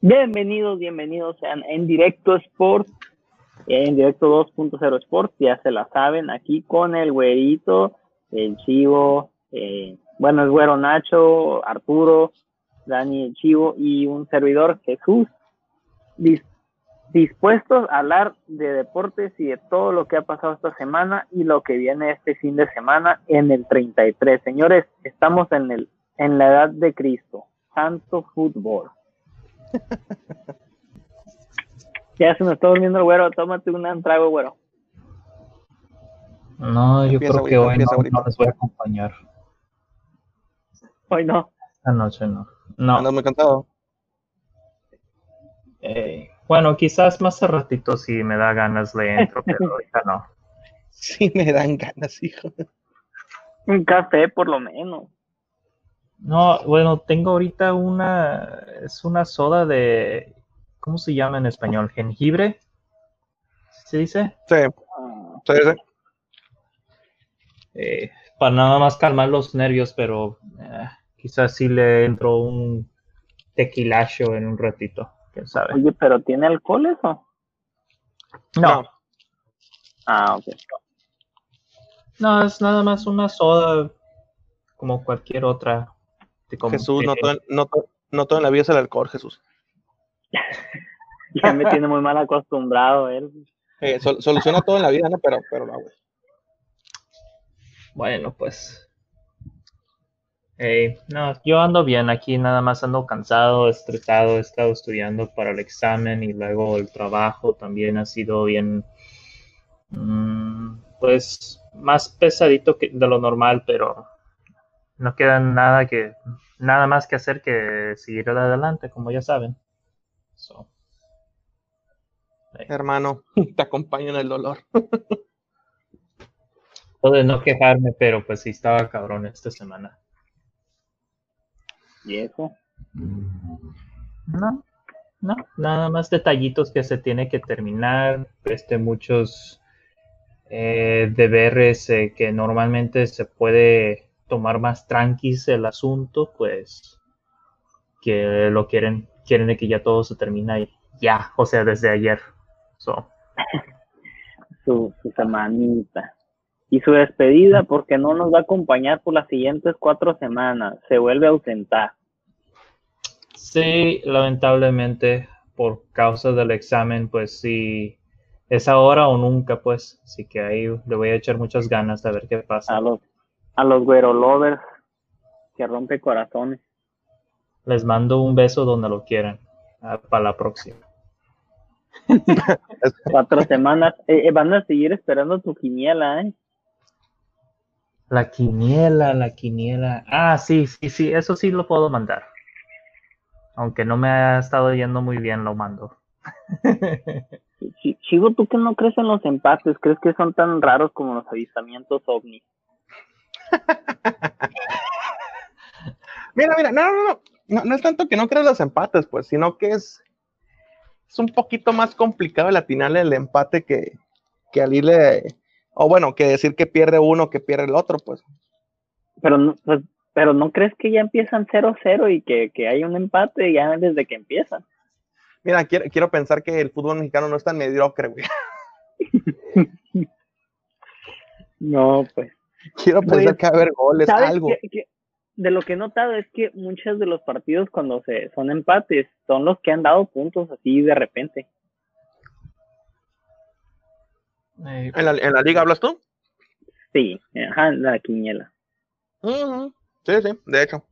Bienvenidos, bienvenidos sean en Directo Sport, en Directo 2.0 Sport, ya se la saben, aquí con el güerito, el chivo, eh, bueno, el güero Nacho, Arturo, Dani el chivo y un servidor Jesús, dispuestos a hablar de deportes y de todo lo que ha pasado esta semana y lo que viene este fin de semana en el 33. Señores, estamos en, el, en la edad de Cristo, santo fútbol. Ya se me está durmiendo el güero, tómate un trago, güero. No, yo creo que hoy no, les voy a acompañar. Hoy no. Esta noche no. No. No me encantado. Eh, bueno, quizás más a ratito si me da ganas le entro, pero ahorita no. Sí me dan ganas, hijo. Un café por lo menos. No, bueno, tengo ahorita una, es una soda de, ¿cómo se llama en español? ¿Jengibre? ¿Se dice? Sí, sí, sí. Eh, para nada más calmar los nervios, pero eh, quizás sí le entro un tequilacho en un ratito, quién sabe. Oye, pero ¿tiene alcohol eso? No. Ah, ok. No, es nada más una soda como cualquier otra. Jesús, no, todo, no, no todo en la vida es el alcohol, Jesús. ya me tiene muy mal acostumbrado él. Eh, soluciona todo en la vida, ¿no? Pero, pero no, güey. Bueno, pues. no, yo ando bien aquí, nada más ando cansado, estresado, he estado estudiando para el examen y luego el trabajo también ha sido bien, mm, pues, más pesadito que de lo normal, pero no queda nada que nada más que hacer que seguir adelante, como ya saben. Hermano, te acompaño en el dolor. Puedo no quejarme, pero pues sí estaba cabrón esta semana. ¿Y eso? No, no, nada más detallitos que se tiene que terminar. Este, muchos eh, deberes eh, que normalmente se puede tomar más tranquis el asunto, pues que lo quieren, quieren de que ya todo se termine ya, o sea, desde ayer. So. su, su semanita. Y su despedida, porque no nos va a acompañar por las siguientes cuatro semanas, se vuelve a ausentar. Sí, lamentablemente, por causa del examen, pues sí, es ahora o nunca, pues. Así que ahí le voy a echar muchas ganas de ver qué pasa. A los a los güero lovers que rompe corazones. Les mando un beso donde lo quieran. Ah, para la próxima. Cuatro semanas. Eh, eh, van a seguir esperando tu quiniela, ¿eh? La quiniela, la quiniela. Ah, sí, sí, sí, eso sí lo puedo mandar. Aunque no me ha estado yendo muy bien, lo mando. Chivo, ¿tú que no crees en los empates? ¿Crees que son tan raros como los avistamientos ovnis? Mira, mira, no, no, no, no, es tanto que no creas los empates, pues, sino que es, es un poquito más complicado el atinarle el empate que, que al irle, o bueno, que decir que pierde uno, que pierde el otro, pues. Pero no, pues, pero no crees que ya empiezan 0-0 y que, que hay un empate ya desde que empiezan. Mira, quiero, quiero pensar que el fútbol mexicano no es tan mediocre, güey. no, pues. Quiero pensar que va a haber goles, algo. de lo que he notado es que muchos de los partidos cuando se son empates son los que han dado puntos así de repente. ¿En, la, liga hablas tú? Sí, ajá, en la quiniela. Sí, sí, de hecho.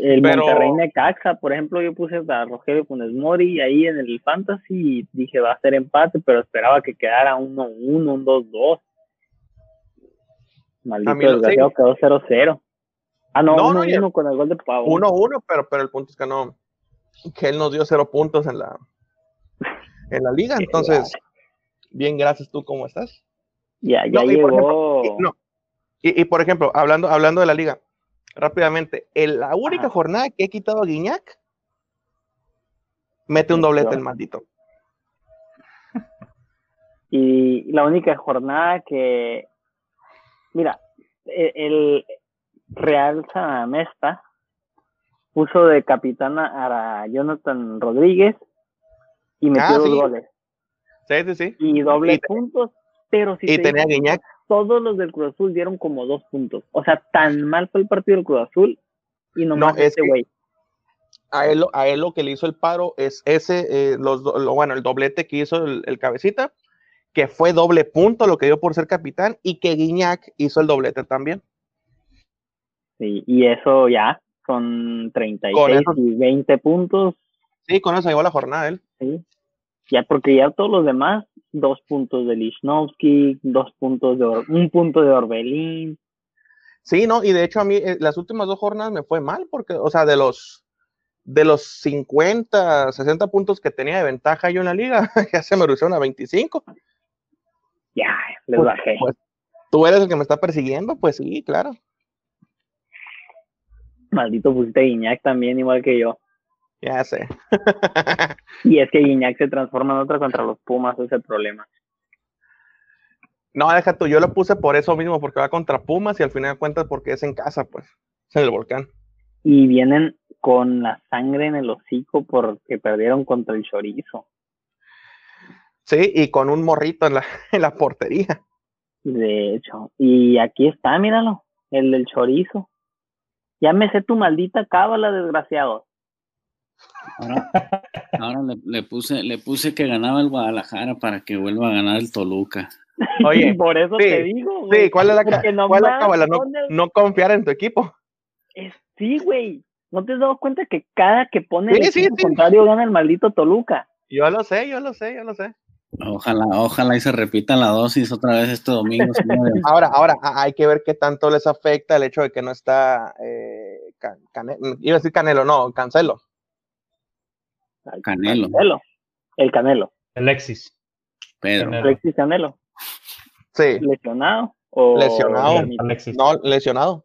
El Monterrey Necaxa, por ejemplo, yo puse a Rogelio Funes Mori ahí en el Fantasy y dije va a ser empate, pero esperaba que quedara 1-1, un 2-2. Maldito desgraciado quedó 0-0. Ah, no, 1-1 no, con el gol de Pau. 1-1, pero, pero el punto es que no, que él nos dio cero puntos en la, en la liga, entonces, bien, gracias, ¿tú cómo estás? Ya, ya llegó. Y, por ejemplo, hablando, hablando de la liga, rápidamente, en la única jornada que he quitado a Guiñac, mete un doblete el maldito. Y la única jornada que Mira, e, el Real Sanamesta puso de capitana a Jonathan Rodríguez y metió Ah, dos sí. goles. Sí, sí, sí. Y doble Y puntos, pero si Y te tenía a digo, Guiñac. todos los del Cruz Azul dieron como dos puntos. O sea, tan mal fue el partido del Cruz Azul y nomás No, es este güey. A él, lo- a él lo que le hizo el paro es ese, eh, los, lo- bueno, el doblete que hizo el, el cabecita, que fue doble punto lo que dio por ser capitán, y que Guiñac hizo el doblete también. Sí, y eso ya son 36 Con eso- y 20 puntos. Sí, con eso llevó la jornada él. Sí. Ya porque ya todos los demás, dos puntos de Lichnowsky, dos puntos de Or- un punto de Orbelín. Sí, no, y de hecho a mí eh, las últimas dos jornadas me fue mal, porque, o sea, de los de los 50, 60 puntos que tenía de ventaja yo en la liga, ya se me reducieron a 25. Ya, les Pues- bajé. pues, Tú eres el que me está persiguiendo, pues sí, claro. Maldito pusiste a Guiñac también, igual que yo. Ya sé. Y es que Guiñac se transforma en otra contra los Pumas, ese es el problema. No, deja tú, yo lo puse por eso mismo, porque va contra Pumas y al final de cuentas porque es en casa, pues, es en el volcán. Y vienen con la sangre en el hocico porque perdieron contra el Chorizo. Sí, y con un morrito en la, en la portería. De hecho. Y aquí está, míralo, el del Chorizo. Ya me sé tu maldita cábala, desgraciado. Ahora, ahora le, le puse, le puse que ganaba el Guadalajara para que vuelva a ganar el Toluca. Oye, por eso sí, te digo, güey. Sí, ¿cuál es la, cuál es la cábala? No, no confiar en tu equipo. Es- Sí, güey. ¿No te has dado cuenta que cada que pone Sí, el sí, equipo sí. contrario gana el maldito Toluca? Yo lo sé, yo lo sé, yo lo sé. Ojalá, ojalá y se repita la dosis otra vez este domingo. Ahora, ahora hay que ver qué tanto les afecta el hecho de que no está eh, Can- iba a decir Canelo, no, Cancelo. Canelo. Canelo. El Canelo. Alexis. Pedro. Canelo. Alexis Canelo. Sí, ¿Lesionado? O Lesionado. Alexis. no, lesionado.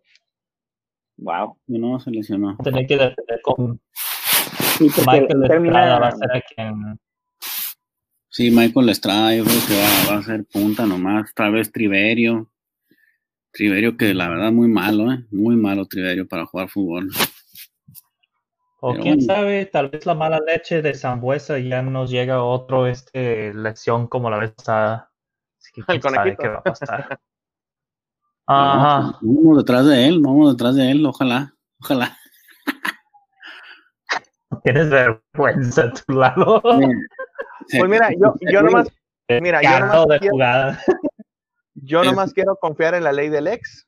Wow. No, se lesionó. Tener que depender con Michael Estrada va a ser a quien Sí, Michael Estrada, yo creo que va, va a ser punta nomás. Tal vez Triverio. Triverio que la verdad muy malo, ¿eh? Muy malo Triverio para jugar fútbol. O Pero quién bueno. sabe, tal vez la mala leche de Zambuesa ya nos llega otro este lección como la vez pasada. Así que quién El sabe qué va a pasar. Ajá. No, Vamos detrás de él, vamos detrás de él, ojalá, ojalá. Tienes vergüenza a tu lado. Pues mira, yo, yo nomás, mira, yo nomás, de quiero, jugada. yo nomás quiero confiar en la ley del ex.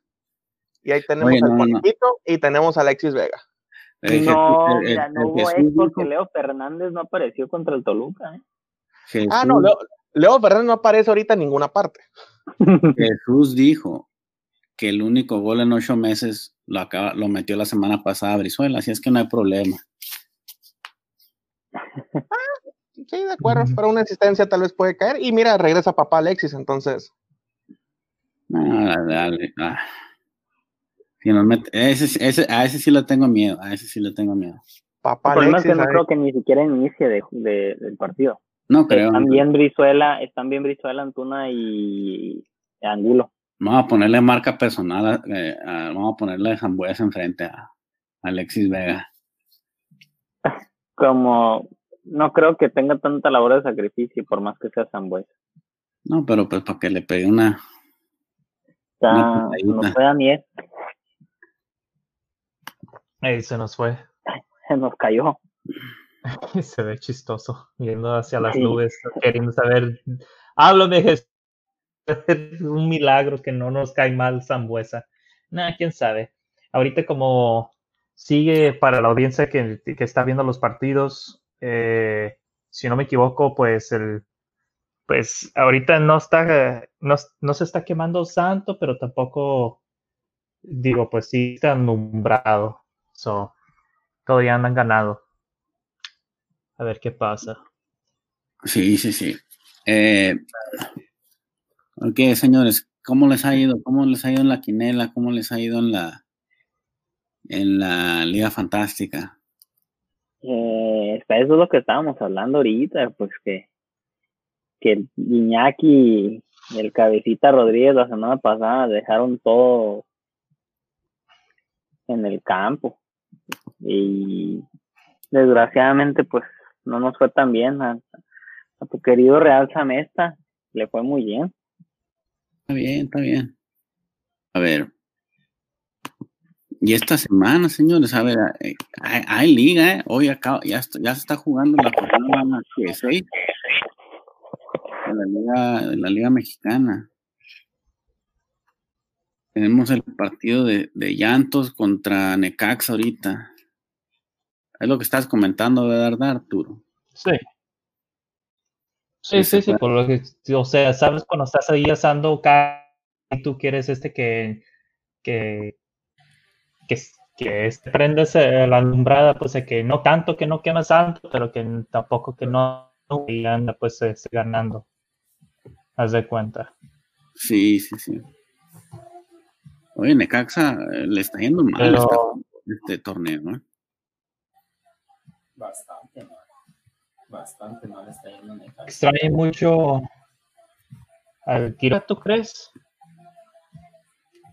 Y ahí tenemos Oye, al no. conejito y tenemos a Alexis Vega. No, mira, no hubo Jesús ex porque Leo Fernández no apareció contra el Toluca. ¿eh? Ah, no, Leo, Leo Fernández no aparece ahorita en ninguna parte. Jesús dijo que el único gol en ocho meses lo, acaba, lo metió la semana pasada a Brizuela, así es que no hay problema. Sí, de acuerdo, Ujú. pero una existencia tal vez puede caer. Y mira, regresa papá Alexis, entonces. Ah, dale, ah. Si nos mete- ese, ese- a ese sí le tengo miedo, a ese sí le tengo miedo. Papá El problema es Alexis. que no creo que ni siquiera inicie de, de- del partido. No creo. Están bien Brizuela, están bien Brizuela, Antuna y Angulo. Vamos a ponerle marca personal, a- eh, a- vamos a ponerle a Zambuesa enfrente a Alexis Vega. Como no creo que tenga tanta labor de sacrificio, por más que sea Sambuesa. No, pero pues para que le pegue una. Está, Una nos fue Daniel, Ey, se nos fue. se nos cayó. Se ve chistoso, viendo hacia las Sí. nubes, queriendo saber. Háblame, Jesús. Es un milagro que no nos cae mal Zambuesa. Nah, quién sabe. Ahorita, como sigue para la audiencia que, que está viendo los partidos, eh, si no me equivoco, pues el. Pues ahorita no está, no, no se está quemando santo, pero tampoco, digo, pues sí está nombrado. So, todavía andan ganado. A ver qué pasa. Sí, sí, sí. Eh, ok, señores, ¿cómo les ha ido? ¿Cómo les ha ido en la quinela? ¿Cómo les ha ido en la en la Liga Fantástica? Eh, eso es lo que estábamos hablando ahorita, pues que, que el Iñaki y el Cabecita Rodríguez la semana pasada dejaron todo en el campo. y desgraciadamente pues no nos fue tan bien. A, a tu querido Real Samesta le fue muy bien. Está bien, está bien. A ver. Y esta semana, señores, a ver, eh, hay, hay liga, ¿eh? Hoy acá ya, se está jugando la jornada ¿qué? seis de la liga, de la liga mexicana. Tenemos el partido de, de Llantos contra Necaxa ahorita. Es lo que estás comentando, ¿verdad, Arturo? Sí. Sí, Sí, sí, por lo que, o sea, sabes cuando estás ahí asando y tú quieres este que, que, que, que este prendes eh, la alumbrada, pues que no tanto que no quemas tanto, pero que tampoco que no, y anda pues este, ganando. Haz de cuenta. Sí, sí, sí. Oye, Necaxa eh, le está yendo mal Pero- este, este torneo, ¿eh? Bastante mal. Bastante mal está yendo Necaxa. Extraña mucho al Quiroga, ¿tú crees?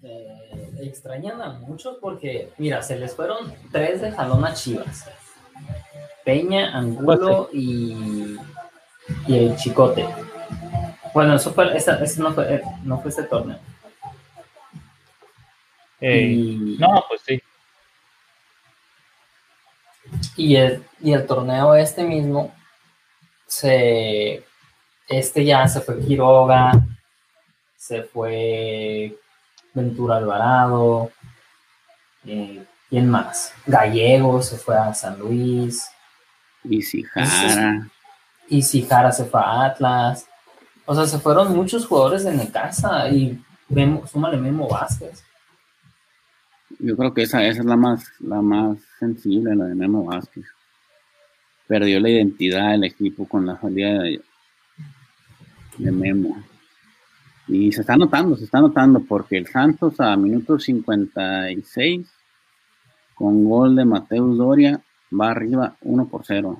Eh, extrañan a muchos porque, mira, se les fueron tres de jalón a Chivas. Peña, Angulo y, y el Chicote. Bueno, eso fue, esa- ese no fue, eh, no fue este torneo. Y, no, pues sí. y, el, y el torneo este mismo, se, este ya se fue Quiroga, se fue Ventura Alvarado, eh, ¿quién más? Gallego se fue a San Luis. Y si Jara. Y si Jara se fue a Atlas. O sea, se fueron muchos jugadores de Necaxa y Memo, súmale Memo Vázquez. Yo creo que esa, esa es la más, la más sensible, la de Memo Vázquez. Perdió la identidad del equipo con la salida de, de Memo. Y se está notando, se está notando, porque el Santos a minuto 56, con gol de Mateus Doria, va arriba 1 por 0.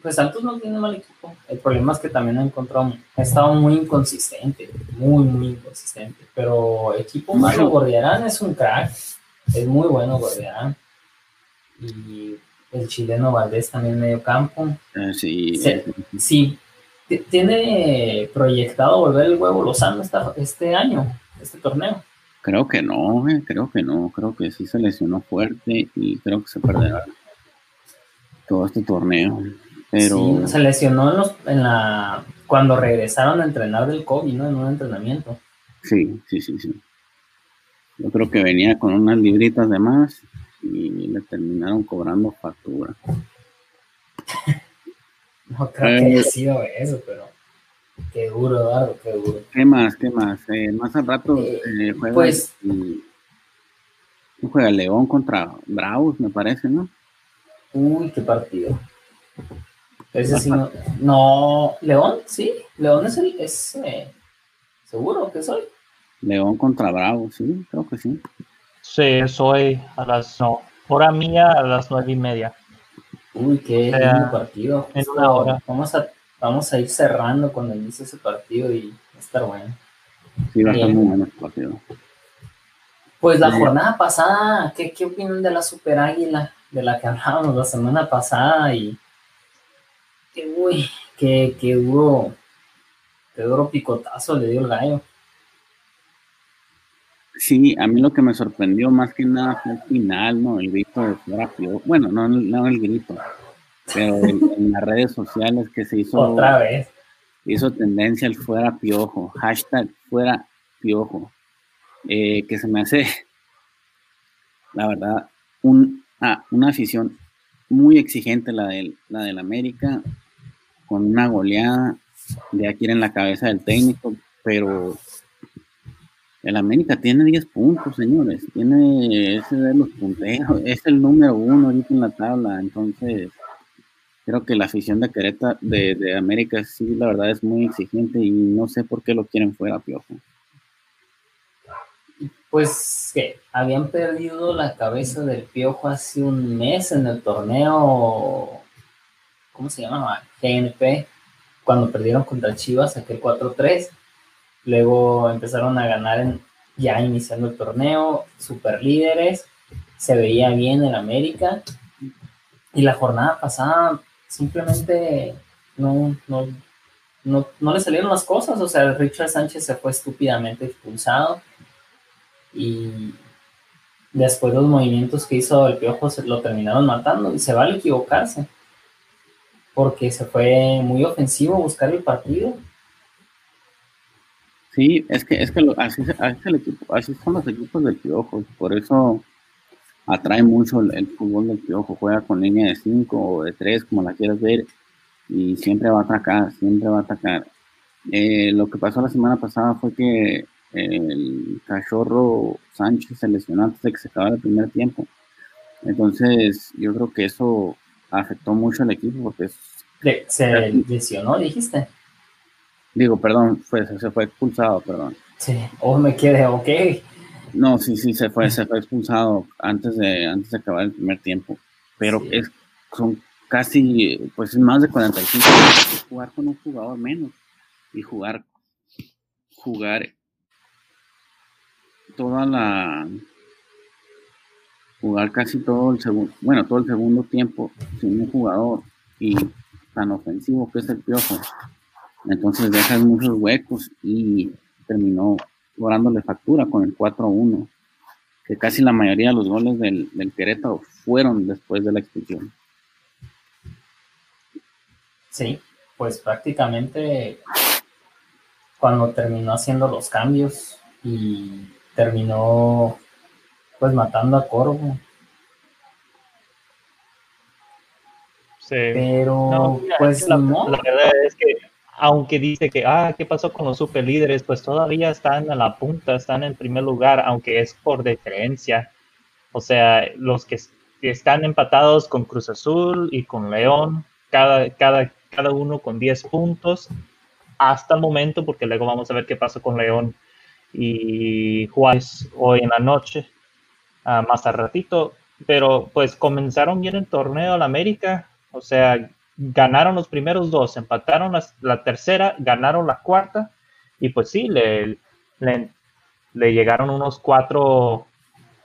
Pues Santos no tiene mal equipo. El problema es que también ha encontrado, ha estado muy inconsistente, muy, muy inconsistente. Pero equipo malo, Gordiarán es un crack, es muy bueno Gordiarán. Y el chileno Valdés también medio campo. Eh, sí, Sí. eh, tiene proyectado volver el huevo Lozano esta- este año, este torneo. creo que no, eh, creo que no, creo que sí se lesionó fuerte y creo que se perderá todo este torneo. Pero Sí, se lesionó en, los- en la cuando regresaron a entrenar del COVID, ¿no? En un entrenamiento. Sí, sí, sí, sí. Yo creo que venía con unas libritas de más y le terminaron cobrando factura. No creo que Eh. haya sido eso, pero qué duro, Eduardo, qué duro. ¿Qué más? ¿Qué más? Eh, más al rato Eh, eh, juega, pues- y- juega León contra Bravos, me parece, ¿no? Uy, qué partido. Ese sí no, no, León, sí, León es el, es, eh, seguro que soy. León contra Bravos, sí, creo que sí. Sí, soy a las no, hora mía a las nueve y media. Uy, qué sea, lindo partido. en una hora. Vamos a, vamos a ir cerrando cuando inicie ese partido y va a estar bueno. Sí, va a estar muy bueno el partido. Pues la jornada pasada, ¿qué, qué opinan de la Super Águila? De la que hablábamos la semana pasada y que uy, qué, qué duro, qué duro picotazo le dio el gallo. Sí, a mí lo que me sorprendió más que nada fue el final, ¿no? El grito de fuera piojo. Bueno, no, no el grito, pero en, en las redes sociales que se hizo, Otra vez. hizo tendencia el fuera piojo, hashtag fuera piojo, eh, que se me hace, la verdad, un, ah, una afición muy exigente la del, la del América, con una goleada, ya quieren la cabeza del técnico, pero el América tiene 10 puntos, señores. Tiene ese de los punteros. Es el número uno ahorita en la tabla. Entonces, creo que la afición de Querétaro, de, América, sí, la verdad es muy exigente y no sé por qué lo quieren fuera, Piojo. Pues que habían perdido la cabeza del piojo hace un mes en el torneo, ¿cómo se llamaba? GNP, cuando perdieron contra Chivas, aquel 4-3. Luego empezaron a ganar en, ya iniciando el torneo, super líderes. se veía bien en América y la jornada pasada simplemente no, no, no, no le salieron las cosas, o sea, Richard Sánchez se fue estúpidamente expulsado y después los movimientos que hizo el Piojo se lo terminaron matando y se vale equivocarse porque se fue muy ofensivo a buscar el partido. Sí, es que, es que así, el equipo, así son los equipos del Piojo, por eso atrae mucho el, fútbol del Piojo, juega con línea de 5 o de 3, como la quieras ver, y siempre va a atacar, siempre va a atacar. Eh, lo que pasó la semana pasada fue que el cachorro Sánchez se lesionó antes de que se acabara el primer tiempo. Entonces, yo creo que eso afectó mucho al equipo porque se lesionó, dijiste. Digo, perdón, fue, se fue expulsado, perdón. Sí, o me quedé, ok. No, sí, sí, se fue, se fue expulsado antes de, antes de acabar el primer tiempo. Pero es, son casi, pues más de 45 jugar con un jugador menos y jugar, jugar toda la, jugar casi todo el segundo, bueno, todo el segundo tiempo sin un jugador y tan ofensivo que es el Piojo. Entonces deja muchos huecos y terminó corándole factura con el 4-1, que casi la mayoría de los goles del, del Querétaro fueron después de la expulsión. Sí, pues prácticamente cuando terminó haciendo los cambios y terminó pues matando a Corvo. Sí. Pero pues la, verdad es que aunque dice que, ah, ¿qué pasó con los superlíderes? Pues todavía están en la punta, están en primer lugar, aunque es por diferencia. O sea, los que, están empatados con Cruz Azul y con León, cada, cada, cada uno con 10 puntos hasta el momento, porque luego vamos a ver qué pasó con León y Juárez hoy en la noche, uh, más al ratito. Pero pues comenzaron bien el torneo al América, o sea, ganaron los primeros dos, empataron la, tercera, ganaron la cuarta y pues sí, le, le, llegaron unos cuatro,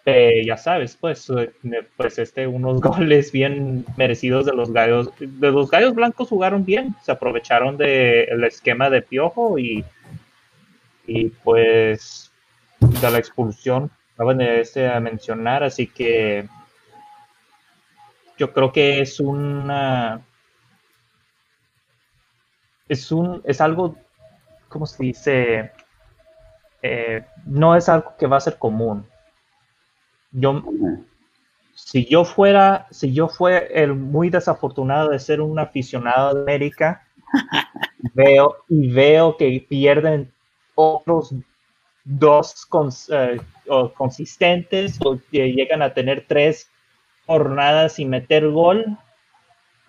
eh, ya sabes, pues, eh, pues este, unos goles bien merecidos de los gallos. De los gallos blancos jugaron bien, se aprovecharon del esquema de piojo y, y pues de la expulsión, acaban de este, mencionar, así que yo creo que es una es un, es algo, ¿cómo se dice? Eh, no es algo que va a ser común. Yo, si yo fuera, si yo fue el muy desafortunado de ser un aficionado de América, veo y veo que pierden otros dos eh, consistentes o que llegan a tener tres jornadas y meter gol,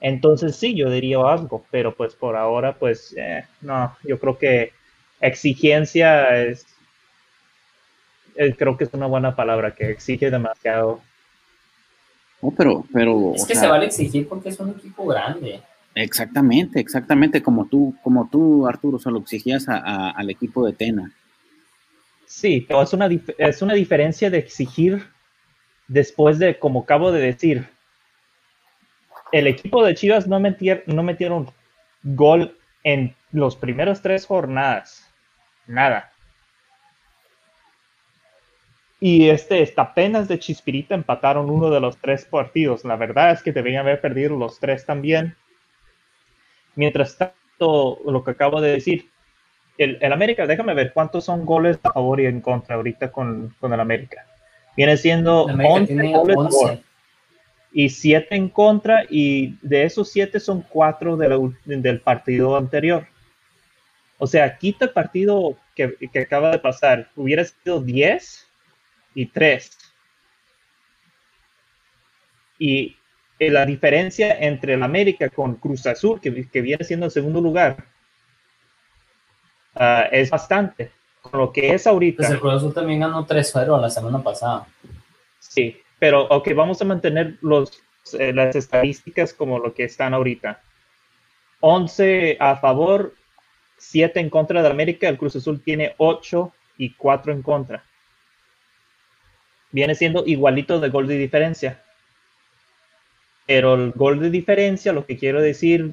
entonces sí, yo diría algo, pero pues por ahora, pues eh, no, yo creo que exigencia es, eh, creo que es una buena palabra, que exige demasiado. No, pero, pero. Es que se vale exigir porque es un equipo grande. Exactamente, exactamente, como tú, como tú, Arturo, se lo exigías al equipo de Tena. Sí, pero es una, es una diferencia de exigir después de, como acabo de decir, el equipo de Chivas no, no metieron gol en los primeros tres jornadas. Nada. Y este, esta apenas de Chispirita empataron uno de los tres partidos. La verdad es que deberían haber perdido los tres también. Mientras tanto, lo que acabo de decir, el, América, déjame ver cuántos son goles a favor y en contra ahorita con, el América. Viene siendo 11 goles y siete en contra y de esos siete son cuatro del partido anterior. O sea, quita el partido que, acaba de pasar, hubiera sido 10 y 3. Y la diferencia entre el América con Cruz Azul, que, viene siendo el segundo lugar, ah, es bastante. Con lo que es ahorita. Pues el Cruz Azul también ganó 3-0 la semana pasada. Sí, pero, ok, vamos a mantener los, eh, las estadísticas como lo que están ahorita. 11 a favor, 7 en contra de América. El Cruz Azul tiene 8 y 4 en contra. viene siendo igualito de gol de diferencia. Pero el gol de diferencia, lo que quiero decir,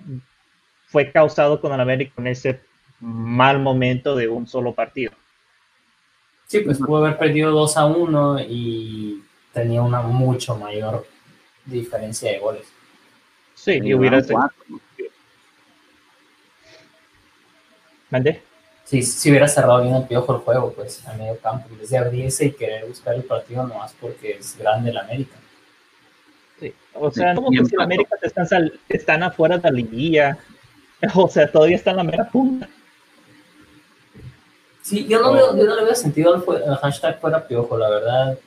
fue causado con el América en ese mal momento de un solo partido. Sí, pues pudo haber perdido 2 a 1 y tenía una mucho mayor diferencia de goles. Sí, y hubiera ¿Mande? Sí, si hubiera cerrado bien el piojo el juego, pues, a medio campo, en vez de abrirse y querer buscar el partido nomás porque es grande el América. Sí. O sea, como que si el América están, están afuera de la liguilla, o sea, todavía está en la mera punta. Sí, yo no, veo, yo no le veo sentido al, hashtag fuera piojo, la verdad.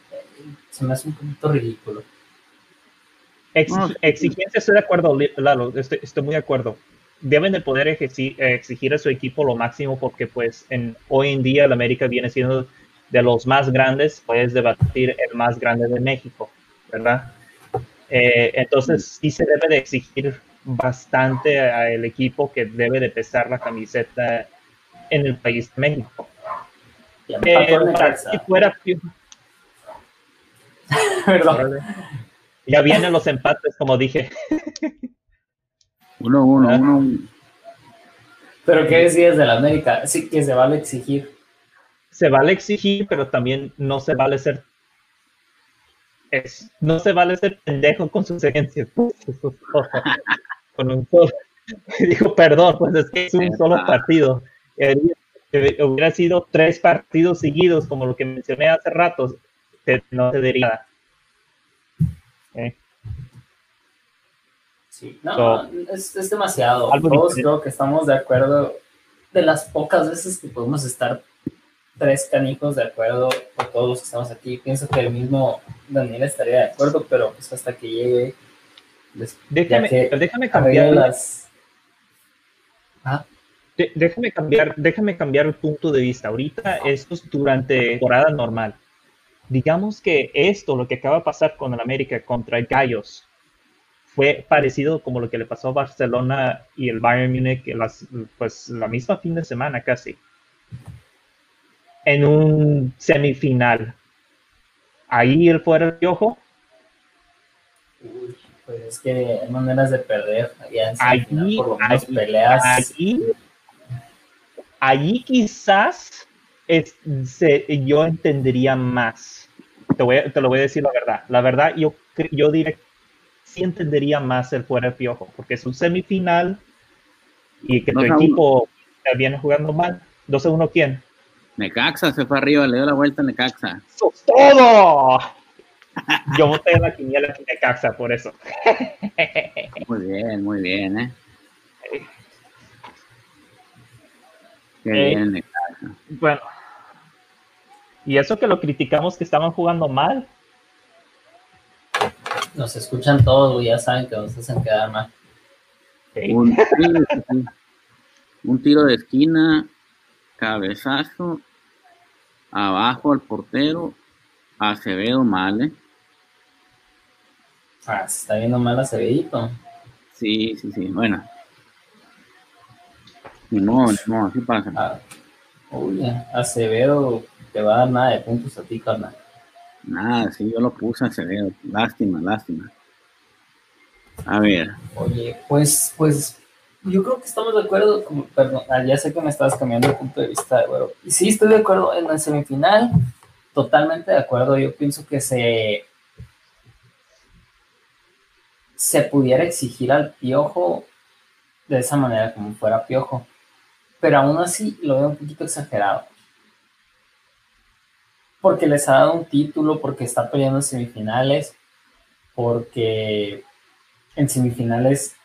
Se me hace un poquito ridículo. exigencia, estoy de acuerdo, Lalo, estoy, estoy muy de acuerdo deben de poder exigir a su equipo lo máximo porque pues en, hoy en día el América viene siendo de los más grandes, puedes debatir el más grande de México, ¿verdad? Eh, entonces sí se debe de exigir bastante al equipo que debe de pesar la camiseta en el país de México. Eh, si fuera ya vienen los empates, como dije. Uno, uno, uno. Pero ¿qué decías de la América? Sí, que se vale exigir. Se vale exigir, pero también no se vale ser. Es, no se vale ser pendejo con sus herencias. con un solo. Dijo, perdón, pues es que es un solo partido. Hubiera sido tres partidos seguidos, como lo que mencioné hace rato, no diría. ¿Eh? Sí, no, es, es, demasiado. Todos creo que estamos de acuerdo. De las pocas veces que podemos estar tres canicos de acuerdo, por todos los que estamos aquí, pienso que el mismo Daniel estaría de acuerdo, pero pues hasta que llegue. déjame, déjame cambiar las. ¿Ah? déjame cambiar, déjame cambiar el punto de vista. Ahorita esto es durante temporada normal. Digamos que esto, lo que acaba de pasar con el América contra el Gallos, fue parecido como lo que le pasó a Barcelona y el Bayern Múnich, las, pues la misma fin de semana casi, en un semifinal. Ahí él fuera el piojo. pues es que hay maneras de perder. Allí, por peleas. Allí, allí quizás yo entendería más. Te, voy, te lo voy a decir la verdad. La verdad, yo, yo diré sí entendería más el fuera piojo, porque es un semifinal y que tu equipo viene jugando mal. 12-1 quién? Necaxa se fue arriba, le dio la vuelta a Necaxa. ¡Eso todo! Yo voté en la quiniela de Necaxa por eso. muy bien, muy bien, ¿eh? Qué eh, bien, Necaxa. Bueno. Y eso que lo criticamos que estaban jugando mal, nos escuchan todos, ya saben que nos hacen quedar mal. Un, tiro de esquina, cabezazo, abajo al portero, Acevedo mal, ¿eh? Ah, se está viendo mal Acevedito. Sí, sí, sí, bueno. Ni modo, ni modo, así pasa. Ah, uy, Acevedo te va a dar nada de puntos a ti, carnal. Nada, sí, yo lo puse a Acevedo. Lástima, lástima. A ver. Oye, pues, pues, yo creo que estamos de acuerdo. perdón, ah, ya sé que me estabas cambiando de punto de vista, bueno. Y sí, estoy de acuerdo en la semifinal. Totalmente de acuerdo. Yo pienso que se. Se pudiera exigir al piojo de esa manera, como fuera piojo. Pero aún así lo veo un poquito exagerado porque les ha dado un título, porque está peleando en semifinales, porque en semifinales,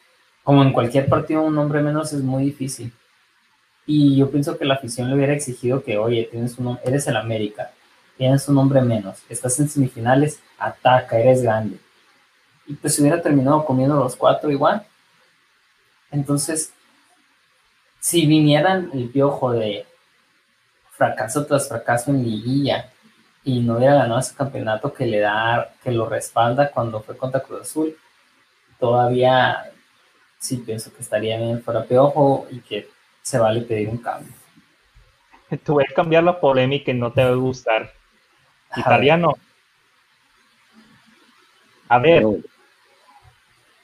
como en cualquier partido, un hombre menos es muy difícil. Y yo pienso que la afición le hubiera exigido que, oye, tienes un, eres el América, tienes un hombre menos, estás en semifinales, ataca, eres grande. Y pues hubiera terminado comiendo los cuatro igual. Entonces, si vinieran el piojo de fracaso tras fracaso en liguilla, y no hubiera ganado ese campeonato que le da, que lo respalda cuando fue contra Cruz Azul, todavía sí pienso que estaría bien fuera peojo y que se vale pedir un cambio. Voy a cambiar la polémica y no te va a gustar. Italiano, A ver,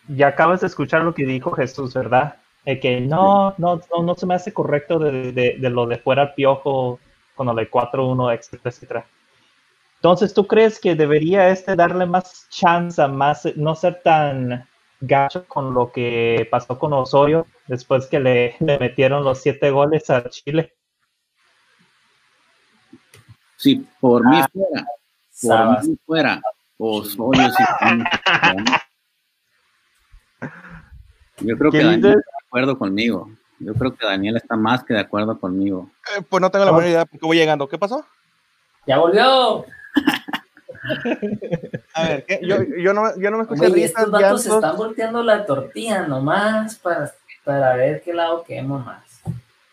ya acabas de escuchar lo que dijo Jesús, ¿verdad? El que no, no, no, no se me hace correcto de, de- de lo de fuera piojo con lo de 4-1, etcétera, etcétera. Entonces, ¿tú crees que debería este darle más chance, más, no ser tan gacho con lo que pasó con Osorio después que le, le metieron los siete goles a Chile? si por Ah, mí fuera, por mí fuera, Osorio sí Yo creo que ¿Qué Daniel está de acuerdo conmigo. Yo creo que Daniel está más que de acuerdo conmigo. Eh, pues no tengo la menor idea porque voy llegando. ¿Qué pasó? ¡Ya volvió! A ver, ¿qué? Yo, yo, no, yo no me escuché estos vatos llantos. están volteando la tortilla nomás para, para ver qué lado quemo más.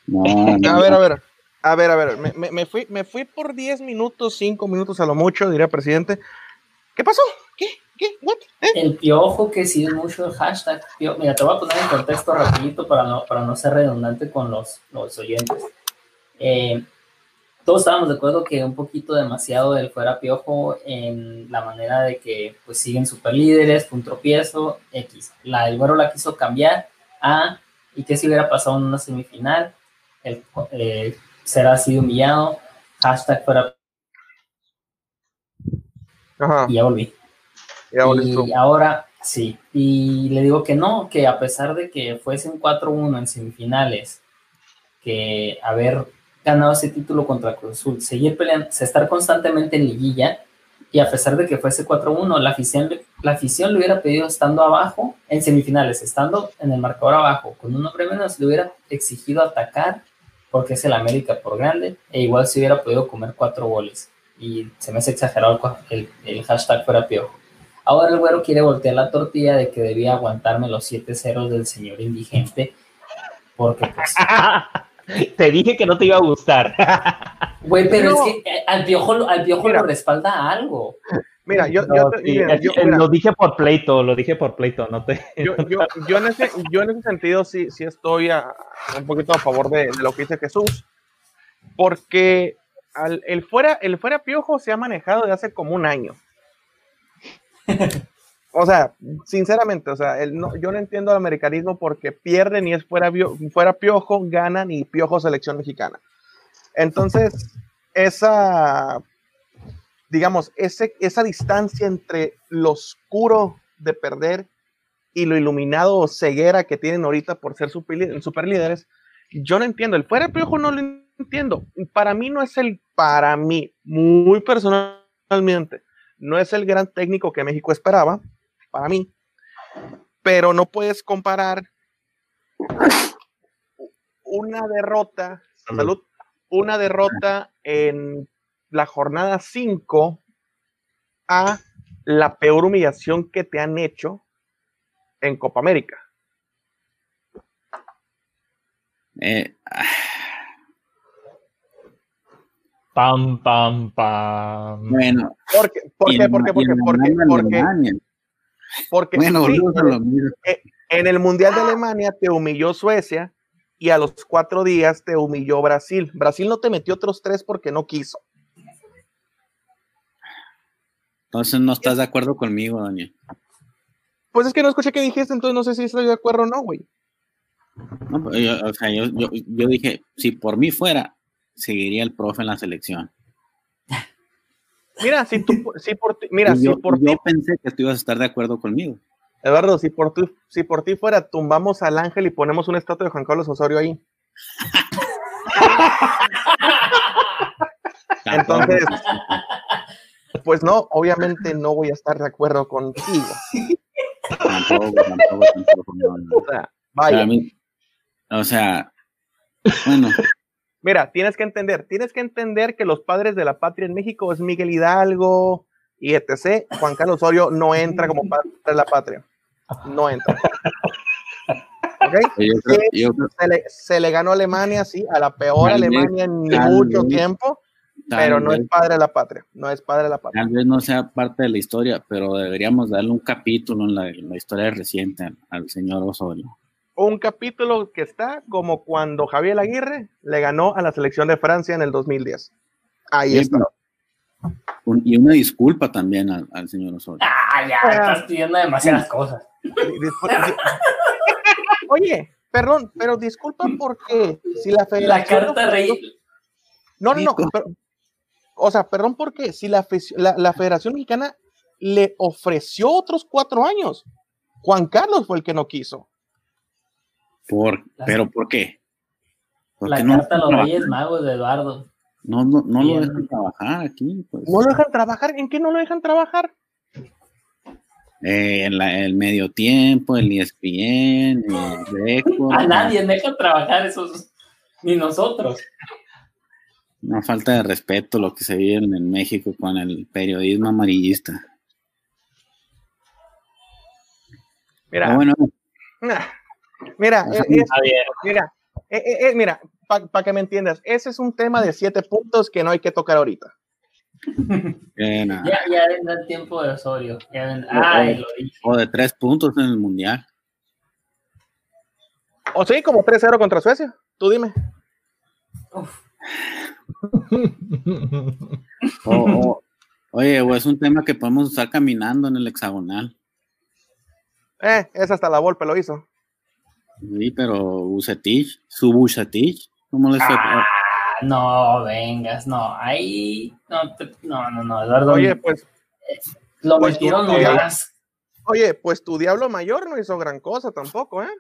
No, no, A ver, a ver. A ver, a ver. Me, me- me fui, me fui por 10 minutos, 5 minutos a lo mucho, diría presidente. ¿Qué pasó? ¿Qué? ¿Qué? ¿What? ¿Eh? El piojo que sigue mucho el hashtag. pio- Mira, te voy a poner en contexto rapidito para no, para no ser redundante con los, los oyentes. Eh, todos estábamos de acuerdo que un poquito demasiado del fuera piojo en la manera de que pues siguen super líderes, un tropiezo, X. La, el güero la quiso cambiar a y que si hubiera pasado en una semifinal, el, eh, será así humillado, hashtag fuera Ajá. y ya volví. Ya tú. Y ahora sí, y le digo que no, que a pesar de que fuesen 4-1 en semifinales, que haber ganado ese título contra Cruz Azul, seguir peleando, estar constantemente en liguilla, y a pesar de que fuese 4-1, la afición, la afición le hubiera pedido estando abajo en semifinales, estando en el marcador abajo, con un hombre menos, le hubiera exigido atacar, porque es el América por grande, e igual se hubiera podido comer cuatro goles. Y se me hace exagerado el, el hashtag fuera piojo. Ahora el güero quiere voltear la tortilla de que debía aguantarme los siete ceros del señor indigente. Porque, pues, Te dije que no te iba a gustar. güey, pero No. es que eh, al piojo, al piojo Mira. lo respalda algo. Mira, yo, No, yo, te- sí, mira, es- yo- eh, mira, lo dije por pleito, lo dije por pleito, no te. yo, yo, yo en ese, yo en ese sentido sí, sí estoy a- un poquito a favor de, de lo que dice Jesús, porque al- el, fuera, el fuera piojo se ha manejado de hace como un año. O sea, sinceramente, o sea, no- yo no entiendo el americanismo porque pierden y es fuera, piojo, ganan y piojo selección mexicana. Entonces, esa, digamos, ese, esa distancia entre lo oscuro de perder y lo iluminado o ceguera que tienen ahorita por ser super, super líderes, yo no entiendo. El fuera piojo no lo entiendo. Para mí no es el, para mí, muy personalmente, no es el gran técnico que México esperaba, para mí, pero no puedes comparar una derrota, Salud. salud, una derrota en la jornada 5 a la peor humillación que te han hecho en Copa América. Eh, Pam, pam, pam. bueno, ¿Por qué? ¿Por qué? ¿Por qué? ¿Por qué? ¿Por qué? Porque, Bueno, sí, mismo. en el Mundial de Alemania te humilló Suecia y a los cuatro días te humilló Brasil. Brasil no te metió otros tres porque no quiso. Entonces no estás de acuerdo conmigo, Daniel. Pues es que no escuché qué dijiste, entonces no sé si estoy de acuerdo o no, güey. No, pues, yo- o sea, yo, yo, yo dije, si por mí fuera, seguiría el profe en la selección. Mira, si tú, si por ti, mira, si por yo ti, pensé que tú ibas a estar de acuerdo conmigo. Eduardo, si por ti, si por ti fuera, tumbamos al ángel y ponemos una estatua de Juan Carlos Osorio ahí. Entonces, pues no, obviamente no voy a estar de acuerdo contigo. Tampoco, tampoco, tampoco, no, no. O sea, vaya, mí- o sea, bueno, mira, tienes que entender, tienes que entender que los padres de la patria en México es Miguel Hidalgo y etc. Juan Carlos Osorio no entra como padre de la patria. No entra. ¿Ok? yo creo, yo creo- Se le, se le ganó a Alemania, sí, a la peor Tal Alemania en mucho vez, tiempo, pero no vez- es padre de la patria. No es padre de la patria. Tal vez no sea parte de la historia, pero deberíamos darle un capítulo en la, en la historia reciente al, al señor Osorio. Un capítulo que está como cuando Javier Aguirre le ganó a la selección de Francia en el 2010. Ahí Sí, está. un- y una disculpa también al, al señor Osorio. Ah, ya, estás pidiendo demasiadas cosas. Discul- Oye, perdón, pero disculpa porque si la La federación. carta rey. No, no, no. Pero- o sea, perdón porque si la, la, la Federación Mexicana le ofreció otros cuatro años, Juan Carlos fue el que no quiso. Por, La- ¿Pero por qué? ¿Por La no, carta a los no, Reyes Magos de Eduardo. no, no, no lo dejan trabajar aquí? Pues. No lo dejan trabajar. ¿En qué no lo dejan trabajar? Eh, en la- el medio tiempo, el ESPN, el récord. A nadie deja trabajar esos. Ni nosotros. Una falta de respeto lo que se vive en, en México con el periodismo amarillista. Mira, Pero bueno, nah, mira, Ajá. eh, es- Javier, mira, eh, eh, eh, mira, para que me entiendas, ese es un tema de siete puntos que no hay que tocar ahorita. eh. Ya, ya vendrá el tiempo de Osorio. Ya vendrá- Ay, lo dije. o de tres puntos en el mundial. O sí, como 3-0 contra Suecia. Tú dime. Uf, O- o- oye, o es un tema que podemos usar caminando en el hexagonal. Eh, esa hasta la Volpe lo hizo. Sí, pero Bucetich, su Bucetich, ¿cómo fue? Ah, no, vengas, no. Ahí. No, te- no, no, no. Eduardo. Oye, pues, lo pues, metieron ya- nomás. oye, pues tu Diablo Mayor no hizo gran cosa tampoco, ¿eh?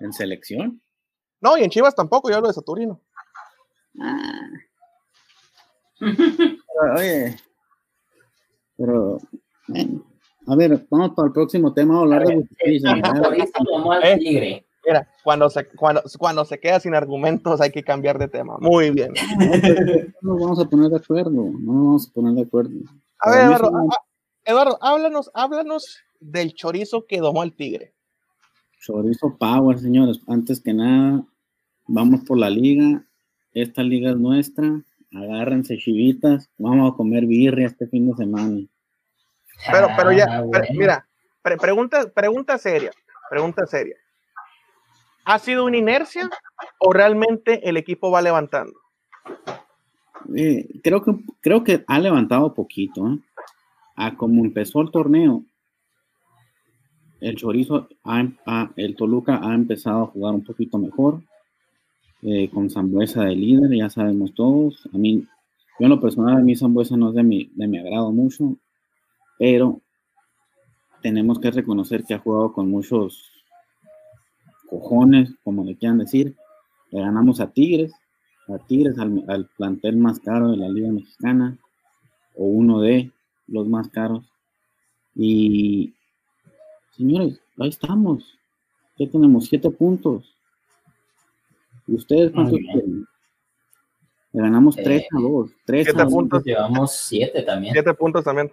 en selección? No, y en Chivas tampoco, yo hablo de Saturino. Pero, oye, pero, bueno, a ver, vamos para el próximo tema, a hablar de al Eh. tigre. Mira, cuando se, cuando, cuando se queda sin argumentos hay que cambiar de tema. Muy bien. No nos vamos a poner de acuerdo, no nos vamos a poner de acuerdo. A ver, Eduardo, Eduardo, háblanos, háblanos del chorizo que domó el tigre. Chorizo Power, señores. Antes que nada, vamos por la liga. Esta liga es nuestra. Agárrense chivitas. Vamos a comer birria este fin de semana. Pero, pero ya, Ah, mira, pre- pregunta, pregunta seria, pregunta seria. ¿Ha sido una inercia o realmente el equipo va levantando? Eh, creo, que, creo que ha levantado poquito. ¿eh? A como empezó el torneo, el Chorizo, ha- ha- el Toluca ha empezado a jugar un poquito mejor. eh, con Zambuesa de líder, ya sabemos todos. A mí, yo en lo personal, a mí Zambuesa no es de mi, de mi agrado mucho, pero tenemos que reconocer que ha jugado con muchos cojones, como le quieran decir. Le ganamos a Tigres, a Tigres, al, al plantel más caro de la Liga Mexicana, o uno de los más caros. Y, señores, ahí estamos. Ya tenemos siete puntos. ¿Y ustedes cuántos tienen? Le ganamos Eh, 3 a 2. 3 siete a 2. puntos. Llevamos siete también. Siete puntos también.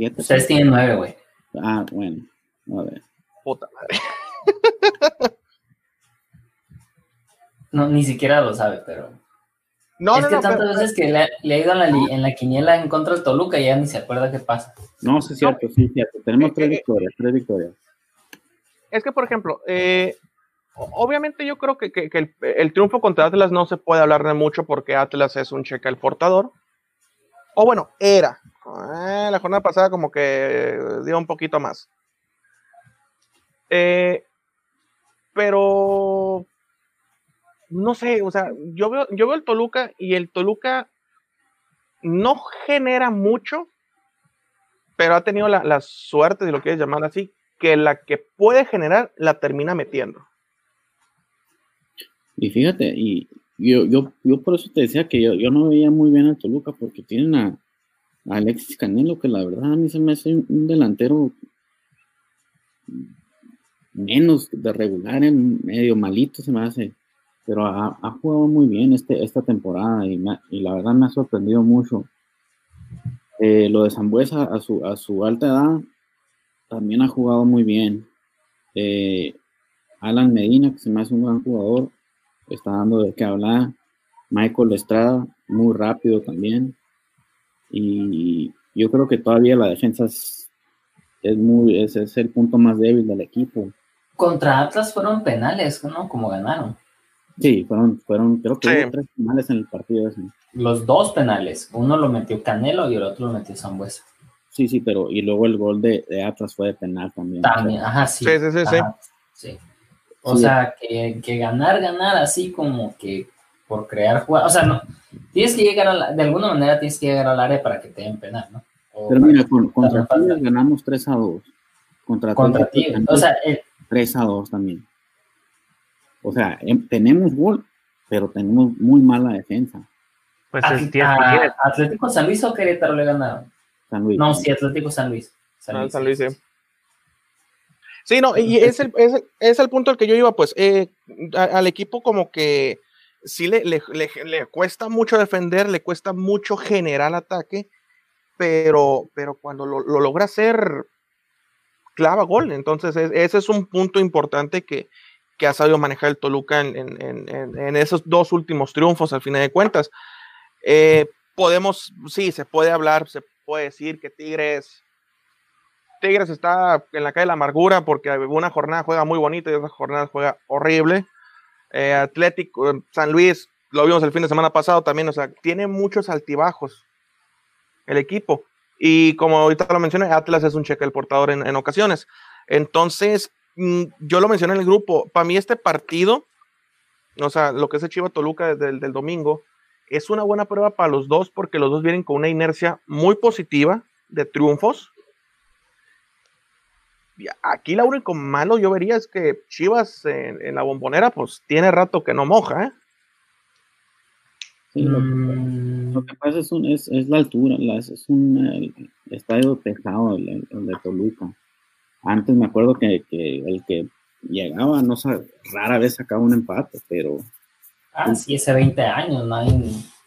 Siete Ustedes tienen nueve, güey. Ah, bueno. A ver. Puta madre. No, ni siquiera lo sabe, pero. No, es no, que no. tantas pero- veces que le, le ha ido en la, li- en la quiniela en contra del Toluca y ya ni se acuerda qué pasa. No, sí es cierto, sí es cierto. Tenemos Eh, tres eh, victorias, tres victorias. es que, por ejemplo, eh, obviamente yo creo que, que- que el, el triunfo contra Atlas no se puede hablar de mucho porque Atlas es un cheque al portador. O bueno, era. Eh, la jornada pasada como que dio un poquito más. Eh, pero no sé, o sea, yo veo, yo veo el Toluca y el Toluca no genera mucho, pero ha tenido la, la suerte, si lo quieres llamar así, que la que puede generar la termina metiendo. Y fíjate, y yo, yo, yo por eso te decía que yo, yo no veía muy bien al Toluca, porque tienen a, Alexis Canelo, que la verdad a mí se me hace un, delantero menos de regular, en medio malito se me hace, pero ha, jugado muy bien este, esta temporada y, me y la verdad me ha sorprendido mucho. Eh, lo de Zambuesa a su, a su alta edad también ha jugado muy bien. Eh, Alan Medina, que se me hace un gran jugador, está dando de qué hablar. Michael Estrada, muy rápido también. Y yo creo que todavía la defensa es, es muy, ese es el punto más débil del equipo. Contra Atlas fueron penales, ¿no? Como ganaron. Sí, fueron, fueron creo que Sí. hubo tres finales en el partido ese. Los dos penales. Uno lo metió Canelo y el otro lo metió Sambuesa. Sí, sí, pero y luego el gol de, de Atlas fue de penal también. También, ajá, sí. Sí, sí, sí, sí. sí. O Sí. sea, que, que ganar, ganar así como que por crear jugadas. O sea, no. Tienes que llegar a la- de alguna manera tienes que llegar al área para que te den penal, ¿no? O Pero mira, con, contra. Tigres ganamos 3 a 2. Contra, contra Atlético ti. también O sea, el- 3 a 2 también. O sea, em- tenemos gol, pero tenemos muy mala defensa. Pues a- es 10 a- 10. Atlético San Luis o Querétaro le ganaron. San Luis. No, sí, Atlético San Luis. San Ah, Luis. San Luis, sí. Sí, no, y es el, es, es el punto al que yo iba, pues, eh, al equipo como que sí le, le, le- le cuesta mucho defender, le cuesta mucho generar ataque, pero, pero cuando lo, lo logra hacer, clava gol. Entonces, es- ese es un punto importante que, que ha sabido manejar el Toluca en- en esos dos últimos triunfos, al final de cuentas. Eh, podemos, sí, se puede hablar, se puede decir que Tigres Tigres está en la calle de la amargura porque una jornada juega muy bonita y otra jornada juega horrible. Eh, Atlético, eh, San Luis, lo vimos el fin de semana pasado también, o sea, tiene muchos altibajos el equipo. Y como ahorita lo mencioné, Atlas es un cheque el portador en, en ocasiones. Entonces, mm, yo lo mencioné en el grupo, para mí este partido, o sea, lo que es el Chiva Toluca desde el del domingo, es una buena prueba para los dos porque los dos vienen con una inercia muy positiva de triunfos Aquí lo único malo yo vería es que Chivas en, en la bombonera, pues tiene rato que no moja, ¿eh? Sí, lo, Mm, lo que pasa es, un- es, es la altura, la- es, es un estadio pesado el, el- el de Toluca. Antes me acuerdo que, que el que llegaba, no sé, rara vez sacaba un empate, pero ah, sí, hace 20 años, nadie,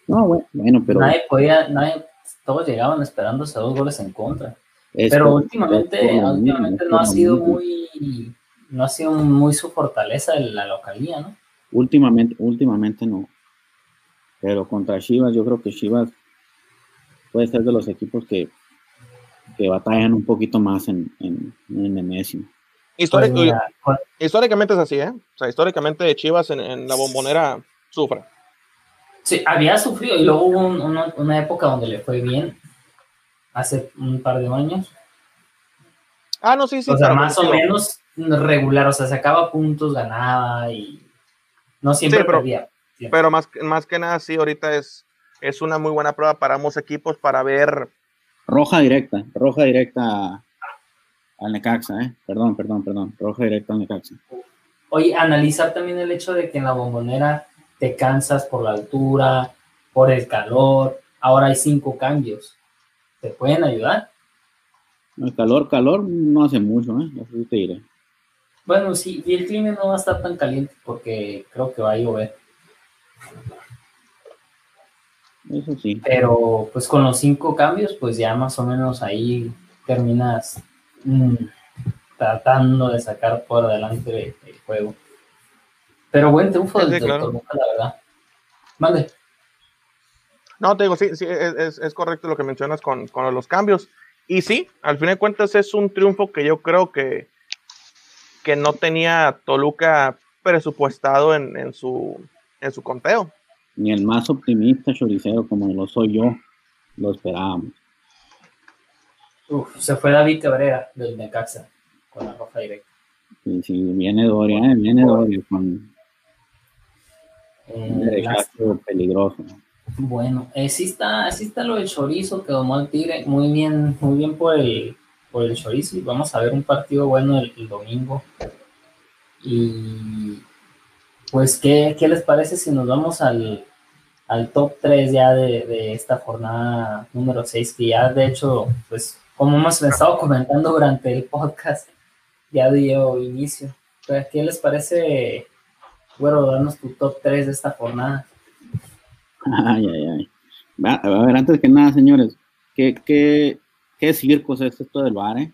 no, bueno, bueno pero nadie podía, nadie, todos llegaban esperándose dos goles en contra. Es Pero últimamente, mismo, últimamente no ha sido mismo. muy, no ha sido muy su fortaleza en la localía, ¿no? Últimamente, últimamente no. Pero contra Chivas, yo creo que Chivas puede ser de los equipos que, que batallan un poquito más en, en, en Nemesio. Históric- Pues mira, históricamente es así, ¿eh? O sea, históricamente Chivas en, en la bombonera sufre. Sí, había sufrido y luego hubo un- una, una época donde le fue bien, hace un par de años. Ah, no, sí, sí. o sea, más o menos regular, o sea, sacaba puntos, ganaba y no siempre Sí, pero- perdía. Pero más, más que nada, sí, ahorita es, es una muy buena prueba para ambos equipos para ver. Roja directa, roja directa al Necaxa, ¿eh? Perdón, perdón, perdón. Roja directa al Necaxa. Oye, analizar también el hecho de que en la bombonera te cansas por la altura, por el calor, ahora hay cinco cambios. ¿Te pueden ayudar? El calor, calor no hace mucho, ¿eh? Eso sí te diré. Bueno, sí, y el clima no va a estar tan caliente porque creo que va a llover. Eso sí. Pero pues con los cinco cambios, pues ya más o menos ahí terminas mm, tratando de sacar por adelante el juego. Pero buen triunfo Sí, del sí, claro. Toluca, la verdad. Mande. No, te digo, sí, sí, es, correcto lo que mencionas con, con los cambios. Y sí, al fin de cuentas es un triunfo que yo creo que, que no tenía Toluca presupuestado en, en su, en su conteo. Ni el más optimista choricero como lo soy yo, lo esperábamos. Uf, se fue David Cabrera del Necaxa con la roja directa. Y si viene Doria, ¿eh? viene Doria con un Eh, derechazo peligroso. Bueno, eh, sí está, sí está lo del chorizo que domó el Tigre, muy bien, muy bien por el, por el chorizo y vamos a ver un partido bueno el, domingo. Y pues, ¿qué, qué les parece si nos vamos al, al top 3 ya de, de esta jornada número 6, que ya de hecho, pues, como hemos estado comentando durante el podcast, ya dio inicio. ¿Qué les parece, bueno, darnos tu top 3 de esta jornada? Ay, ay, ay. Va- A ver, antes que nada, señores, ¿qué, qué, qué circos es esto del bar, eh?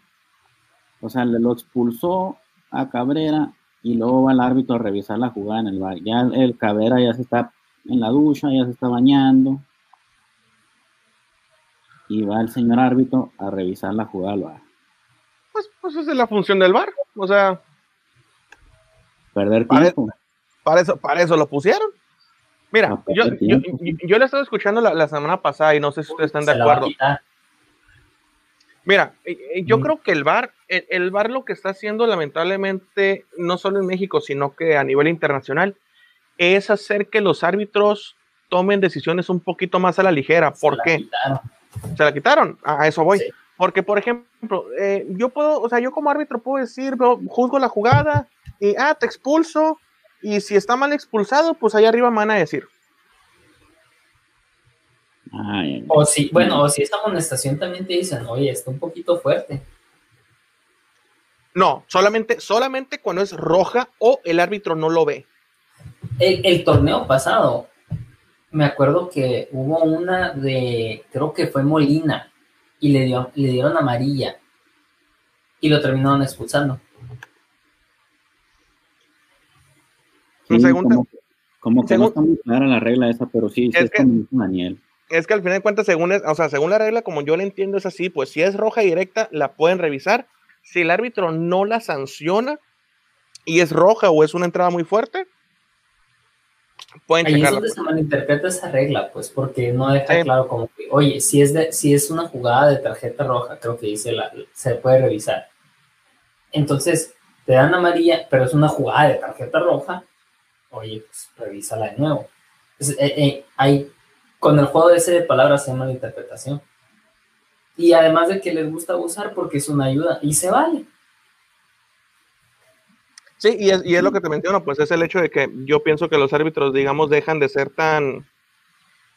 O sea, le lo expulsó a Cabrera y luego va el árbitro a revisar la jugada en el bar. Ya el, el Cabrera ya se está en la ducha, ya se está bañando. Y va el señor árbitro a revisar la jugada al bar. Pues, pues esa es la función del bar. O sea, Perder tiempo. Para eso, para eso lo pusieron. Mira, yo, yo, yo, yo le estaba escuchando la, la semana pasada y no sé si ustedes están de Se la acuerdo. Mira, eh, eh, yo Mm. creo que el VAR, el, el VAR lo que está haciendo lamentablemente, no solo en México, sino que a nivel internacional, es hacer que los árbitros tomen decisiones un poquito más a la ligera. Se ¿Por la qué? quitaron. ¿Se la quitaron? A a eso voy. Sí. Porque, por ejemplo, eh, yo puedo, o sea, yo como árbitro puedo decir, veo- juzgo la jugada y, ah, te expulso. Y si está mal expulsado, pues ahí arriba me van a decir. Ay, O si, bueno, o si esa amonestación también te dicen, oye, está un poquito fuerte. No, solamente, solamente cuando es roja o el árbitro no lo ve. El, el torneo pasado, me acuerdo que hubo una de, creo que fue Molina, y le, dio, le dieron amarilla, y lo terminaron expulsando. Sí, según como, como que según- no está muy clara la regla esa, pero sí, sí Es es, que- como dice Daniel. es que al final de cuentas, según, es, o sea, según la regla, como yo la entiendo, es así, pues si es roja directa, la pueden revisar. Si el árbitro no la sanciona y es roja o es una entrada muy fuerte, pueden Ahí es donde se malinterpreta esa regla, pues, porque no deja Sí. claro como que, oye, si es, de, si es una jugada de tarjeta roja, creo que dice, la, se puede revisar. Entonces, te dan amarilla, pero es una jugada de tarjeta roja, oye, pues revísala de nuevo. Eh, eh, hay, con el juego ese de palabras hay malinterpretación. Y además de que les gusta abusar porque es una ayuda, y se vale. Sí, y es, y es lo que te menciono, pues es el hecho de que yo pienso que los árbitros, digamos, dejan de ser tan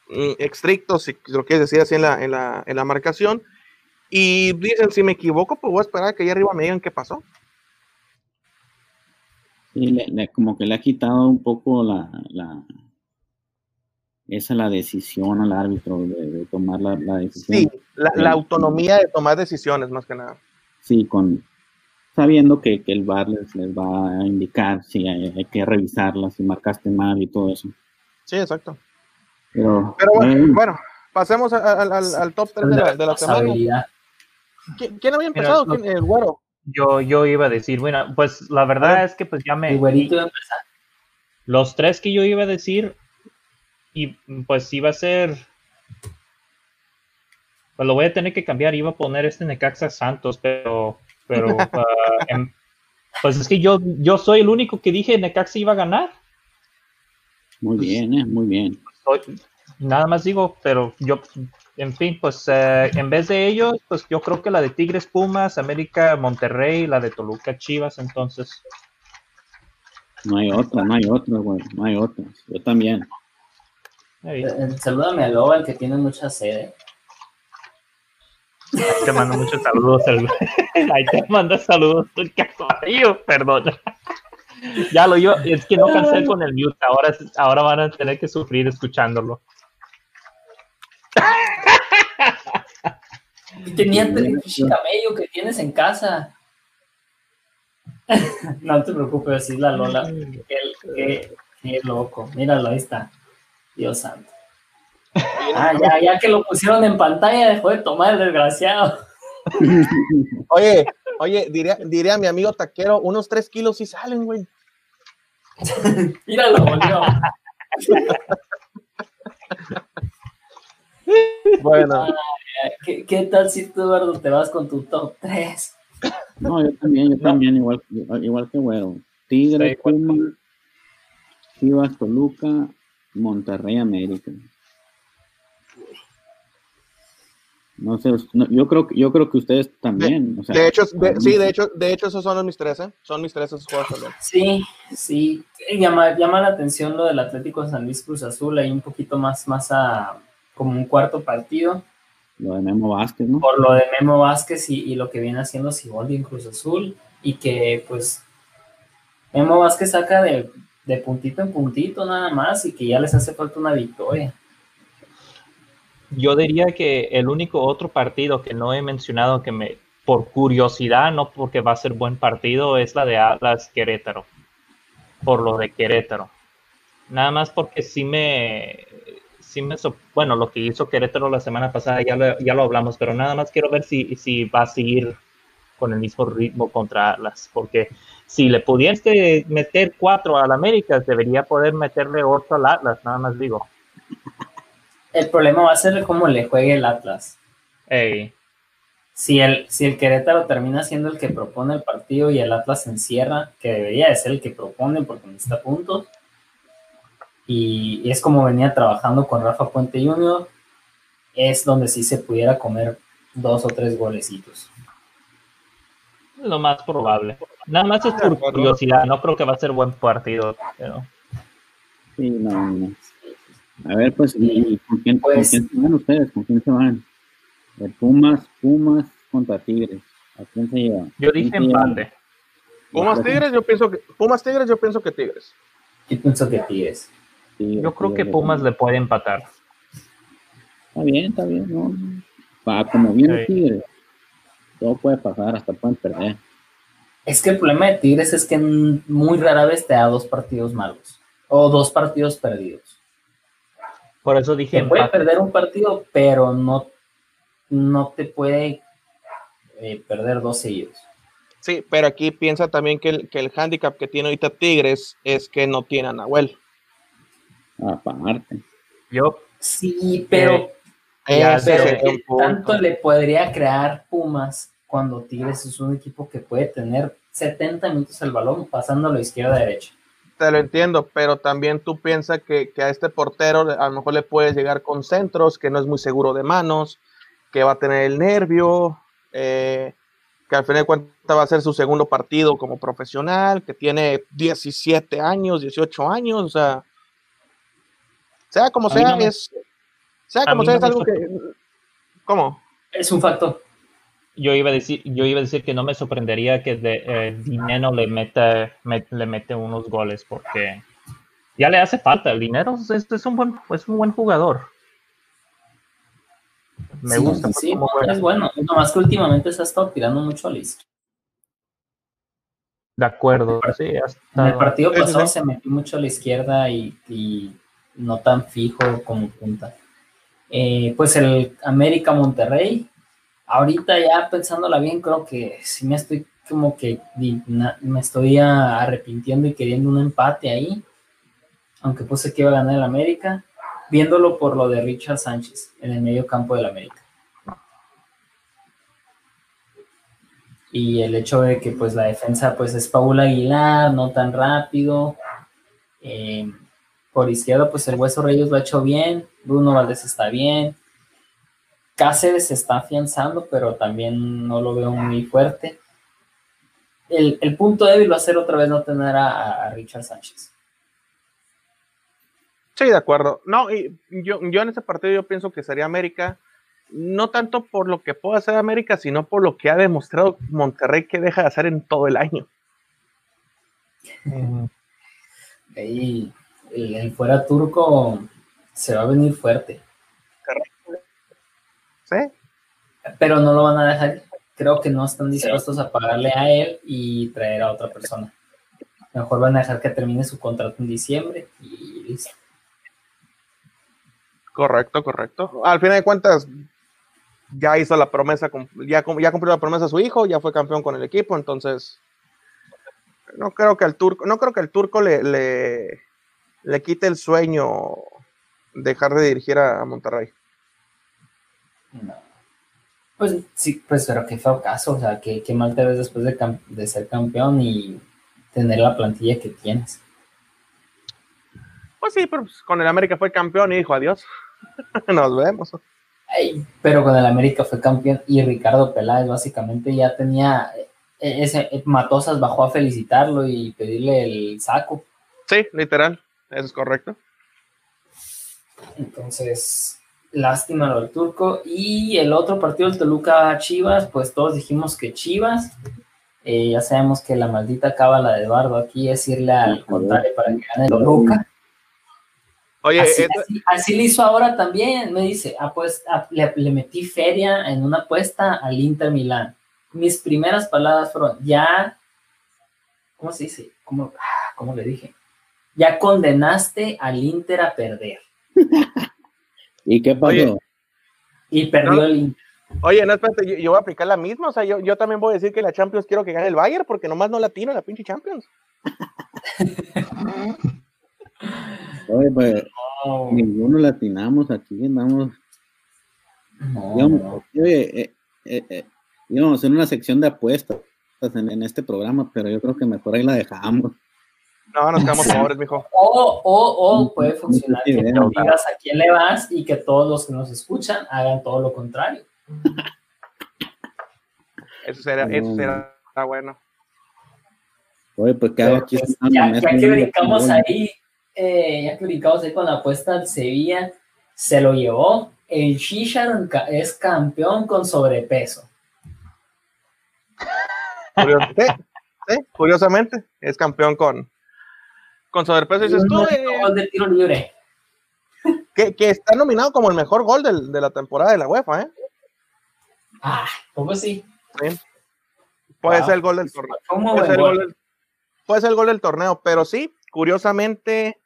mm, estrictos, si lo quieres decir así en la, en, la, en la marcación, y dicen, si me equivoco, pues voy a esperar a que allá arriba me digan qué pasó. Sí, le- le- como que le ha quitado un poco la, la esa la decisión al árbitro de, de tomar la, la decisión. Sí, la, la autonomía de tomar decisiones, más que nada. Sí, con sabiendo que, que el VAR les, les va a indicar si hay, hay que revisarla, si marcaste mal y todo eso. Sí, exacto. Pero, Pero bueno, bueno, bueno pasemos al, al- al top 3 de la, de la semana. ¿Quién, quién había empezado? Mira, ¿Quién? El güero. Yo, yo iba a decir, bueno, pues la verdad es que pues ya me... Los tres que yo iba a decir, y pues iba a ser... Pues lo voy a tener que cambiar, iba a poner este Necaxa Santos, pero... pero ah, em- pues es que yo, yo soy el único que dije Necaxa iba a ganar. muy bien, eh, muy bien. Soy- nada más digo, pero yo, en fin, pues eh, en vez de ellos, pues yo creo que la de Tigres Pumas, América Monterrey, la de Toluca Chivas, entonces... No hay otra, no hay otra, güey, no hay otra. Yo también. Eh, eh, Salúdame a Loba, el que tiene mucha sed. Te mando muchos saludos. el- Ahí te mando saludos. el caballo, perdón. Ya lo yo, es que no cansé con el mute. Ahora, ahora van a tener que sufrir escuchándolo. Y tenía el camello que tienes en casa. no te preocupes, sí, la Lola. Qué, qué- qué loco. Míralo, ahí está. Dios santo. Ah, ya, ya que lo pusieron en pantalla, dejó de tomar el desgraciado. Oye, oye, diría, diría mi amigo taquero, unos 3 kilos sí salen, güey. Míralo, volvió. Bueno, ¿Qué, ¿Qué tal si tú, Eduardo, te vas con tu top 3? No, yo también, yo también, igual, igual que güero. Tigre. Pumas, Chivas, Toluca, Monterrey, América. No sé, no, yo creo que yo creo que ustedes también. o sea, de hecho, de- sí, de hecho, de hecho, esos son mis tres, ¿eh? Son mis tres esos juegos también. Sí, sí. Llama, llama la atención lo del Atlético San Luis Cruz Azul, ahí un poquito más, más a como un cuarto partido. Lo de Memo Vázquez, ¿no? por lo de Memo Vázquez y, y lo que viene haciendo Siboldi en Cruz Azul y que pues Memo Vázquez saca de, de puntito en puntito nada más y que ya les hace falta una victoria. Yo diría que el único otro partido que no he mencionado que me, por curiosidad, no porque va a ser buen partido, es la de Atlas Querétaro. Por lo de Querétaro. Nada más porque sí me, sí me, so- bueno, lo que hizo Querétaro la semana pasada ya lo, ya lo hablamos, pero nada más quiero ver si, si va a seguir con el mismo ritmo contra Atlas, porque si le pudieras que meter cuatro al América, debería poder meterle ocho al Atlas, nada más digo. El problema va a ser cómo le juegue el Atlas. Ey, Si el, si el Querétaro termina siendo el que propone el partido y el Atlas encierra, que debería de ser el que propone porque necesita puntos, y, es como venía trabajando con Rafa Puente Jr., es donde sí se pudiera comer dos o tres golecitos. lo más probable. Nada más es por curiosidad, no creo que va a ser buen partido, pero Sí, no, no. A ver, pues, ¿y, y con, quién, con Pues- quién se van ustedes? ¿Con quién se van? De Pumas, Pumas contra Tigres. ¿A quién se lleva? yo ¿Quién dije empate. Pumas Tigres, yo pienso que Pumas Tigres, yo pienso que Tigres. Yo pienso que Tigres. Yo creo que Pumas le puede empatar. Está bien, está bien, no. Pa, como viene Sí. Tigres, todo puede pasar, hasta pueden perder. Es que el problema de Tigres es que muy rara vez te da dos partidos malos o dos partidos perdidos. Por eso dije Te puede perder un partido, pero no, no te puede eh, perder dos seguidos. Sí, pero aquí piensa también que el, que el handicap que tiene ahorita Tigres es que no tiene a Nahuel. Aparte. Yo, Sí, pero, Eh, Ya, Ese pero sería un ¿qué punto. tanto le podría crear Pumas cuando Tigres es un equipo que puede tener 70 minutos el balón pasándolo izquierda a derecha? Te lo entiendo, pero también tú piensas que, que a este portero a lo mejor le puedes llegar con centros, que no es muy seguro de manos, que va a tener el nervio, eh, que al final de cuentas va a ser su segundo partido como profesional, que tiene 17 años, 18 años, o sea, sea como sea, no me- es, sea como sea, no es algo que, ¿cómo? Es un factor. yo iba a decir, yo iba a decir que no me sorprendería que de, eh, Dinero le meta, me- le mete unos goles porque ya le hace falta. El dinero es, es un buen, es un buen jugador. Me Sí, gusta sí, no, es bueno. Nomás que últimamente se ha estado tirando mucho a la izquierda. De acuerdo, sí, En el partido sí, pasado sí. se metió mucho a la izquierda y, y no tan fijo como punta. Eh, pues el América Monterrey, ahorita ya pensándola bien, creo que sí me estoy como que me estoy arrepintiendo y queriendo un empate ahí, aunque puse que iba a ganar el América, viéndolo por lo de Richard Sánchez en el medio campo del América. y el hecho de que pues la defensa pues es Paul Aguilar, no tan rápido. Eh, por izquierda pues el Hueso Reyes lo ha hecho bien, Bruno Valdés está bien. Cáceres se está afianzando, pero también no lo veo muy fuerte. El, el punto débil va a ser otra vez no tener a, a Richard Sánchez. Sí, de acuerdo. No, y yo, yo en ese partido yo pienso que sería América, no tanto por lo que puede hacer América, sino por lo que ha demostrado Monterrey que deja de hacer en todo el año. Ahí el, el fuera turco se va a venir fuerte. ¿Sí? pero no lo van a dejar. Creo que no están dispuestos a pagarle a él y traer a otra persona. Mejor van a dejar que termine su contrato en diciembre y listo. Correcto, correcto. Al final de cuentas, ya hizo la promesa, ya, cum- ya cumplió la promesa a su hijo, ya fue campeón con el equipo, entonces no creo que al turco, no creo que el turco le, le, le quite el sueño dejar de dirigir a, a Monterrey. No. Pues sí, pues pero qué feo caso, o sea, qué, qué mal te ves después de, de ser campeón y tener la plantilla que tienes. Pues sí, pero pues, con el América fue campeón y dijo adiós. Nos vemos. Ay, pero con el América fue campeón y Ricardo Peláez básicamente ya tenía eh, ese Matosas bajó a felicitarlo y pedirle el saco. Sí, literal, eso es correcto. Entonces, lástima lo del turco. Y el otro partido, el Toluca Chivas, pues todos dijimos que Chivas. Eh, ya sabemos que la maldita cábala de Eduardo aquí es irle al contrario para que gane el Toluca. Oye, Así, así- así le hizo ahora también. Me dice, ah, pues, ah, le, le metí feria en una apuesta al Inter Milán. Mis primeras palabras fueron, ya, ¿cómo se dice? ¿Cómo, ah, cómo le dije? Ya condenaste al Inter a perder. ¿Y qué pasó? Oye, Y perdió No. el Inter. Oye, no, espérate, yo, yo voy a aplicar la misma. O sea, yo, yo también voy a decir que la Champions quiero que gane el Bayern porque nomás no la tiro la pinche Champions. Oye, pues No, ninguno latinamos aquí, andamos. no, oye, eh, eh, eh, íbamos a hacer una sección de apuestas en, en este programa, pero yo creo que mejor ahí la dejamos. No, nos quedamos pobres, mijo. O, o, o puede funcionar que tú digas a quién le vas y que todos los que nos escuchan hagan todo lo contrario. Eso será, eso será está bueno. Oye, pues Pero, aquí pues, ya, ya que brincamos ahí, eh, ya que brincamos ahí con la apuesta al Sevilla, se lo llevó. El Shisharon es campeón con sobrepeso. Curios- sí, sí, curiosamente, es campeón con, con sobrepeso. Dices tú, Un eh, gol de tiro libre. que, que está nominado como el mejor gol del- de la temporada de la UEFA, ¿eh? Ah, ¿cómo sí? Sí. Puede Wow. ser el gol del torneo. Puede ser, el gol. del, puede ser el gol del torneo, pero sí, curiosamente,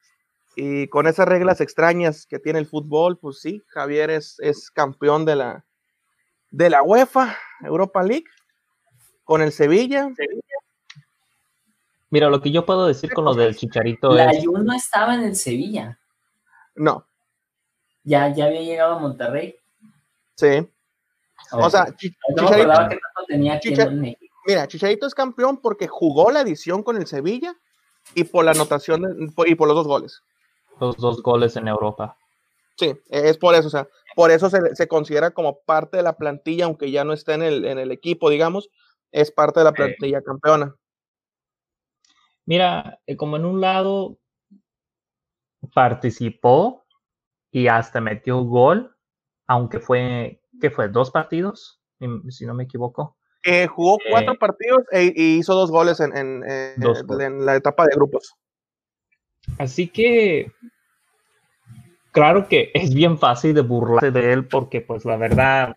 y con esas reglas extrañas que tiene el fútbol, pues sí, Javier es, es campeón de la, de la UEFA, Europa League, con el Sevilla. Mira, lo que yo puedo decir con lo del chicharito La es. Jun no estaba en el Sevilla. No, Ya, ya había llegado a Monterrey. sí. O sea, Chi- no me Chicharito, acordaba que tanto tenía aquí Chicha- en México. mira, Chicharito es campeón porque jugó la edición con el Sevilla y por la anotación de- y por los dos goles. Los dos goles en Europa. Sí, es por eso, o sea, por eso se, se considera como parte de la plantilla, aunque ya no está en el, en el equipo, digamos, es parte de la plantilla campeona. Mira, eh, como en un lado participó y hasta metió gol, aunque fue, ¿qué fue? ¿Dos partidos? Si- Si no me equivoco. Eh, jugó cuatro Eh, partidos e, y hizo dos goles en, en, Dos goles. en la etapa de grupos. Así que, claro que es bien fácil de burlarse de él porque, pues, la verdad,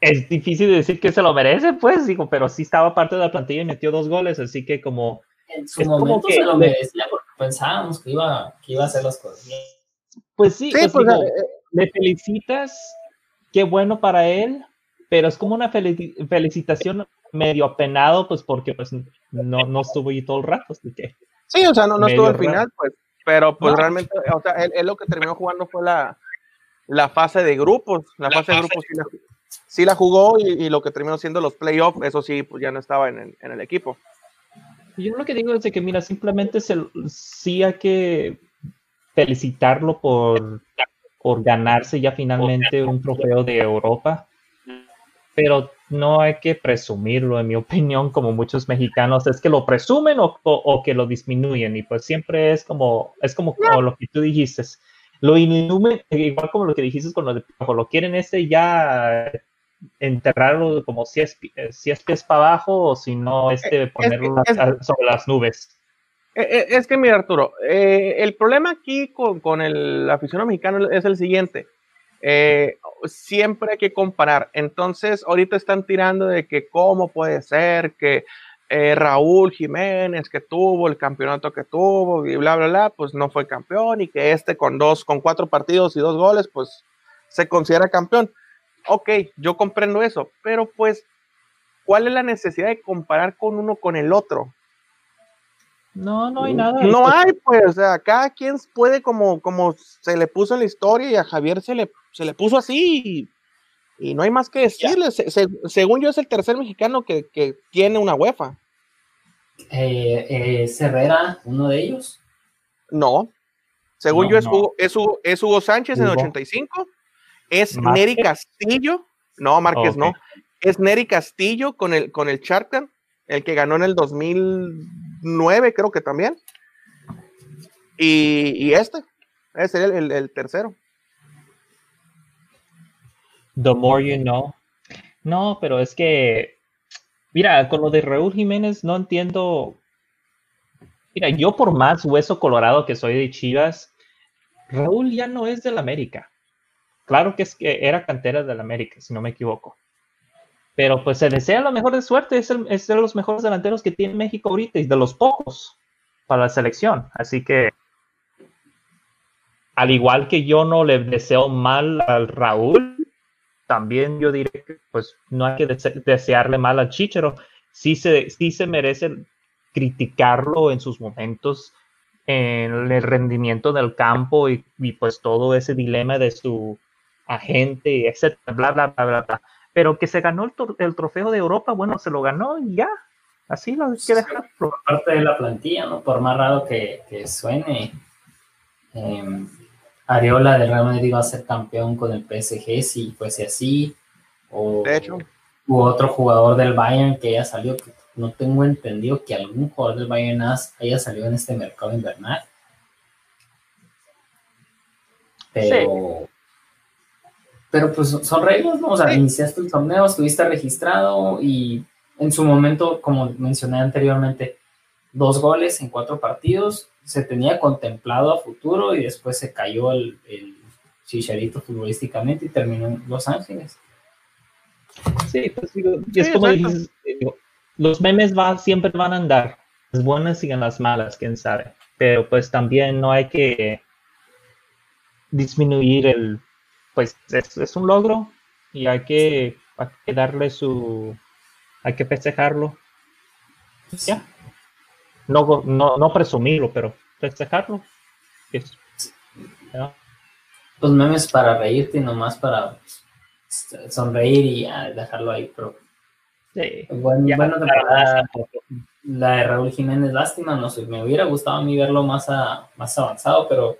es difícil decir que se lo merece, pues, digo, pero sí estaba parte de la plantilla y metió dos goles, así que como, En su es como momento que se lo merecía porque pensábamos que iba, que iba a hacer las cosas bien. pues sí, Sí, pues, pues, digo, eh, le felicitas, qué bueno para él, pero es como una felici- felicitación medio apenado, pues, porque, pues, no, no estuvo ahí todo el rato, así que... sí, o sea, no, no estuvo al final, pues, pero pues No. realmente, o sea, él, él lo que terminó jugando fue la, la fase de grupos. La, fase de grupos sí la, sí la jugó y, lo que terminó siendo los playoffs, eso sí, pues ya no estaba en el, equipo. Yo lo que digo es de que, mira, simplemente se, sí hay que felicitarlo por, por ganarse ya finalmente un trofeo de Europa, pero no hay que presumirlo, en mi opinión, como muchos mexicanos, es que lo presumen o, o- que lo disminuyen, y pues siempre es como, es como lo que tú dijiste, lo inhumen, igual como lo que dijiste con lo de Piojo, lo quieren este ya enterrarlo como si es, eh, si es pies para abajo o si no este ponerlo es- sobre las nubes. Eh, eh, Es que mira, Arturo, eh, el problema aquí con, con el aficionado mexicano es el siguiente. Eh, siempre hay que comparar. Entonces, ahorita están tirando de que cómo puede ser que eh, Raúl Jiménez, que tuvo el campeonato que tuvo y bla, bla, bla, pues no fue campeón y que este con dos, con cuatro partidos y dos goles, pues se considera campeón. Ok, yo comprendo eso, pero pues, ¿cuál es la necesidad de comparar con uno con el otro? No, no hay nada. No hay, pues, o sea, cada quien puede como, como se le puso en la historia y a Javier se le, se le puso así y, y no hay más que decirle. Se- se- según yo es el tercer mexicano que, que tiene una UEFA. Eh, eh, Herrera, uno de ellos. No. Según No, yo es, no. Hugo, es, Hugo, es Hugo Sánchez en el Hugo. 85. Es ¿Márquez? Neri Castillo. No, Márquez no. Es Neri Castillo con el, con el Charcan, el que ganó en el 2009, creo que también. Y, y este, ese sería el, el- el tercero. The more you know. No, pero es que, mira, con lo de Raúl Jiménez no entiendo. Mira, yo por más hueso colorado que soy de Chivas, Raúl ya no es del América. Claro que es que era cantera del América, si no me equivoco. Pero pues se desea lo mejor de suerte, es, el- es de los mejores delanteros que tiene México ahorita y de los pocos para la selección. Así que al igual que yo no le deseo mal al Raúl, también yo diré que pues no hay que desearle mal al Chichero. Sí se, sí se merece criticarlo en sus momentos en el rendimiento del campo y, pues todo ese dilema de su agente, etcétera, bla, bla, bla, bla, bla. Pero que se ganó el, trofeo de Europa, bueno, se lo ganó y ya. Así lo hay que dejar. Por parte de la plantilla, ¿no? Por más raro que, que suene, eh, Areola de Real Madrid va a ser campeón con el PSG si fuese así. O, de hecho. U otro jugador del Bayern que haya salido, no tengo entendido que algún jugador del Bayern haya salido en este mercado invernal. Pero, pero pues son reglas, ¿no? O sea, iniciaste el torneo, estuviste registrado y en su momento, como mencioné anteriormente, dos goles en cuatro partidos, se tenía contemplado a futuro y después se cayó el, el chicharito futbolísticamente y terminó en Los Ángeles. Sí, pues digo, es como los memes va, siempre van a andar, las buenas y en las malas, quién sabe. Pero pues también no hay que disminuir el, pues es, un logro y hay que, hay que darle su, hay que festejarlo. Ya no, no, no presumirlo, pero festejarlo. Los memes para reírte y nomás para sonreír y dejarlo ahí, pero bueno, la de Raúl Jiménez, lástima, no sé, me hubiera gustado a mí verlo más, más avanzado, pero,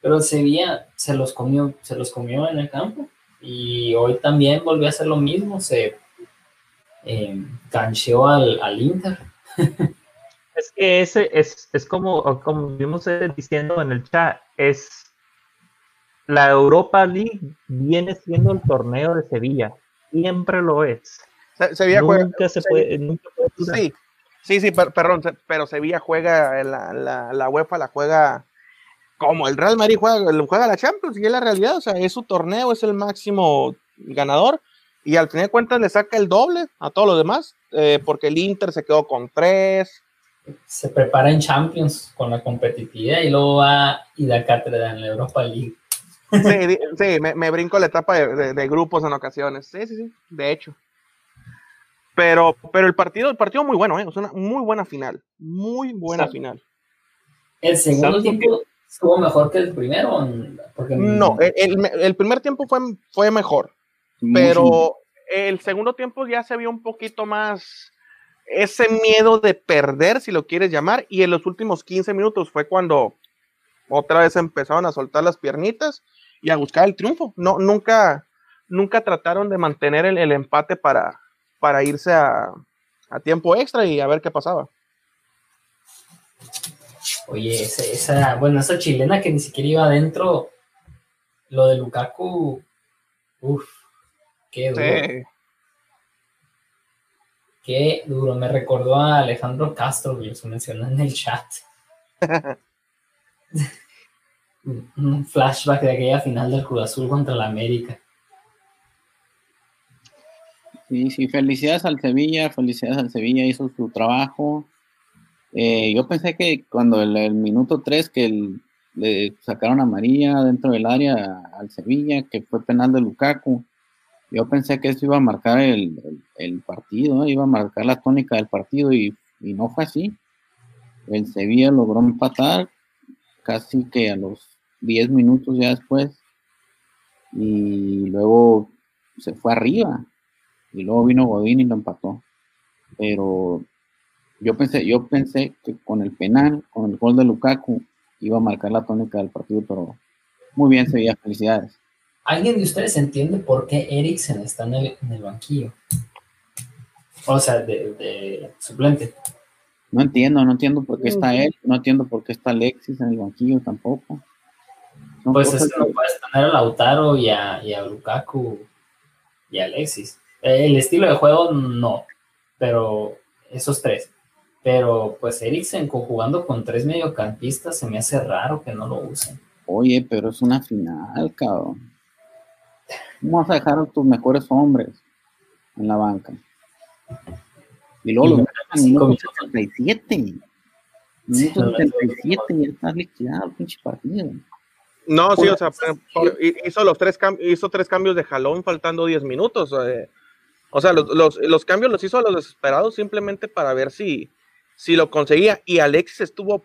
pero Sevilla se los comió, se los comió en el campo y hoy también volvió a hacer lo mismo, se eh, cancheó al, al Inter. Es que ese es, es como, como vimos diciendo en el chat, es la Europa League viene siendo el torneo de Sevilla. Siempre lo es. Sevilla juega. Se puede, sí, sí, sí, perdón, pero Sevilla juega, la, la, la, UEFA la juega como el Real Madrid juega, juega la Champions, y es la realidad, o sea, es su torneo, es el máximo ganador, y al final de cuentas le saca el doble a todos los demás, eh, porque el Inter se quedó con tres, se prepara en Champions con la competitividad y luego va y da cátedra en la Europa League. Sí, sí me, brinco la etapa de, grupos en ocasiones. Sí, sí, sí, de hecho. Pero, pero el partido, el partido muy bueno, ¿eh? Es una muy buena final. Muy buena final. ¿El segundo tiempo estuvo mejor que el primero? Porque no, el, primer tiempo fue, fue mejor. Pero el segundo tiempo ya se vio un poquito más ese miedo de perder, si lo quieres llamar, y en los últimos 15 minutos fue cuando otra vez empezaron a soltar las piernitas y a buscar el triunfo. No, nunca, nunca trataron de mantener el, empate para, para irse a, tiempo extra y a ver qué pasaba. Oye, esa, bueno, esa chilena que ni siquiera iba adentro, lo de Lukaku, uff, qué duro. Qué duro, me recordó a Alejandro Castro, que se mencionó en el chat. Un flashback de aquella final del Cruz Azul contra la América. Sí, sí, felicidades al Sevilla, felicidades al Sevilla, hizo su trabajo. Eh, yo pensé que cuando el, el minuto 3 que le sacaron a María dentro del área al Sevilla, que fue penal de Lukaku, yo pensé que eso iba a marcar el, partido, iba a marcar la tónica del partido y, no fue así. El Sevilla logró empatar casi que a los 10 minutos ya después y luego se fue arriba y luego vino Godín y lo empató. Pero yo pensé, yo pensé que con el penal, con el gol de Lukaku, iba a marcar la tónica del partido, pero muy bien Sevilla, felicidades. ¿Alguien de ustedes entiende por qué Eriksen está en el, banquillo? O sea, de, suplente. No entiendo, no entiendo por qué está él, no entiendo por qué está Alexis en el banquillo tampoco. pues es que no puedes tener a Lautaro y a, y a Lukaku y a Alexis. El estilo de juego no, pero esos tres. Pero pues Eriksen jugando con tres mediocampistas se me hace raro que no lo usen. Oye, pero es una final, cabrón. Vamos a dejar a tus mejores hombres en la banca. Y luego los en minuto 77. Minuto 77 ya está liquidado pinche partido. No, sí, o sea, hizo los tres hizo tres cambios de jalón faltando 10 minutos. Eh. o sea, los, cambios los hizo a los desesperados simplemente para ver si, si lo conseguía. Y Alexis estuvo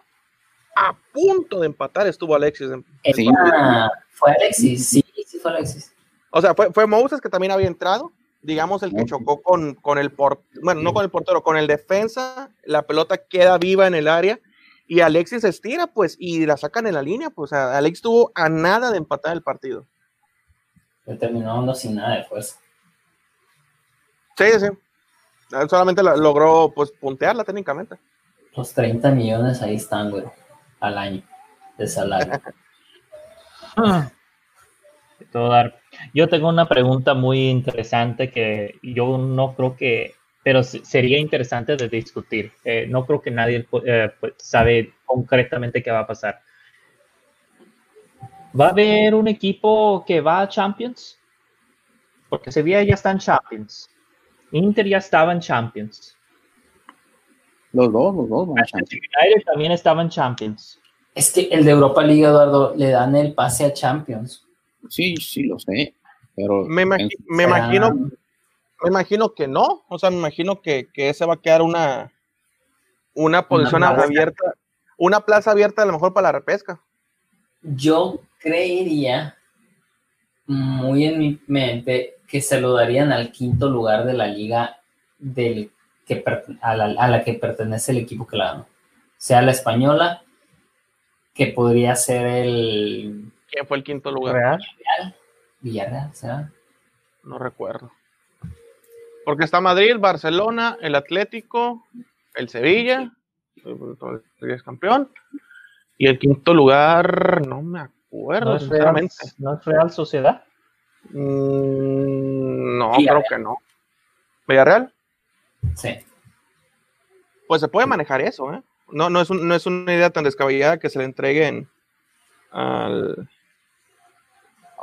a punto de empatar, estuvo Alexis. fue Alexis, sí, sí fue Alexis. O sea, fue, fue Moses que también había entrado, digamos, el que chocó con, con el portero, bueno, no con el portero, con el defensa, la pelota queda viva en el área y Alexis estira, pues, y la sacan en la línea, pues, Alex tuvo a nada de empatar el partido. Le terminó dando sin nada de fuerza. Sí, sí. Solamente logró, pues, puntearla técnicamente. Los 30 millones ahí están, güey, al año de salario. Yo tengo una pregunta muy interesante que yo no creo que pero sería interesante de discutir. Eh, no creo que nadie eh, pues, sabe concretamente qué va a pasar. ¿Va a haber un equipo que va a Champions? Porque Sevilla ya está en Champions. Inter ya estaba en Champions. Los dos, los dos van a Champions. también estaba en Champions. Es que el de Europa League, Eduardo, le dan el pase a Champions. Sí, sí, lo sé. Pero me, me imagino me imagino que no, o sea, me imagino que, que ese va a quedar una, una posición abierta, una plaza abierta a lo mejor para la repesca. Yo creería muy en mi mente que se lo darían al quinto lugar de la liga del que a, la, que pertenece el equipo que la ganó. Sea la española, que podría ser el... ¿Quién fue el quinto lugar? Villarreal. Villarreal, ¿será? No recuerdo. Porque está Madrid, Barcelona, el Atlético, el Sevilla, el es campeón. Y el quinto lugar, no me acuerdo, ¿No sinceramente. ¿No es Real Sociedad? Mm, no, creo que no. ¿Villarreal? Sí. Pues se puede manejar eso, ¿eh? No, no, es no es una idea tan descabellada que se le entreguen al.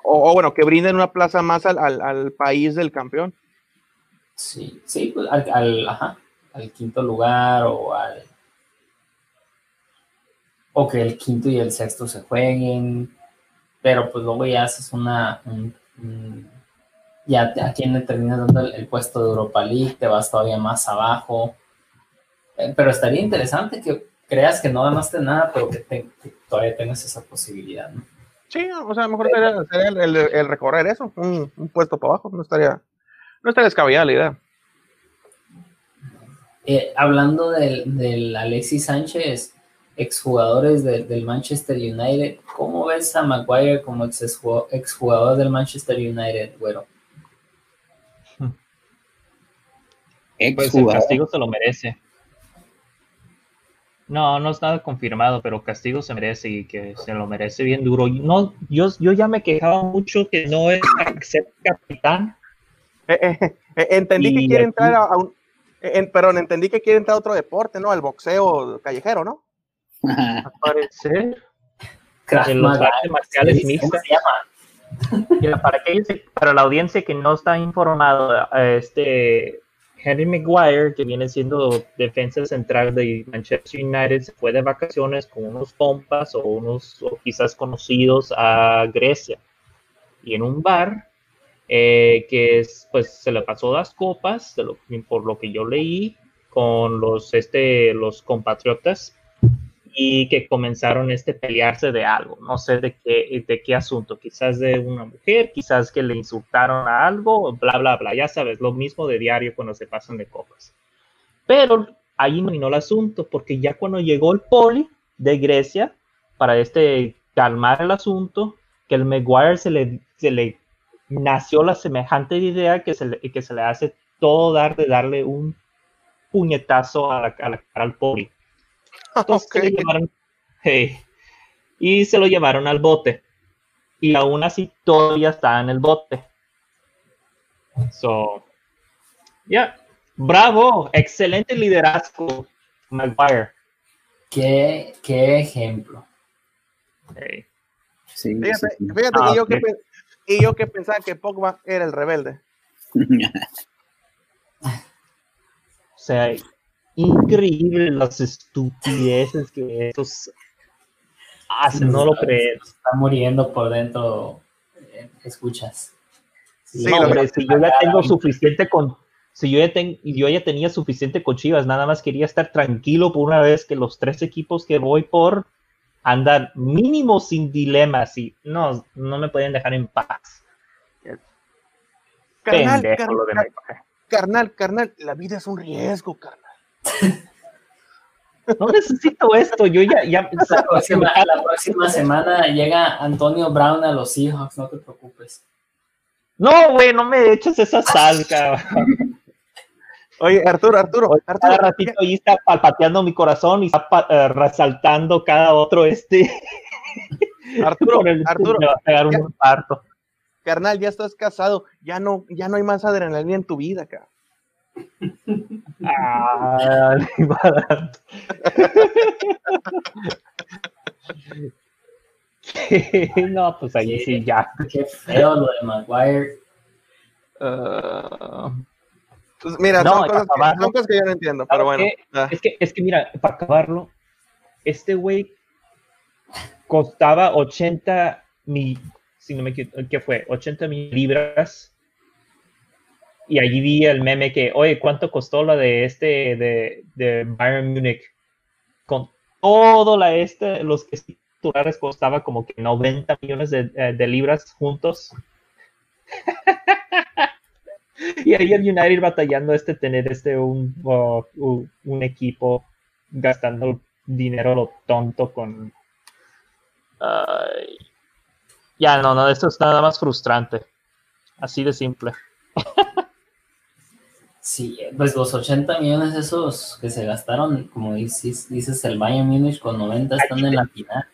O, bueno, que brinden una plaza más al país del campeón. Sí, sí, pues, al, ajá, al quinto lugar o al. O que el quinto y el sexto se jueguen. Pero pues luego ya haces una. ya a quien le terminas dando el, puesto de Europa League, te vas todavía más abajo. Eh, pero estaría interesante que creas que no ganaste nada, pero que, todavía tengas esa posibilidad, ¿no? Sí, o sea, a lo mejor sería, el, recorrer eso, un, un, puesto para abajo, no estaría, no está descabellada la idea. Eh, hablando del, Alexis Sánchez, exjugadores del Manchester United, ¿cómo ves a Maguire como exjugador del Manchester United, güero? Pues el castigo se lo merece. No, no está confirmado, pero castigo se merece y que se lo merece bien duro. No, yo, yo ya me quejaba mucho que no es capitán eh, eh, eh, entendí que quiere entrar a, un. perdón, entendí que quiere entrar a otro deporte, ¿no? Al boxeo callejero, ¿no? Aparecer. En los artes marciales mixtas. para, para la audiencia que no está informado, este Henry Maguire, que viene siendo defensa central de Manchester United, se fue de vacaciones con unos compas o unos quizás conocidos a Grecia. Y en un bar eh, que es, pues se le pasó las copas, por lo que yo leí, con los, este, los compatriotas y que comenzaron este pelearse de algo, no sé de qué, de qué asunto, quizás de una mujer, quizás que le insultaron a algo, bla, bla, bla, ya sabes, lo mismo de diario cuando se pasan de copas. Pero ahí no vino el asunto, porque ya cuando llegó el poli de Grecia, para este calmar el asunto, que el Maguire se le, se le nació la semejante idea que se le, que se le hace todo dar de darle un puñetazo a la, cara al poli. y se lo llevaron al bote. Y aún así todavía está en el bote. So, ya, bravo, excelente liderazgo, Maguire. Qué, qué ejemplo. fíjate, fíjate que yo que, y yo que pensaba que Pogba era el rebelde. o sea, increíble las estupideces que esos Ah, si no lo crees. Está muriendo por dentro. eh, Escuchas. Sí, no, lo hombre, si yo ya tengo suficiente con. Si yo ya, ten- yo ya tenía suficiente con Chivas, nada más quería estar tranquilo por una vez que los tres equipos que voy por andan mínimo sin dilemas y no, no me pueden dejar en paz. Carnal, Pendejo carnal, carnal, la vida es un riesgo, carnal. No necesito esto, yo ya, ya La próxima, la próxima semana llega Antonio Brown a los Seahawks, no te preocupes. No, güey, no me eches esa sal, cabrón. Oye, Arturo, Arturo, Arturo, Cada ratito ahí está palpateando mi corazón y está eh, resaltando cada otro este. Arturo, el- Arturo, me va a pegar un infarto. carnal, ya estás casado, ya no, ya no hay más adrenalina en tu vida, cara. Ah, barato. no, pues ahí sí ya. Qué feo lo de Maguire. Ah, Pues mira, No, son, cosas que, acabarlo. son cosas que yo no entiendo, pero ¿Sabes bueno. ah, es que, es que mira, para acabarlo, este güey costaba 80 mil, si no me equivoco, ¿qué fue? 80 mil libras. Y allí vi el meme que, oye, ¿cuánto costó la de este, de, de Bayern Múnich? Con todo la este, los que titulares costaba como que 90 millones de, eh, de libras juntos. y ahí el United batallando este tener este un, uh, un, equipo gastando dinero lo tonto con Ay. ya no no esto es nada más frustrante así de simple Sí, pues los 80 millones esos que se gastaron, como dices, dices el Bayern Múnich con 90 están en la final.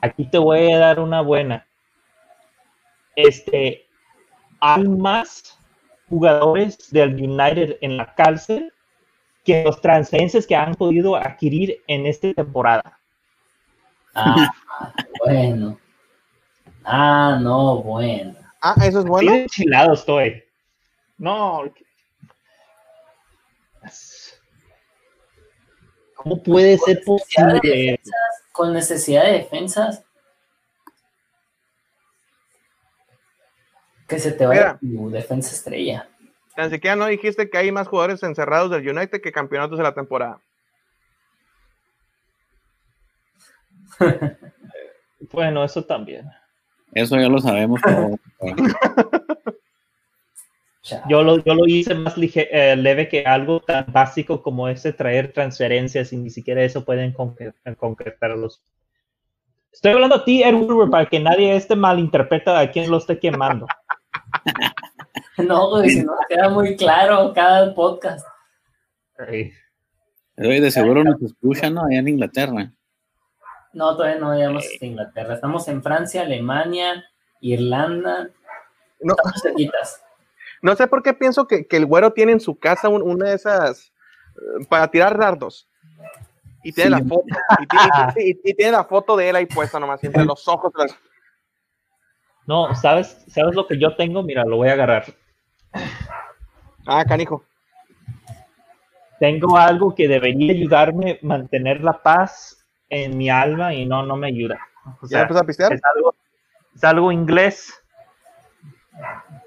aquí te voy a dar una buena este hay más jugadores del United en la cárcel que los transferencias que han podido adquirir en esta temporada Ah, bueno. Ah, no, bueno. Ah, eso es bueno. enchilado estoy. No. ¿Cómo puede ser posible? Con necesidad de defensas. Que se te vaya tu defensa estrella. Tan siquiera no dijiste que hay más jugadores encerrados del United que campeonatos de la temporada. Bueno, eso también. Eso ya lo sabemos. Yo lo, yo lo hice más lige- eh, leve que algo tan básico como ese traer transferencias y ni siquiera eso pueden concre- concretarlos. Estoy hablando a ti, Ed Woodward, para que nadie este malinterpreta a quién lo esté quemando. No, güey, si no queda muy claro cada podcast. Oye, de seguro nos escuchan, ¿no? Allá en Inglaterra. No, todavía no llegamos hasta Inglaterra. Estamos en Francia, Alemania, Irlanda. No, Estamos cerquitas. No sé por qué pienso que, que el güero tiene en su casa un- una de esas eh, para tirar dardos. Y tiene Sí. la foto. Y tiene, y- y- y tiene la foto de él ahí puesta nomás, entre los ojos. las- No, ¿sabes, ¿sabes lo que yo tengo? Mira, lo voy a agarrar. Ah, canijo. Tengo algo que debería ayudarme a mantener la paz en mi alma y no, no me ayuda. O ¿Ya sea, a pistear? es algo, es algo inglés.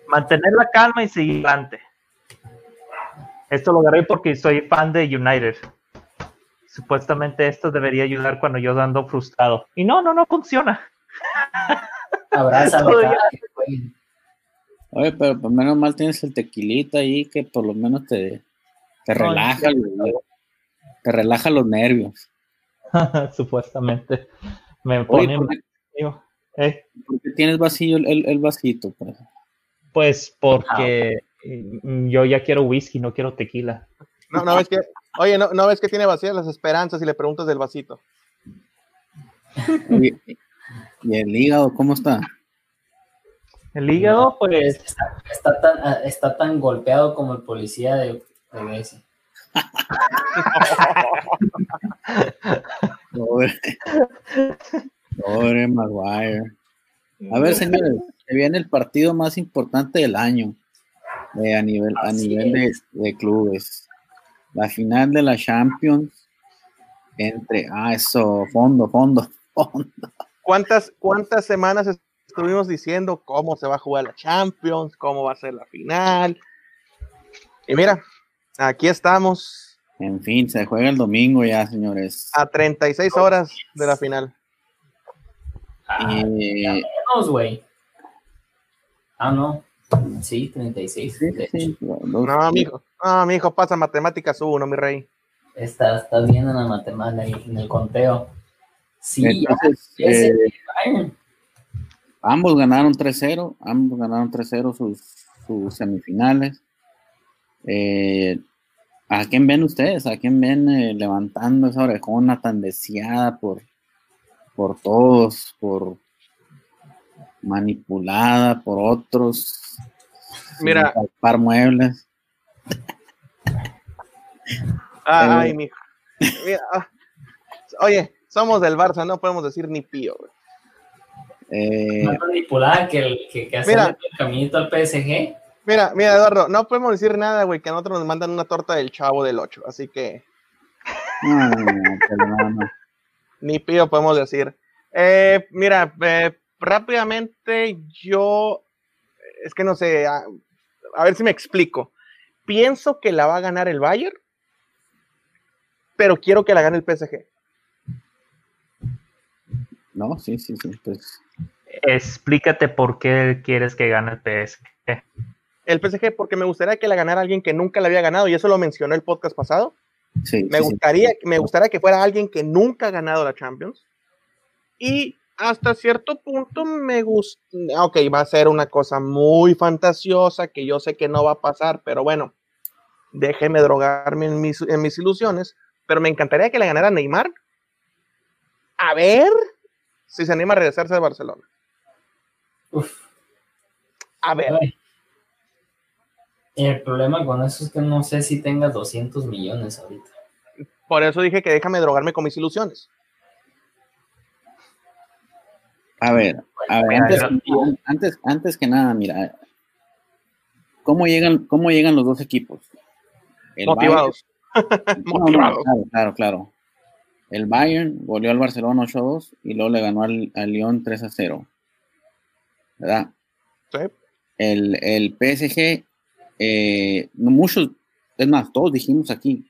Mantener la calma y seguir adelante. Esto lo agarré porque soy fan de United. Supuestamente esto debería ayudar cuando yo ando frustrado. Y no, no, no funciona. Jueguen. Oye, pero por menos mal tienes el tequilita ahí que por lo menos te, te No, relaja, te relaja los nervios. Supuestamente. Me Oye, ponen. ¿por qué, eh, por qué tienes vacío el, el- el vasito? Pues? Pues porque mm, yo ya quiero whisky, no quiero tequila. No, no ves que, oye, no, no ves que tiene vacías las esperanzas y le preguntas del vasito. ¿Y el hígado cómo está? El hígado, pues, Está, está tan, ah, está tan golpeado como el policía de, de. Pobre, pobre Maguire. A ver, señores, se viene el partido más importante del año eh, a nivel, a Así nivel de, es. de clubes. La final de la Champions entre, ah, eso, fondo, fondo. ¿Cuántas, ¿Cuántas semanas estuvimos diciendo cómo se va a jugar la Champions, cómo va a ser la final? Y mira, aquí estamos. En fin, se juega el domingo ya, señores. A 36 horas de la final. Ah, Eh, menos, güey. Ah, no. Sí, 36. sí, de sí, No, mijo. No, mijo, pasa matemáticas uno, mi rey. Está, está bien en la matemática, en el conteo. Sí, Entonces, ese- eh, ambos ganaron 3-0, ambos ganaron 3-0 sus, sus semifinales. Eh, ¿A quién ven ustedes? ¿A quién ven eh, levantando esa orejona tan deseada por, por todos, por manipulada por otros? Mira. palpar muebles. Ay, mijo. Mira, ah. Oye, somos del Barça, no podemos decir ni pío. güey. Eh, más manipulada que, el, que, que Mira. el caminito al PSG. Mira, mira, Eduardo, no podemos decir nada, güey, que a nosotros nos mandan una torta del chavo del 8, así que no, no. ni pío podemos decir. Eh, mira, eh, rápidamente yo, es que no sé, a, a ver si me explico. Pienso que la va a ganar el Bayern, pero quiero que la gane el PSG. No, sí, sí, sí. Pues, Explícate por qué quieres que gane el PSG. El PSG, porque me gustaría que la ganara alguien que nunca la había ganado, y eso lo mencionó el podcast pasado. sí, Me sí, sí. gustaría, me gustaría que fuera alguien que nunca ha ganado la Champions. Y hasta cierto punto me gusta. Ok, va a ser una cosa muy fantasiosa que yo sé que no va a pasar, pero bueno, déjeme drogarme en mis, en mis ilusiones. Pero me encantaría que le ganara Neymar. A ver si se anima a regresarse de Barcelona. Uf. A ver, Ay. El problema con eso es que no sé si tengas 200 millones ahorita. por eso dije que déjame drogarme con mis ilusiones. A ver, a ver, antes, antes, antes que nada, mira, ¿cómo llegan, cómo llegan los dos equipos? El Motivados. Bayern- no, no, Motivados. claro, claro, claro. El Bayern goleó al Barcelona 8-2 y luego le ganó al, al Lyon 3-0. ¿Verdad? Sí. El, el PSG, eh, muchos, es más, todos dijimos aquí,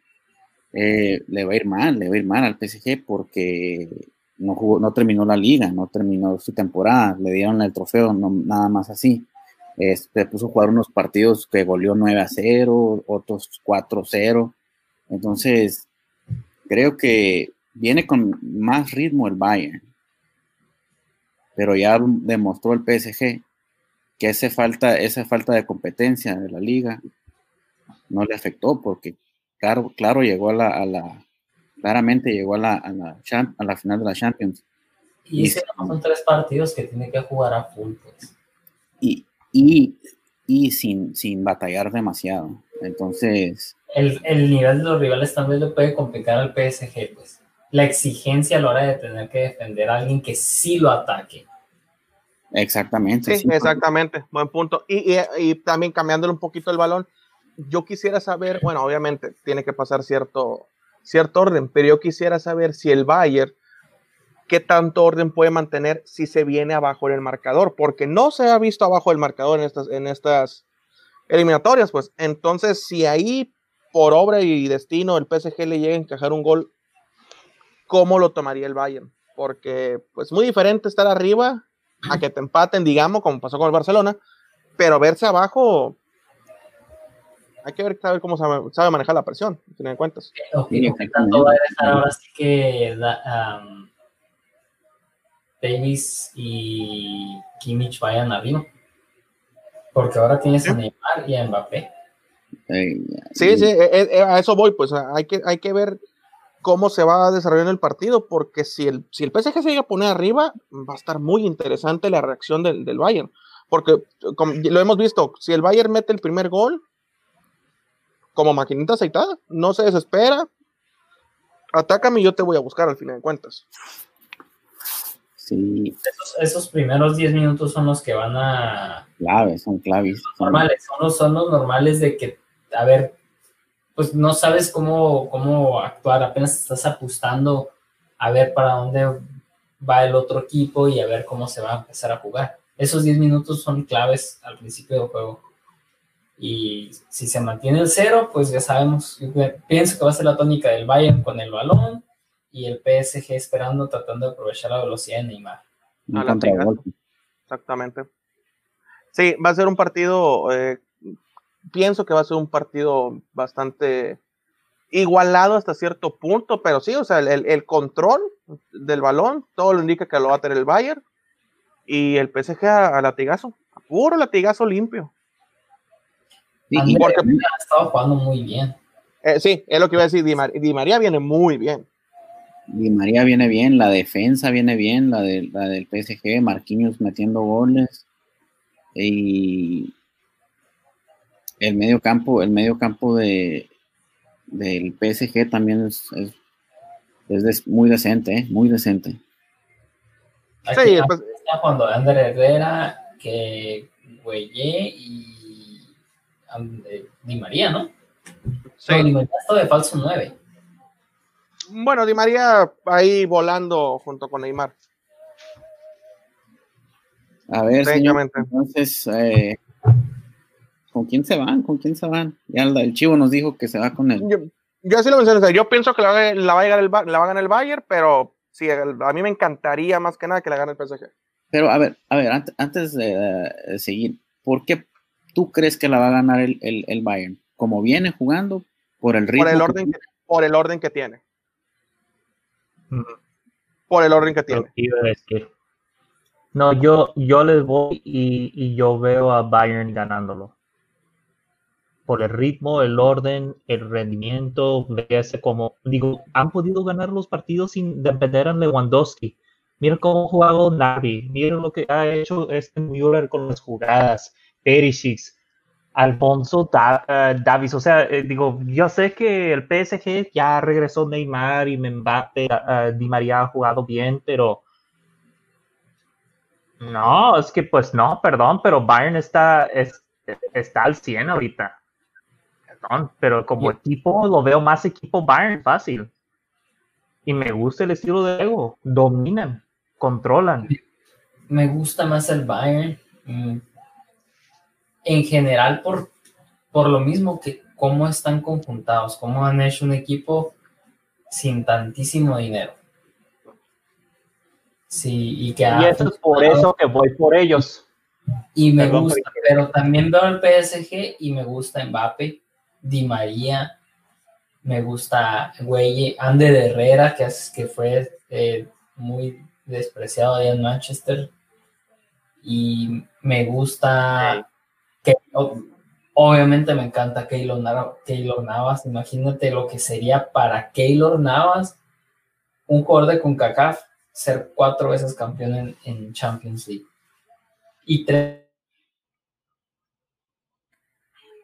eh, le va a ir mal, le va a ir mal al PSG porque no jugó, no terminó la liga, no terminó su temporada, le dieron el trofeo, no, nada más así. Este, puso a jugar unos partidos que goleó 9 a 0, otros 4 0. Entonces, creo que viene con más ritmo el Bayern. Pero ya demostró el PSG que esa falta, esa falta de competencia de la liga no le afectó porque claro, claro llegó a la, a la claramente llegó a la, a la, champ- a la final de la Champions Y ese no son tres partidos que tiene que jugar a full, pues. y, y, y sin, sin batallar demasiado. Entonces, El, el nivel de los rivales también le puede complicar al PSG, pues. La exigencia a la hora de tener que defender a alguien que sí lo ataque. exactamente. Sí, sí, exactamente, buen punto. Y, y, y también cambiándole un poquito el balón, yo quisiera saber, bueno, obviamente tiene que pasar cierto, cierto orden, pero yo quisiera saber si el Bayern, qué tanto orden puede mantener si se viene abajo en el marcador, porque no se ha visto abajo el marcador en estas, en estas eliminatorias, pues entonces si ahí por obra y destino el PSG le llega a encajar un gol, ¿cómo lo tomaría el Bayern? Porque pues muy diferente estar arriba a que te empaten, digamos, como pasó con el Barcelona, pero verse abajo, hay que ver saber cómo sabe, sabe manejar la presión, al final de cuentas. O Sí, que qué tanto va a dejar ahora sí que da- um, Davis y Kimmich vayan arriba. Porque ahora tienes a Neymar y a Mbappé. Sí, sí, eh, eh, a eso voy, pues hay que, hay que ver cómo se va desarrollando el partido, porque si el, si el PSG se llega a poner arriba, va a estar muy interesante la reacción del, del Bayern, porque como lo hemos visto, si el Bayern mete el primer gol, como maquinita aceitada, no se desespera, atácame y yo te voy a buscar al final de cuentas. Sí, Esos, esos primeros 10 minutos son los que van a. claves, son claves. son- normales, son los, son los normales de que, a ver, pues no sabes cómo, cómo actuar, apenas estás ajustando a ver para dónde va el otro equipo y a ver cómo se va a empezar a jugar. Esos 10 minutos son claves al principio del juego. Y si se mantiene el cero, pues ya sabemos, pienso que va a ser la tónica del Bayern con el balón y el PSG esperando, tratando de aprovechar la velocidad de Neymar. Exactamente. Sí, va a ser un partido, eh, pienso que va a ser un partido bastante igualado hasta cierto punto, pero sí, o sea, el, control del balón, todo lo indica que lo va a tener el Bayern y el PSG a, latigazo, a puro latigazo limpio. Y, porque ha estado jugando muy bien. Eh, sí, es lo que iba a decir, Di, María viene muy bien. Di María viene bien, la defensa viene bien, la, de, la del PSG, Marquinhos metiendo goles y el medio campo, el medio campo de, del PSG también es, es, muy decente, ¿eh? muy decente. sí, pues, está cuando Ander Herrera, que Güeye y Di María, ¿no? Sí. Di María está de falso 9. Bueno, Di María ahí volando junto con Neymar. A ver, señor, entonces, eh, ¿con quién se van? ¿Con quién se van? Ya el, Chivo nos dijo que se va con él. Yo, yo así lo mencioné, yo pienso que la, va, a ganar el, la va a ganar el Bayern, pero sí, a mí me encantaría más que nada que la gane el PSG. Pero a ver, a ver, antes, de, seguir, ¿por qué tú crees que la va a ganar el, el, Bayern? ¿Como viene jugando? ¿Por el ritmo? Por el orden que, por el orden que tiene. Por el orden que tiene. No, yo, yo les voy y, yo veo a Bayern ganándolo. Por el ritmo, el orden, el rendimiento, véase como, digo, han podido ganar los partidos sin depender de Lewandowski. Miren cómo ha jugado Navi, miren lo que ha hecho este Müller con las jugadas, Perisic, Alfonso eh, Davis. O sea, eh, digo, yo sé que el PSG ya regresó Neymar y Mbappe, uh, Di María ha jugado bien, pero no, es que pues no, perdón, pero Bayern está, es, está al 100 ahorita. Perdón, pero como equipo lo veo más equipo Bayern fácil. Y me gusta el estilo de ego. Dominan, controlan. Me gusta más el Bayern. En general por, por lo mismo que cómo están conjuntados, cómo han hecho un equipo sin tantísimo dinero. Sí, y que y eso es por eso que voy por ellos. Y me gusta, pero también veo el PSG y me gusta Mbappe, Di María, me gusta Güey, Ander Herrera, que, es, que fue eh, muy despreciado allá en Manchester. Y me gusta que obviamente me encanta Keylor, Navas. Imagínate lo que sería para Keylor Navas un jugador de CONCACAF ser cuatro veces campeón en, Champions League. Y tres,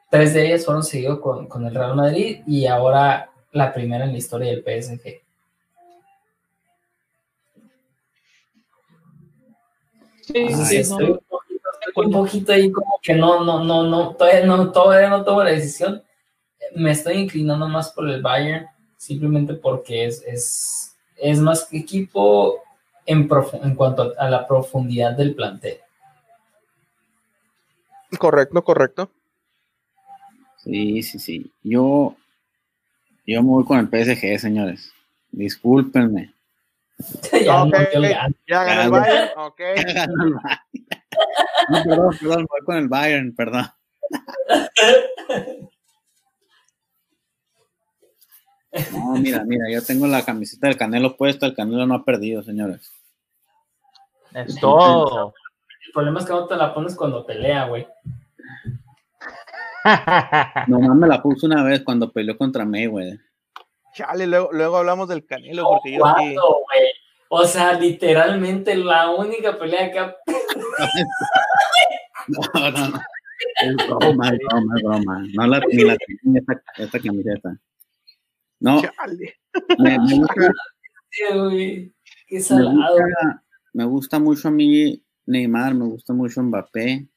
tres de ellas fueron seguidos con, el Real Madrid y ahora la primera en la historia del PSG. Sí, sí, estoy un, poquito, un poquito, ahí como que no, no, no, no, todavía no, todavía no tomo la decisión. Me estoy inclinando más por el Bayern, simplemente porque es, es es más equipo en, en cuanto a la profundidad del plantel. Correcto, correcto. Sí, sí, sí. Yo, yo me voy con el PSG, señores. Discúlpenme. ya, ya ganó el Bayern. Ok. no, perdón, perdón, voy con el Bayern, perdón. No, mira, mira, yo tengo la camiseta del Canelo puesta, el Canelo no ha perdido, señores. Es todo. El problema es que no te la pones cuando pelea, güey. Nomás me la puse una vez cuando peleó contra güey. Chale, luego, luego hablamos del Canelo, porque yo sí. O sea, literalmente la única pelea que ha... no, no, no. Es broma, es broma, es broma. No la, ni la esta, esta camiseta. No. Me, gusta, mucho a mí Neymar, me gusta mucho Mbappé.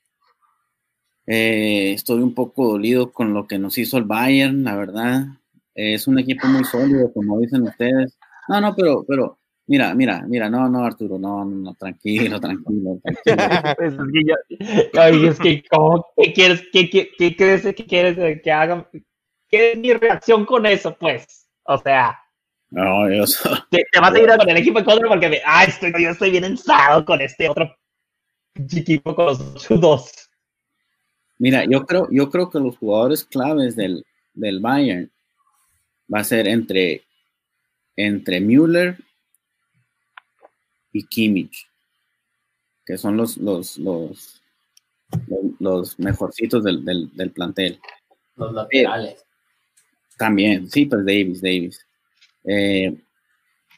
Eh, estoy un poco dolido con lo que nos hizo el Bayern, la verdad. es un equipo muy sólido, como dicen ustedes. No, no, pero, pero Mira, mira, mira, no, no, Arturo, no, no, tranquilo, tranquilo, tranquilo. Es que yo- es que, ¿cómo? ¿qué quieres, qué, qué, qué crees que quieres que haga? ¿Qué es mi reacción con eso, pues? O sea, No, yo te, te vas a ir con el equipo en contra porque me, ah, estoy, yo estoy bien ensado con este otro equipo con los chudos. Mira, yo creo, yo creo que los jugadores claves del, del Bayern va a ser entre, entre Müller y Kimmich, que son los, los, los, los, mejorcitos del, del, del plantel. Los laterales. También, sí, pues Davis, Davis. Eh,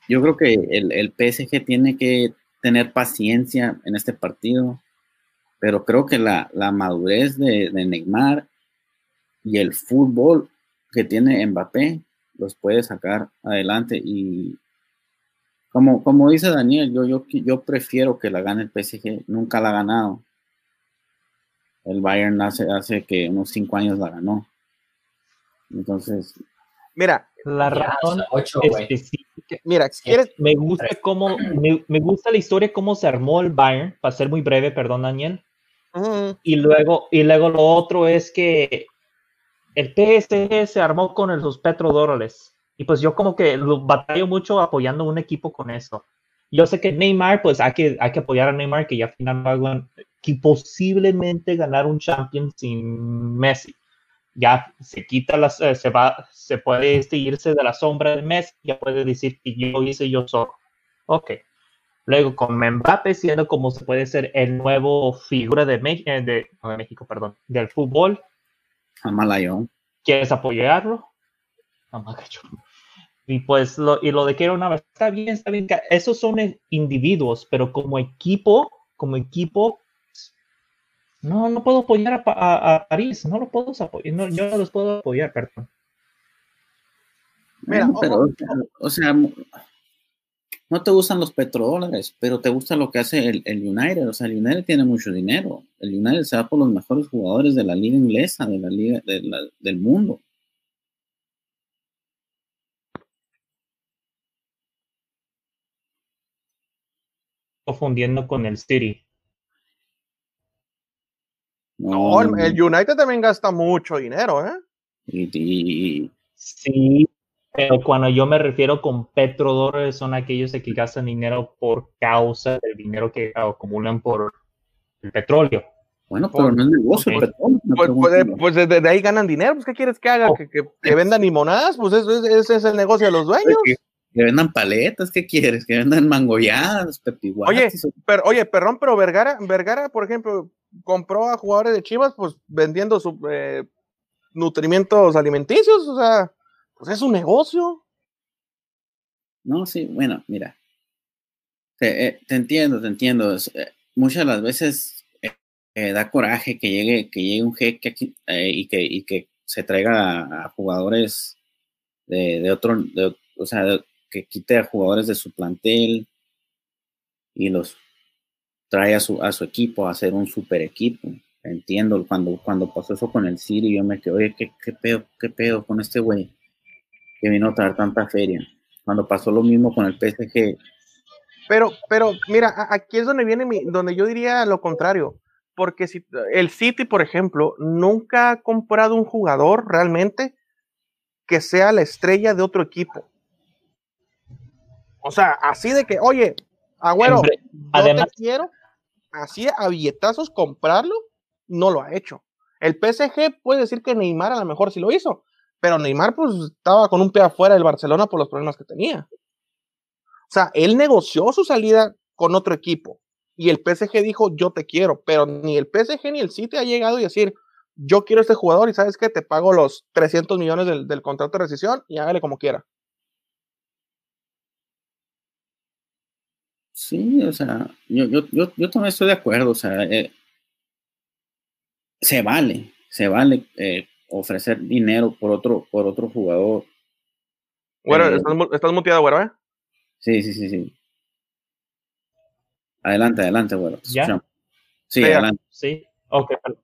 yo creo que el, el PSG tiene que tener paciencia en este partido, pero creo que la, la madurez de, de Neymar y el fútbol que tiene Mbappé los puede sacar adelante y como, como dice Daniel, yo, yo, yo prefiero que la gane el PSG, nunca la ha ganado. El Bayern hace, hace que unos cinco años la ganó. Entonces, Mira, La razón ocho, específica mira, Sí. ¿quieres? me gusta cómo me, me gusta la historia cómo se armó el Bayern para ser muy breve perdón Daniel y luego y luego lo otro es que el PSG se armó con los petrodólares y pues yo como que lo batallo mucho apoyando un equipo con eso. Yo sé que Neymar pues hay que hay que apoyar a Neymar que ya al final va que posiblemente ganar un Champions sin Messi. Ya se quita las eh, se va se puede este, irse de la sombra de Messi ya puede decir que yo hice yo solo ok. Luego con Mbappé siendo como se puede ser el nuevo figura de, Me- eh, de, no, de México perdón del fútbol. Amalayón. quieres apoyarlo. Y pues lo, y lo de quiero una vez está bien está bien esos son eh, individuos pero como equipo como equipo no no puedo apoyar a, a- a París no lo puedo apoyar no, yo no los puedo apoyar perdón Mira, pero, o- sea, o sea, no te gustan los petrodólares, pero te gusta lo que hace el, el United. O sea, el United tiene mucho dinero. El United se va por los mejores jugadores de la liga inglesa, de la liga de la- del mundo. Confundiendo con el City No, el, el United también gasta mucho dinero, ¿eh? y- Sí, pero cuando yo me refiero con petrodólares son aquellos que gastan dinero por causa del dinero que acumulan por el petróleo. bueno, pero no es negocio. Petróleo, Pues, pues, pues desde de ahí ganan dinero. Pues, ¿qué quieres que haga? Oh. ¿Que, que, que vendan limonadas? Pues eso es- ese es el negocio de los dueños. Que, vendan paletas, ¿qué quieres? Que vendan mangolladas, pepiguates. Pero, oye, perdón, pero Vergara, Vergara, por ejemplo, compró a jugadores de Chivas, pues vendiendo sus eh, nutrimientos alimenticios, o sea, pues es un negocio. No, sí, bueno, mira. Te, eh, te entiendo, te entiendo. Es, eh, muchas de las veces eh, da coraje que llegue, que llegue un jeque aquí y, que, y que se traiga a, a jugadores de, de otro, de- o sea, de- que quite a jugadores de su plantel y los trae a su, a su equipo a hacer un super equipo. Entiendo, cuando, cuando pasó eso con el City, yo me quedé, oye, ¿qué, qué pedo, qué pedo con este güey que vino a traer tanta feria? Cuando pasó lo mismo con el PSG, Pero, pero, mira, aquí es donde viene mi, donde yo diría lo contrario. Porque si el City, por ejemplo, nunca ha comprado un jugador realmente que sea la estrella de otro equipo. O sea, así de que, oye, agüero, yo te quiero, así a billetazos comprarlo, no lo ha hecho. El PSG puede decir que Neymar a lo mejor sí lo hizo, pero Neymar pues estaba con un pie afuera del Barcelona por los problemas que tenía. O sea, él negoció su salida con otro equipo y el PSG dijo, yo te quiero, pero ni el PSG ni el City ha llegado a decir, yo quiero a este jugador y sabes que te pago los 300 millones del, del contrato de rescisión y hágale como quiera. Sí, o sea, yo, yo, yo, yo también estoy de acuerdo, o sea, eh, se vale, se vale eh, ofrecer dinero por otro, por otro jugador. Güero, Eh, estás, estás muteado, güero, ¿eh? Sí, sí, sí, sí. Adelante, adelante, bueno. te ¿Ya? Sí, Sí, adelante. Sí, ok. perdón.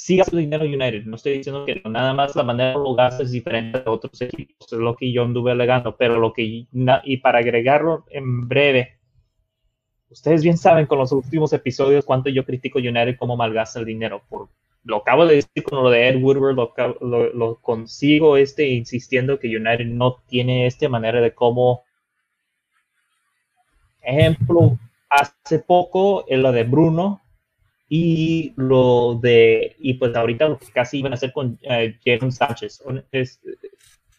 Sí gasto dinero United, no estoy diciendo que nada más la manera lo gastas es diferente de otros equipos, es lo que yo anduve alegando, pero lo que, y para agregarlo en breve, ustedes bien saben con los últimos episodios cuánto yo critico United cómo malgasta el dinero, por, lo acabo de decir con lo de Ed Woodward, lo, lo, consigo este insistiendo que United no tiene esta manera de cómo, ejemplo, hace poco en lo de Bruno, y lo de, y pues ahorita lo que casi iban a hacer con uh, Jadon Sánchez.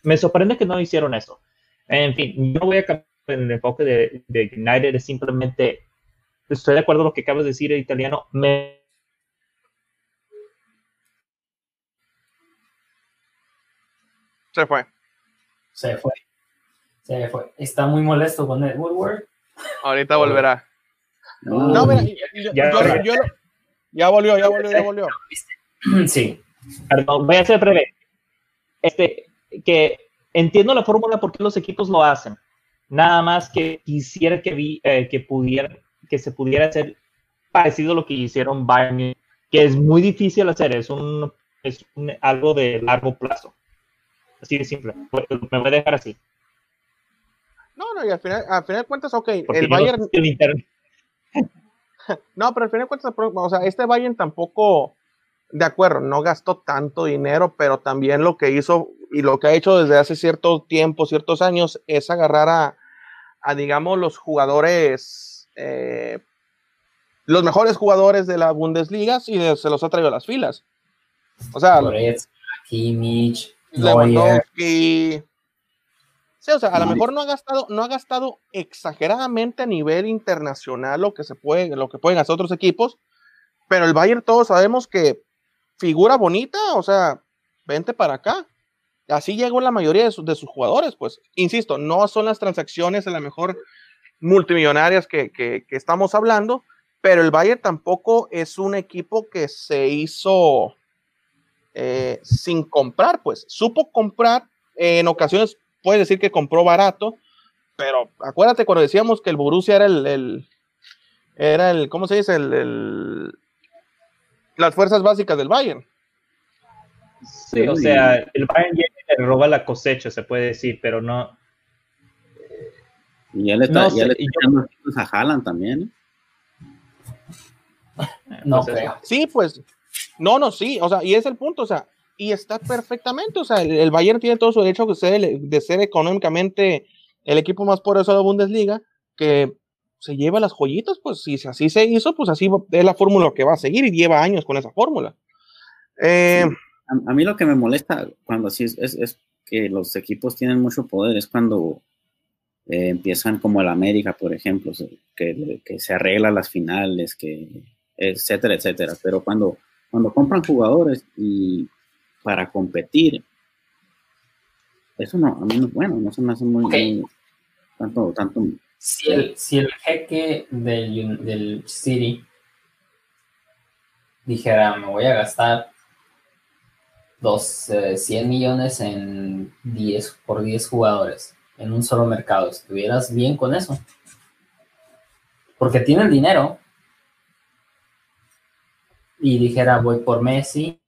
me sorprende que no hicieron eso. En fin, no voy a cambiar el enfoque de, de United, es simplemente, estoy de acuerdo con lo que acabas de decir en italiano, me Se fue. Se fue. Se fue. Está muy molesto con el Woodward. Ahorita volverá. No, mira, yo, yo, ya volvió, ya volvió, ya volvió. Sí. Perdón, voy a ser breve. Este, que entiendo la fórmula por qué los equipos lo hacen. Nada más que quisiera que, vi, eh, que, pudiera, que se pudiera hacer parecido a lo que hicieron Bayern, que es muy difícil hacer, es, un, es algo de largo plazo. Así de simple. Me voy a dejar así. No, no, y al final, al final de cuentas, ok, el Bayern. No, pero al final de cuentas, o sea, este Bayern tampoco, de acuerdo, no gastó tanto dinero, pero también lo que hizo y lo que ha hecho desde hace cierto tiempo, ciertos años, es agarrar a, a digamos, los jugadores, eh, los mejores jugadores de la Bundesliga y se los ha traído a las filas. O sea, Kimmich, Lewandowski, Sí, o sea, a lo mejor no ha gastado, no ha gastado exageradamente a nivel internacional lo que se puede, lo que pueden hacer otros equipos, pero el Bayern todos sabemos que figura bonita, o sea, vente para acá. Así llegó la mayoría de, sus jugadores, pues, insisto, no son las transacciones a lo mejor multimillonarias que, estamos hablando, pero el Bayern tampoco es un equipo que se hizo eh, sin comprar, pues, supo comprar en ocasiones puedes decir que compró barato, pero acuérdate cuando decíamos que el Borussia era el, era el, ¿cómo se dice? El, las fuerzas básicas del Bayern. Sí, o sea, el Bayern le roba la cosecha, se puede decir, pero no. Y ya le está, ya le está a Haaland también. No creo. Sí, pues, no, no, sí, o sea, y es el punto, o sea, y está perfectamente. O sea, el, Bayern tiene todo su derecho de ser, económicamente el equipo más poderoso de la Bundesliga, que se lleva las joyitas, pues si así se hizo, pues así es la fórmula que va a seguir y lleva años con esa fórmula. Eh, a, mí lo que me molesta cuando así es, es, que los equipos tienen mucho poder, es cuando eh, empiezan como el América, por ejemplo, que, que, se arregla las finales, que etcétera, etcétera. Pero cuando, cuando compran jugadores y para competir. Eso no, a mí no, bueno, no se me hace muy, tanto, tanto. Si el, si el jeque del, del City dijera, me voy a gastar dos, 100 eh, millones en 10 por 10 jugadores en un solo mercado, ¿estuvieras bien con eso? Porque tiene el dinero. Y dijera, voy por Messi,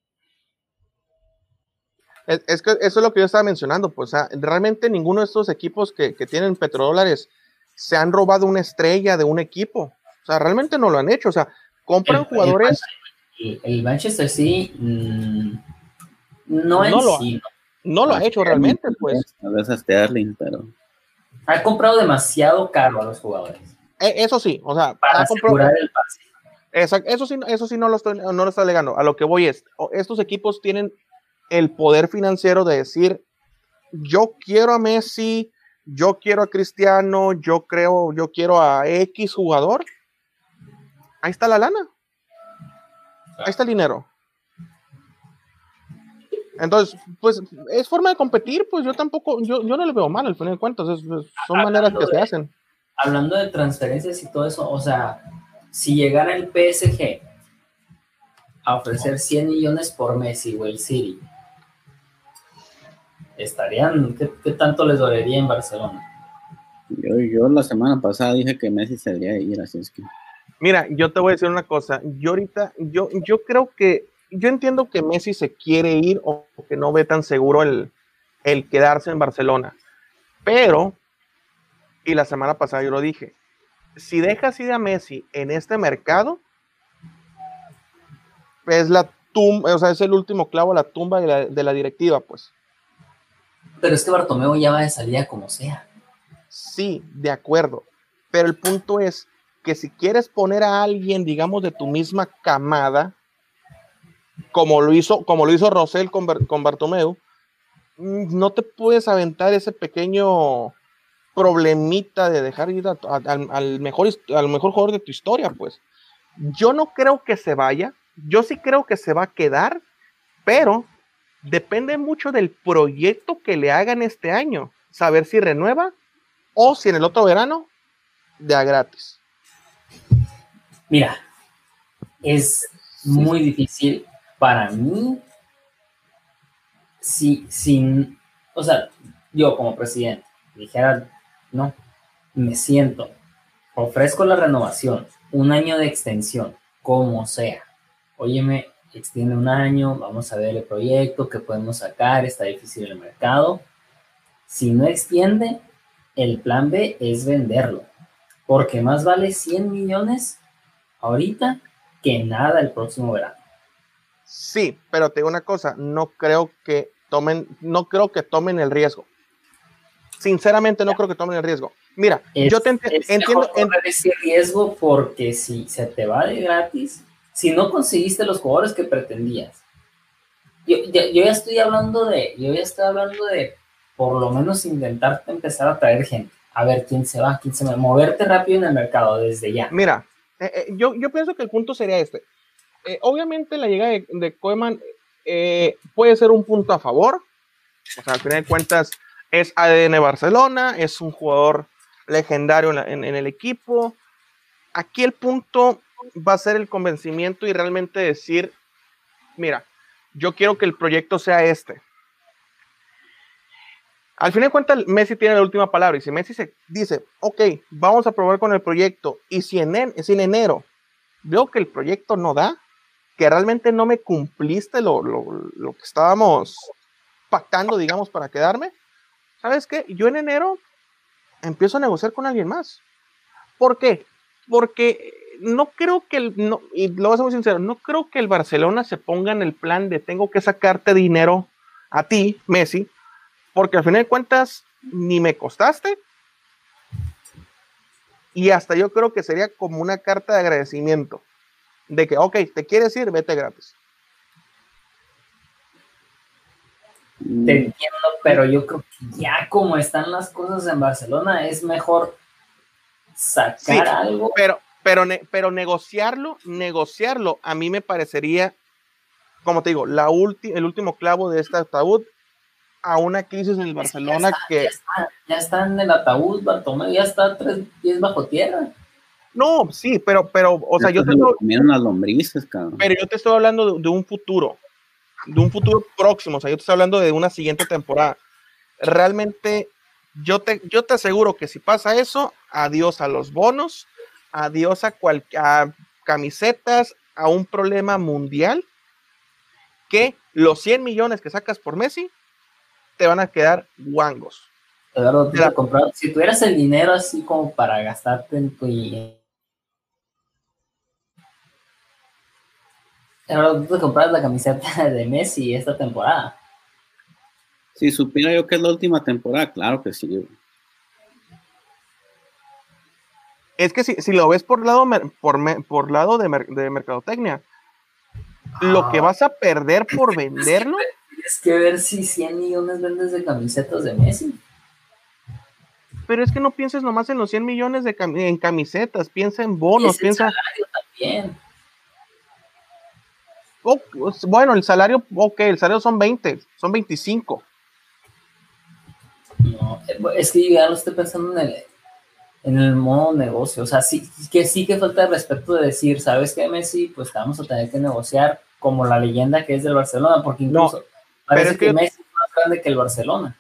es, que eso es lo que yo estaba mencionando, pues, realmente ninguno de estos equipos que, tienen petrodólares se han robado una estrella de un equipo. O sea, realmente no lo han hecho. O sea, compran jugadores. El, Manchester City mm, no, lo, no, lo ha hecho realmente, pues. A veces Sterling, pero. Ha comprado demasiado caro a los jugadores. E, eso sí, o sea, para asegurar el pase. eso sí, eso sí no lo estoy, no lo estoy alegando. A lo que voy es, estos equipos tienen el poder financiero de decir, yo quiero a Messi, yo quiero a Cristiano, yo creo, yo quiero a X jugador. Ahí está la lana. Ahí está el dinero. Entonces, pues es forma de competir, pues yo tampoco, yo, yo no le veo mal al final de cuentas, son maneras que se hacen. Hablando de transferencias y todo eso, o sea, si llegara el PSG a ofrecer 100 millones por Messi o el City, estarían, ¿qué, tanto les dolería en Barcelona? Yo, yo la semana pasada dije que Messi se debería ir, así es que. Mira, yo te voy a decir una cosa. Yo ahorita, yo, yo creo que yo entiendo que Messi se quiere ir o que no ve tan seguro el, el quedarse en Barcelona. Pero, y la semana pasada yo lo dije, si dejas ir a Messi en este mercado, es la tumba, o sea, es el último clavo a la tumba de la, de la directiva, pues. Pero es que Bartomeu ya va de salida como sea. Sí, de acuerdo. Pero el punto es que si quieres poner a alguien, digamos, de tu misma camada, como lo hizo, como lo hizo Rosell con, con Bartomeu, mm, no te puedes aventar ese pequeño problemita de dejar ir al, mejor, al mejor jugador de tu historia, pues. Yo no creo que se vaya, yo sí creo que se va a quedar, pero depende mucho del proyecto que le hagan este año, saber si renueva o si en el otro verano de a gratis. Mira, es muy difícil para mí si sin, o sea, yo como presidente dijera, no, me siento, ofrezco la renovación, un año de extensión, como sea. Óyeme, extiende un año, vamos a ver el proyecto, que podemos sacar, está difícil el mercado. Si no extiende, el plan B es venderlo, porque más vale 100 millones ahorita que nada el próximo verano. Sí, pero te digo una cosa, no creo que tomen, no creo que tomen el riesgo. Sinceramente no creo que tomen el riesgo. Mira, yo te entiendo ese riesgo porque si se te va de gratis, si no conseguiste los jugadores que pretendías. Yo, ya estoy hablando de, yo ya estoy hablando de por lo menos intentar empezar a traer gente, a ver quién se va, quién se va, moverte rápido en el mercado desde ya. Mira, eh, eh, yo, yo pienso que el punto sería este. Eh, obviamente la llegada de, de Koeman puede ser un punto a favor. O sea, al final de cuentas es ADN Barcelona, es un jugador legendario en, en el equipo. Aquí el punto va a ser el convencimiento y realmente decir, mira, yo quiero que el proyecto sea este. Al fin de cuentas, Messi tiene la última palabra y si Messi se dice, ok, vamos a probar con el proyecto y si en, en enero veo que el proyecto no da, que realmente no me cumpliste lo, lo que estábamos pactando, digamos, para quedarme, ¿sabes qué? Yo en enero empiezo a negociar con alguien más. ¿Por qué? Porque no creo que el, no, y lo voy a ser muy sincero, no creo que el Barcelona se ponga en el plan de tengo que sacarte dinero a ti, Messi, porque al final de cuentas ni me costaste. Y hasta yo creo que sería como una carta de agradecimiento. De que, ok, te quieres ir, vete gratis. Te entiendo, pero yo creo que ya como están las cosas en Barcelona, es mejor sacar algo. Pero, pero, pero negociarlo, negociarlo, a mí me parecería, como te digo, la el último clavo de este ataúd a una crisis en el Barcelona que... Ya está, en el ataúd, Bartomeu ya está tres pies bajo tierra. No, sí, pero, pero, o sea, yo te estoy... las lombrices, Pero yo te estoy hablando de, un futuro, de un futuro próximo, o sea, yo te estoy hablando de una siguiente temporada. Realmente, yo te, yo te aseguro que si pasa eso, adiós a los bonos, adiós a, cual, camisetas, a un problema mundial, que los 100 millones que sacas por Messi te van a quedar guangos. si tuvieras el dinero así como para gastarte en tu... Ahora tú te compras la camiseta de Messi esta temporada. Si supiera yo que es la última temporada, claro que sí es que si, si lo ves por lado, por, por lado de, de mercadotecnia, lo que ah. vas a perder por venderlo. Tienes que ver si 100 millones vendes de camisetas de Messi. Pero es que no pienses nomás en los 100 millones de en camisetas, piensa en bonos, piensa. también. Oh, pues, bueno, el salario, ok, el salario son 20, son 25. No, es que yo ya lo estoy pensando en el, en el modo negocio. O sea, sí que sí que falta el respeto de decir, ¿sabes qué, Messi? Pues vamos a tener que negociar como la leyenda que es del Barcelona, porque incluso parece que, Messi es más grande que el Barcelona.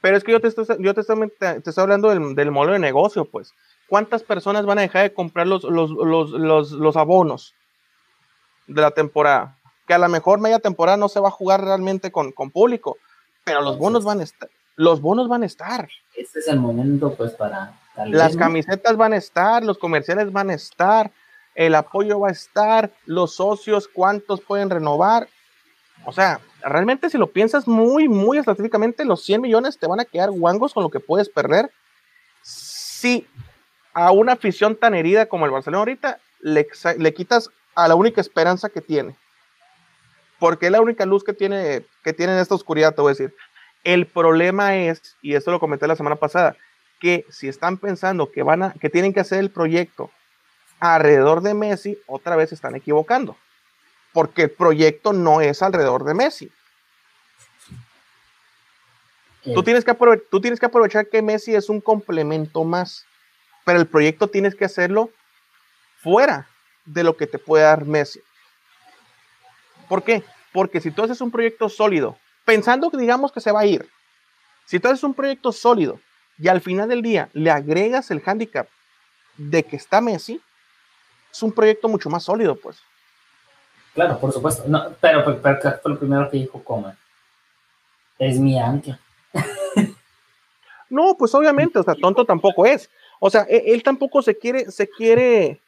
Pero es que yo te estoy, yo te estoy, te estoy hablando del, del, modelo de negocio, pues. ¿Cuántas personas van a dejar de comprar los, los, los, los, los abonos de la temporada? que a lo mejor media temporada no se va a jugar realmente con, con público, pero los bonos van a estar, los bonos van a estar. Este es el momento pues para... Las camisetas van a estar, los comerciales van a estar, el apoyo va a estar, los socios, cuántos pueden renovar. O sea, realmente si lo piensas muy, muy estratégicamente, los 100 millones te van a quedar guangos con lo que puedes perder. Si a una afición tan herida como el Barcelona ahorita le, le quitas a la única esperanza que tiene. Porque es la única luz que tiene, que tiene en esta oscuridad, te voy a decir. El problema es, y esto lo comenté la semana pasada, que si están pensando que van a, que tienen que hacer el proyecto alrededor de Messi, otra vez están equivocando. Porque el proyecto no es alrededor de Messi. Tú, tienes que tú tienes que aprovechar que Messi es un complemento más, pero el proyecto tienes que hacerlo fuera de lo que te puede dar Messi. ¿Por qué? Porque si tú haces un proyecto sólido, pensando que digamos que se va a ir, si tú haces un proyecto sólido y al final del día le agregas el handicap de que está Messi, es un proyecto mucho más sólido, pues. Claro, por supuesto. No, pero, pero, fue lo primero que dijo Coman. Es mi ancla. no, pues obviamente, o sea, tonto tampoco es. O sea, él, él, tampoco se quiere, se quiere,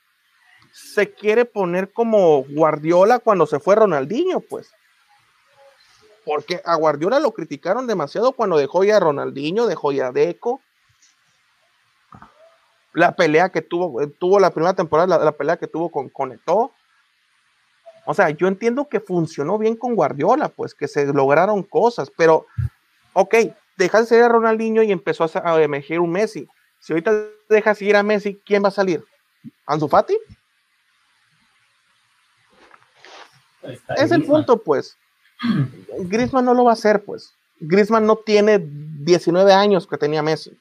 se quiere poner como Guardiola cuando se fue Ronaldinho, pues. Porque a Guardiola lo criticaron demasiado cuando dejó ya a Ronaldinho, dejó ya a Deco, la pelea que tuvo, eh, tuvo la primera temporada, la, pelea que tuvo con, con O sea, yo entiendo que funcionó bien con Guardiola, pues que se lograron cosas, pero, ok, dejas ir a Ronaldinho y empezó a, emerger un Messi. Si ahorita dejas ir a Messi, ¿quién va a salir? ¿Ansu Fati? Es el punto, pues. Griezmann no lo va a hacer, pues. Griezmann no tiene 19 años que tenía Messi.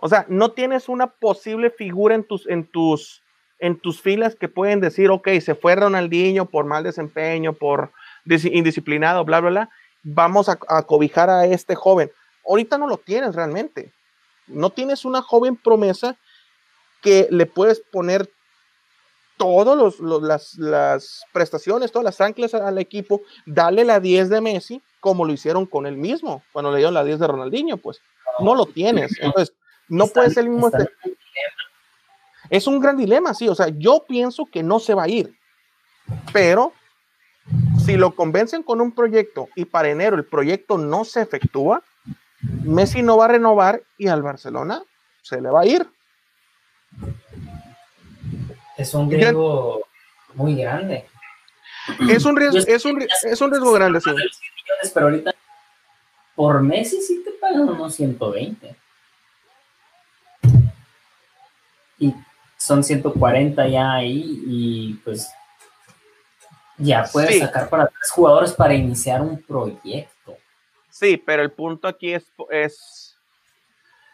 O sea, no tienes una posible figura en tus, en tus, en tus filas que pueden decir, ok, se fue Ronaldinho por mal desempeño, por indisciplinado, bla, bla, bla. Vamos a, cobijar a este joven. Ahorita no lo tienes realmente. No tienes una joven promesa que le puedes poner todas las, las, prestaciones, todas las anclas al equipo, dale la 10 de Messi, como lo hicieron con él mismo, cuando le dieron la 10 de Ronaldinho, pues no lo tienes. Entonces, no puede ser el mismo. Este es un gran dilema, sí. O sea, yo pienso que no se va a ir. Pero si lo convencen con un proyecto y para enero el proyecto no se efectúa, Messi no va a renovar y al Barcelona se le va a ir. Es un riesgo muy grande. Es un riesgo, es un, es un riesgo grande, sí. pero ahorita por Messi sí te pagan unos 120. y son 140 ya ahí y pues ya puedes sacar para tres jugadores para iniciar un proyecto. Sí, pero el punto aquí es, es,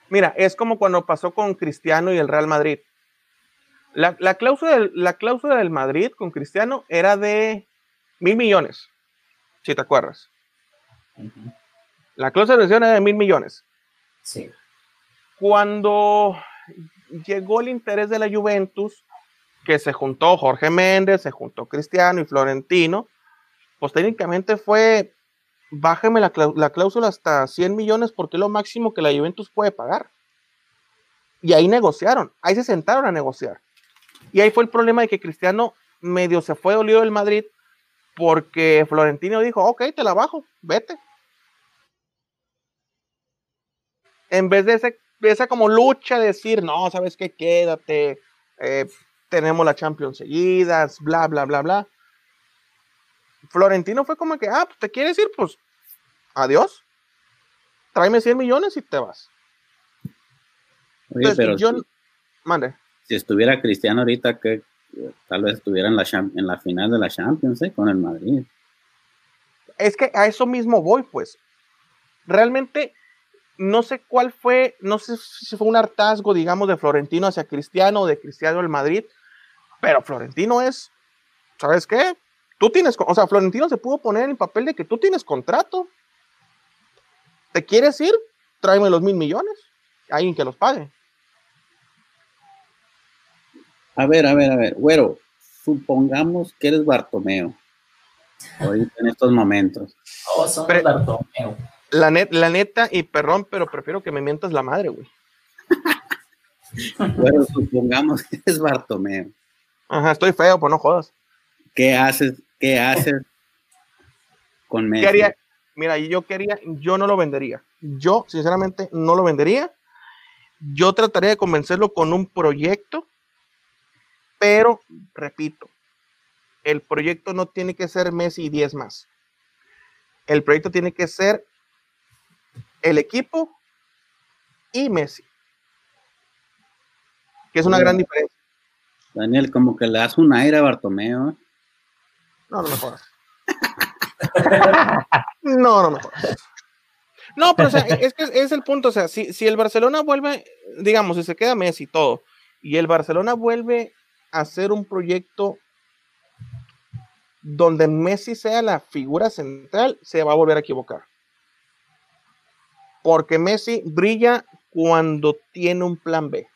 mira, es como cuando pasó con Cristiano y el Real Madrid. La, cláusula, del, la cláusula del Madrid con Cristiano era de mil millones, si te acuerdas. La cláusula de era de mil millones. Sí. Cuando llegó el interés de la Juventus, que se juntó Jorge Méndez, se juntó Cristiano y Florentino, pues técnicamente fue, bájeme la, cláusula hasta 100 millones porque es lo máximo que la Juventus puede pagar. Y ahí negociaron, ahí se sentaron a negociar. Y ahí fue el problema de que Cristiano medio se fue dolido del Madrid porque Florentino dijo, ok, te la bajo, vete. En vez de ese esa como lucha de decir, no, sabes qué, quédate, eh, tenemos la Champions seguidas, bla, bla, bla, bla. Florentino fue como que, ah, pues te quieres ir, pues adiós. Tráeme 100 millones y te vas. pero yo, si, mande. Si estuviera Cristiano ahorita, que tal vez estuviera en la, final de la Champions ¿eh? con el Madrid. Es que a eso mismo voy, pues. Realmente no sé cuál fue, no sé si fue un hartazgo, digamos, de Florentino hacia Cristiano o de Cristiano al Madrid, pero Florentino es, ¿sabes qué? Tú tienes, o sea, Florentino se pudo poner en el papel de que tú tienes contrato. ¿Te quieres ir? Tráeme los mil millones. Alguien que los pague. A ver, a ver, a ver, güero, supongamos que eres Bartomeo ahorita en estos momentos. Oh, son Pre- Bartomeu. La, net, la neta, y perdón, pero prefiero que me mientas la madre, güey. Bueno, supongamos que es Bartomeu. Ajá, estoy feo, pues no jodas. ¿Qué haces? ¿Qué haces con Messi? ¿Qué haría? Mira, yo quería, yo no lo vendería. Yo, sinceramente, no lo vendería. Yo trataría de convencerlo con un proyecto, pero, repito, el proyecto no tiene que ser Messi y 10 más. El proyecto tiene que ser el equipo y Messi. Que es una gran diferencia. Daniel, como que le das un aire a Bartomeu. ¿eh? No, no me jodas. No, no me jodas. No, pero o sea, es que es el punto. O sea, si, si el Barcelona vuelve, digamos, si se queda Messi y todo, y el Barcelona vuelve hacer un proyecto donde Messi sea la figura central, se va a volver a equivocar. Porque Messi brilla cuando tiene un plan B.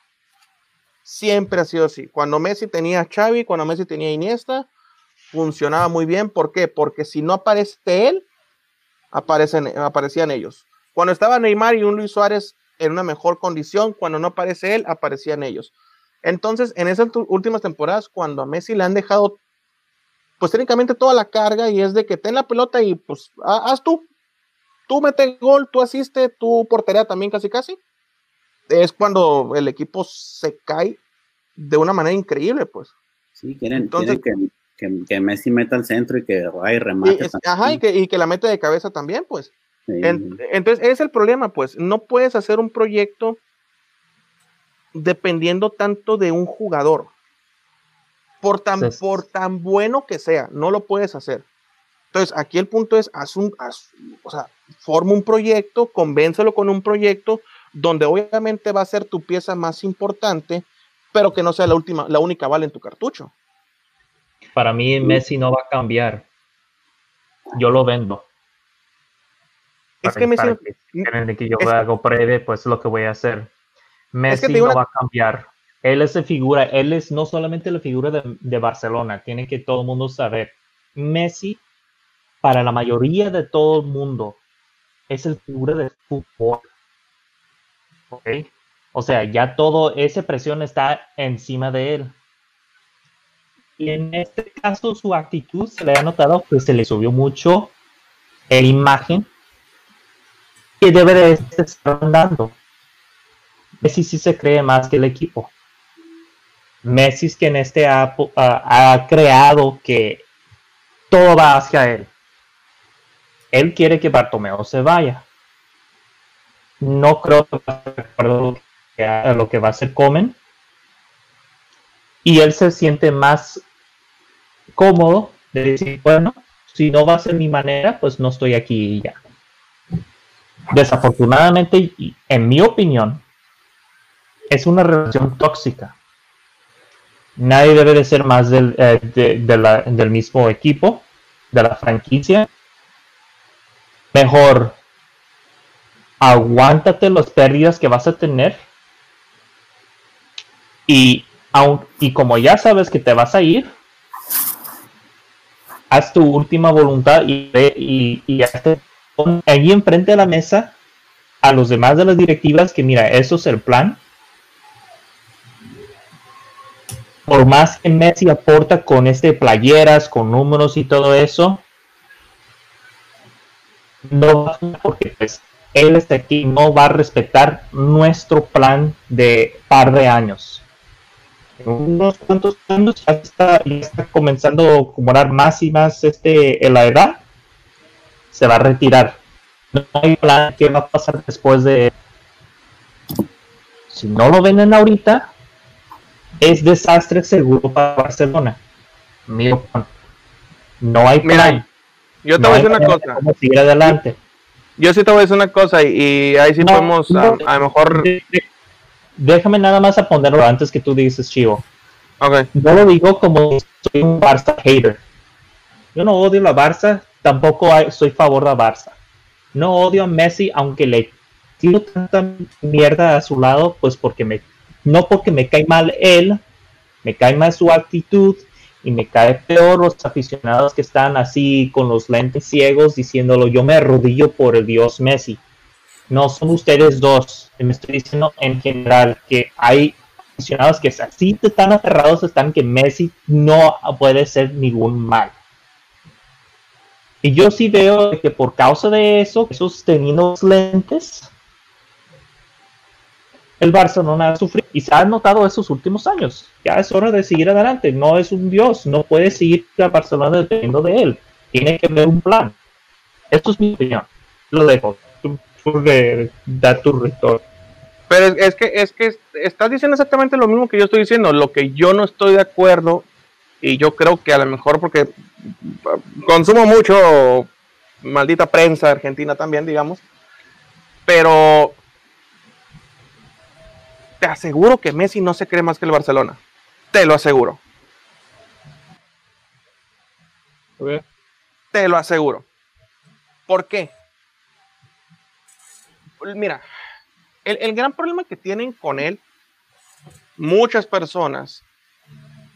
Siempre ha sido así. Cuando Messi tenía a Xavi, cuando Messi tenía a Iniesta, funcionaba muy bien. ¿Por qué? Porque si no aparece él, aparecen, aparecían ellos. Cuando estaba Neymar y un Luis Suárez en una mejor condición, cuando no aparece él, aparecían ellos. Entonces, en esas últimas temporadas, cuando a Messi le han dejado, pues técnicamente toda la carga y es de que ten la pelota y pues ha- haz tú. Tú mete gol, tú asiste, tú portería también casi casi. Es cuando el equipo se cae de una manera increíble, pues. Sí, quieren, Entonces- quieren que, que- que Messi meta al centro y que vaya y Y, remate. es- ajá, y que, y que la mete de cabeza también, pues. Sí. En- entonces, ese es el problema, pues. No puedes hacer un proyecto dependiendo tanto de un jugador. Por tan, por tan bueno que sea, no lo puedes hacer. Entonces, aquí el punto es, haz un, haz- o sea, forma un proyecto, convéncelo con un proyecto donde obviamente va a ser tu pieza más importante, pero que no sea la última, la única bala en tu cartucho. Para mí Messi no va a cambiar. Yo lo vendo. Es Para- que Messi, para que que yo es hago breve, pues es lo que voy a hacer. Messi no una- va a cambiar. Él es la figura, él es no solamente la figura de, de Barcelona, tiene que todo el mundo saber. Messi, para la mayoría de todo el mundo, es el figura de fútbol. ¿Ok? O sea, ya todo esa presión está encima de él. Y en este caso su actitud se le ha notado que se le subió mucho la imagen que debe de estar dando. Messi sí se cree más que el equipo. Messi es quien este ha, ha- creado que todo va hacia él. Él quiere que Bartomeu se vaya. No creo que va a acuerdo lo que, va a hacer Comen. Y él se siente más cómodo de decir, bueno, si no va a ser mi manera, pues no estoy aquí y ya. Desafortunadamente, en mi opinión, es una relación tóxica. Nadie debe de ser más del, eh, del mismo equipo, de la franquicia. Mejor aguántate las pérdidas que vas a tener. Y, y como ya sabes que te vas a ir, haz tu última voluntad y, y, y hazte- allí enfrente de la mesa a los demás de las directivas que mira, eso es el plan. Por más que Messi aporta con este playeras, con números y todo eso, no porque pues él está aquí, no va a respetar nuestro plan de par de años. En unos cuantos años ya está, ya está comenzando a acumular más y más este en la edad, se va a retirar. No hay plan qué va a pasar después de si no lo venden ahorita, es desastre seguro para Barcelona. Mi opinión. No hay Mira, plan. Yo te no voy a decir una cosa. seguir adelante. Yo sí te voy a decir una cosa y, y ahí sí No, podemos a, no. a lo mejor. Déjame nada más a ponerlo antes que tú dices, Chivo. Ok. Yo lo digo como soy un Barça hater. Yo no odio a la Barça, tampoco hay- soy favor de la Barça. No odio a Messi, aunque le tiro tanta mierda a su lado, pues porque me, no porque me cae mal él, me cae mal su actitud y me cae peor los aficionados que están así con los lentes ciegos diciéndolo, yo me arrodillo por el Dios Messi. No son ustedes dos, me estoy diciendo en general que hay aficionados que así tan aferrados están que Messi no puede ser ningún mal. Y yo sí veo que por causa de eso, esos teniendo lentes, el Barcelona ha sufrido y se ha notado esos últimos años. Ya es hora de seguir adelante. No es un dios, no puede seguir a Barcelona dependiendo de él. Tiene que haber un plan. Esto es mi opinión. Lo dejo. Tú, da tu retorno. Pero es, que es que estás diciendo exactamente lo mismo que yo estoy diciendo. Lo que yo no estoy de acuerdo y yo creo que a lo mejor porque consumo mucho maldita prensa argentina también, digamos. Pero te aseguro que Messi no se cree más que el Barcelona. Te lo aseguro. Te lo aseguro. ¿Por qué? Mira, el, el, gran problema que tienen con él muchas personas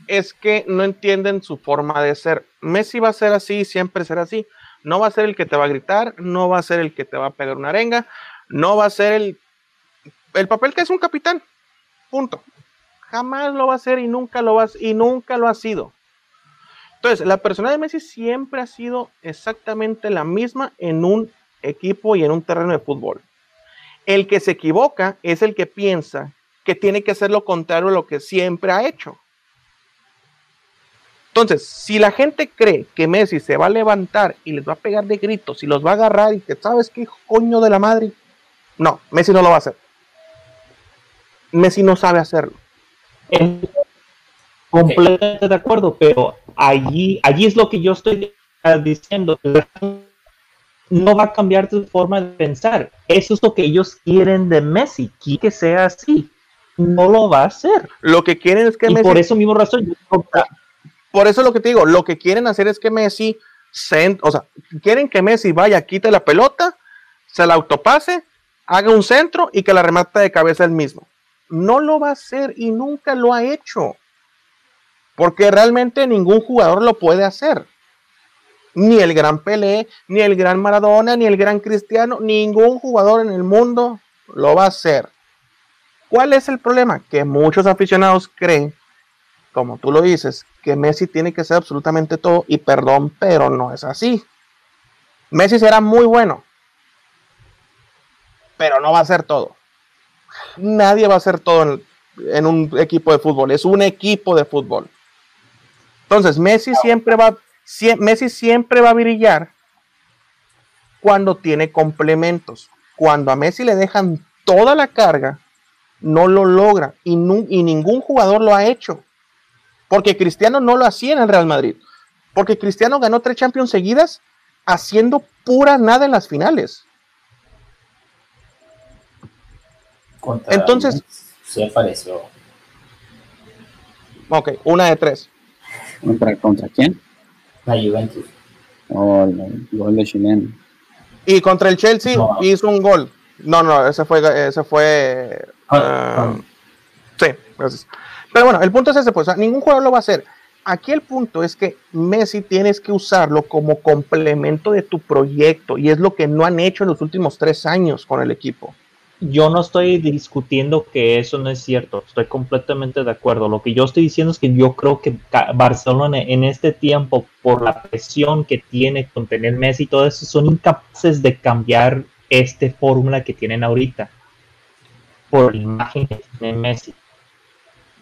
es que no entienden su forma de ser. Messi va a ser así, siempre será así. No va a ser el que te va a gritar, no va a ser el que te va a pegar una arenga, no va a ser el, el papel que es un capitán. Punto. Jamás lo va a hacer y nunca lo y nunca lo ha sido. Entonces, la persona de Messi siempre ha sido exactamente la misma en un equipo y en un terreno de fútbol. El que se equivoca es el que piensa que tiene que hacer lo contrario a lo que siempre ha hecho. Entonces, si la gente cree que Messi se va a levantar y les va a pegar de gritos y los va a agarrar y que sabes qué coño de la madre, no, Messi no lo va a hacer. Messi no sabe hacerlo. completamente de acuerdo, pero allí, allí es lo que yo estoy diciendo. No va a cambiar tu forma de pensar. Eso es lo que ellos quieren de Messi, que sea así. No lo va a hacer. Lo que quieren es que y Por eso mismo razón. por eso lo que te digo, lo que quieren hacer es que Messi, o sea, quieren que Messi vaya, quite la pelota, se la autopase, haga un centro y que la remata de cabeza él mismo no lo va a hacer y nunca lo ha hecho. Porque realmente ningún jugador lo puede hacer. Ni el gran Pelé, ni el gran Maradona, ni el gran Cristiano, ningún jugador en el mundo lo va a hacer. ¿Cuál es el problema? Que muchos aficionados creen, como tú lo dices, que Messi tiene que ser absolutamente todo y perdón, pero no es así. Messi será muy bueno, pero no va a ser todo nadie va a hacer todo en, un equipo de fútbol, es un equipo de fútbol. Entonces, Messi siempre va, Messi siempre va a brillar cuando tiene complementos. Cuando a Messi le dejan toda la carga, no lo logra y, y ningún jugador lo ha hecho. Porque Cristiano no lo hacía en el Real Madrid. Porque Cristiano ganó tres Champions seguidas haciendo pura nada en las finales. Entonces. Sí apareció. Ok, una de tres. ¿Contra, contra quién? La Juventus. Oh, el gol de chileno. Y contra el Chelsea hizo un gol. No, no, ese fue. Ese fue ah, uh, sí, gracias. Pero bueno, el punto es ese, pues, ningún jugador lo va a hacer. Aquí el punto es que Messi tienes que usarlo como complemento de tu proyecto y es lo que no han hecho en los últimos tres años con el equipo yo no estoy discutiendo que eso no es cierto, estoy completamente de acuerdo. Lo que yo estoy diciendo es que yo creo que Barcelona en este tiempo, por la presión que tiene con tener Messi y todo eso, son incapaces de cambiar esta fórmula que tienen ahorita por la imagen que tiene Messi.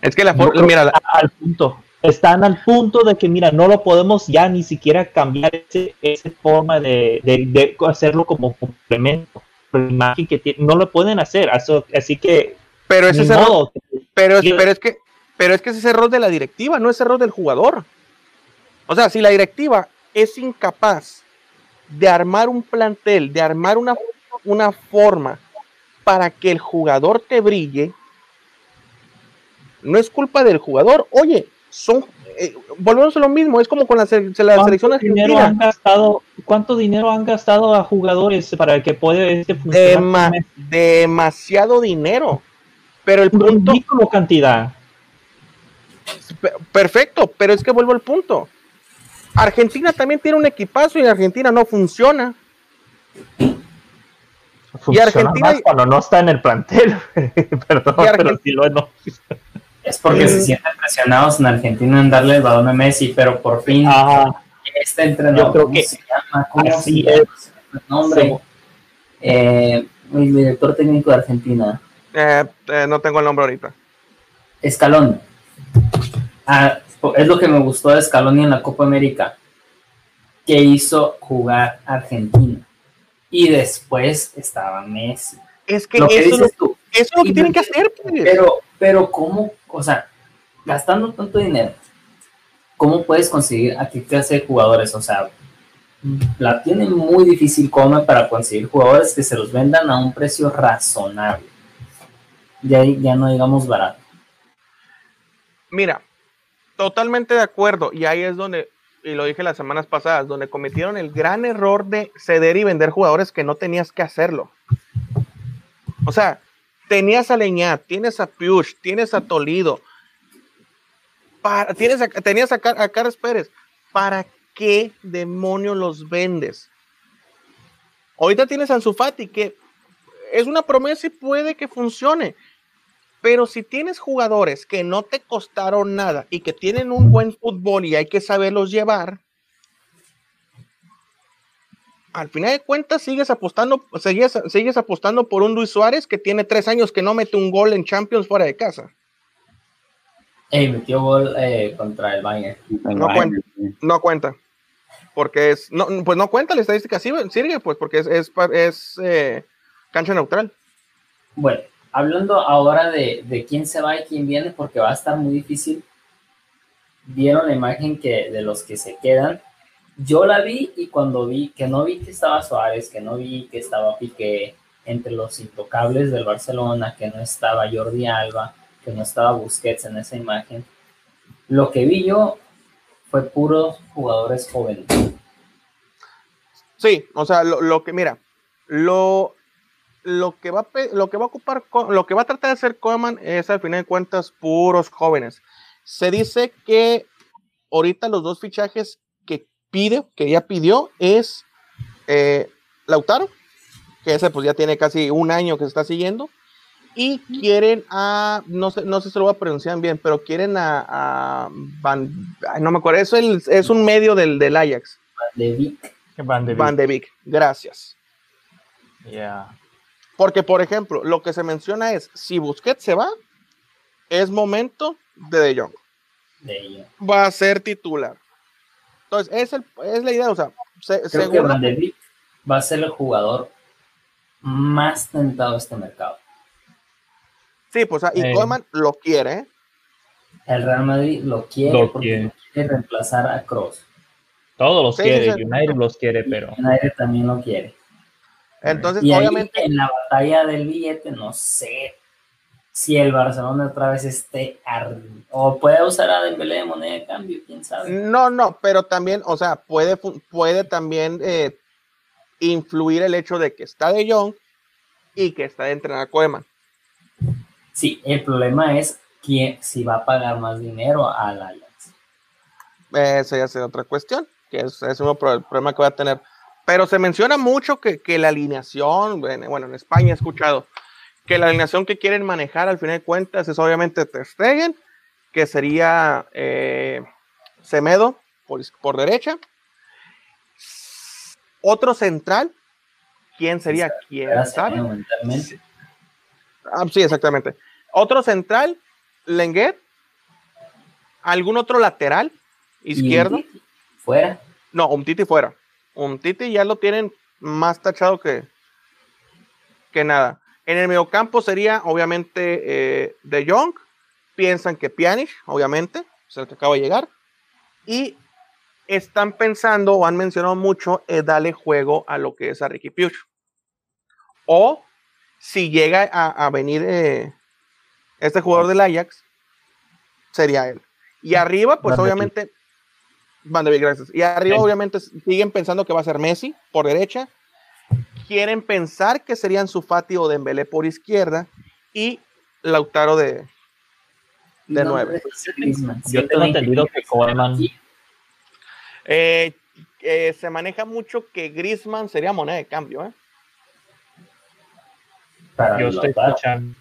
Es que la fórmula, mira, al punto, están al punto de que, mira, no lo podemos ya ni siquiera cambiar esa forma de, de hacerlo como complemento imagen que no lo pueden hacer, así que pero ese es error, pero, pero es que pero es que ese error de la directiva, no es error del jugador. O sea, si la directiva es incapaz de armar un plantel, de armar una, una forma para que el jugador te brille, no es culpa del jugador. Oye, son eh, volvemos a lo mismo, es como con la, la selección dinero han gastado, ¿Cuánto dinero han gastado a jugadores para que pueda este funcionar? demasiado dinero. Pero el punto. cantidad. Perfecto, pero es que vuelvo al punto. Argentina también tiene un equipazo y Argentina no funciona. y Argentina cuando no está en el plantel. Perdón, pero si lo no. Es porque se sienten presionados en Argentina en darle el balón a Messi, pero por fin este entrenador, Yo creo que se llama? ¿Cómo se llama? El nombre. Eh, el director técnico de Argentina. Eh, eh, no tengo el nombre ahorita. Escalón. Ah, es lo que me gustó de Scaloni en la Copa América, que hizo jugar Argentina. Y después estaba Messi. Es que, eso, es lo que tienen que hacer. Pues. Pero, pero ¿cómo? O sea, gastando tanto dinero, ¿cómo puedes conseguir a qué clase de jugadores? O sea, la tiene muy difícil como para conseguir jugadores que se los vendan a un precio razonable. Ahí ya no digamos barato. Mira, totalmente de acuerdo. Y ahí es donde, y lo dije las semanas pasadas, donde cometieron el gran error de ceder y vender jugadores que no tenías que hacerlo. O sea, tenías a Leñat, tienes a Piush, tienes a Tolido, para, tienes tenías a, a Carlos Pérez. ¿Para qué demonios los vendes? Ahorita tienes a Ansu que es una promesa y puede que funcione. Pero si tienes jugadores que no te costaron nada y que tienen un buen fútbol y hay que saberlos llevar, al final de cuentas sigues apostando, sigues, sigues apostando por un Luis Suárez que tiene tres años que no mete un gol en Champions fuera de casa. metió gol eh, contra el Bayern. No cuenta, no cuenta. Porque es, no, pues no cuenta la estadística sirve, pues porque es, es, es eh, cancha neutral. Bueno, hablando ahora de, de, quién se va y quién viene, porque va a estar muy difícil. Vieron la imagen que de los que se quedan. Yo la vi y cuando vi que no vi que estaba Suárez, que no vi que estaba Piqué entre los intocables del Barcelona, que no estaba Jordi Alba, que no estaba Busquets en esa imagen. Lo que vi yo fue puros jugadores jóvenes. Sí, o sea, lo, lo que, mira, lo, lo que va a, lo que va a ocupar, lo que va a tratar de hacer Koeman es al final de cuentas puros jóvenes. Se dice que ahorita los dos fichajes pide, que ya pidió, es eh, Lautaro, que ese pues ya tiene casi un año que se está siguiendo, y quieren a, no sé, no sé si lo voy a pronunciar bien, pero quieren a, Van, no me acuerdo, es, es un medio del, del Ajax. Van de Vic. Van de Vic, gracias. Ya. Porque, por ejemplo, lo que se menciona es, si Busquets se va, es momento de De Jong. De Va a ser titular. Entonces, es, el, es la idea, o sea, se, Creo que Van de Beek va a ser el jugador más tentado de este mercado. Sí, pues, y eh. lo quiere. El Real Madrid lo quiere porque quiere. reemplazar a Cross. Todos los quiere, United los quiere, pero. United también lo quiere. Entonces, y obviamente. en la batalla del billete, no sé si el Barcelona otra vez esté. O puede usar a Dembélé de moneda de cambio, quién sabe. No, no, pero también, o sea, puede, puede también eh, influir el hecho de que está de Jong y que está de entrenar a Koeman. Sí, el problema es quién, si va a pagar más dinero al Ajax. Esa ya es otra cuestión, que es, es uno el problema que va a tener pero se menciona mucho que, la alineación, bueno, en España he escuchado que la alineación que quieren manejar al final de cuentas es obviamente Ter que sería eh, Semedo por, derecha. Otro central, ¿quién sería? ¿Quién sabe? Ah, sí, exactamente. Otro central, Lenguet. ¿Algún otro lateral izquierdo? ¿Fuera? No, un Titi fuera. Un Titi ya lo tienen más tachado que, que nada. En el mediocampo sería obviamente eh, De Jong. Piensan que Pjanic, obviamente, es el que acaba de llegar. Y están pensando o han mencionado mucho eh, darle juego a lo que es a Ricky Puch. O si llega a, venir eh, este jugador del Ajax, sería él. Y arriba, pues obviamente, Van de gracias. Y arriba, obviamente, siguen pensando que va a ser Messi por derecha. Quieren pensar que serían Sufati o Dembélé por izquierda. Y Lautaro de, de No, 9. es Griezmann, Yo tengo 120 entendido que Coleman Eh, eh, se maneja mucho que Griezmann sería moneda de cambio, ¿eh? yo estoy escuchando,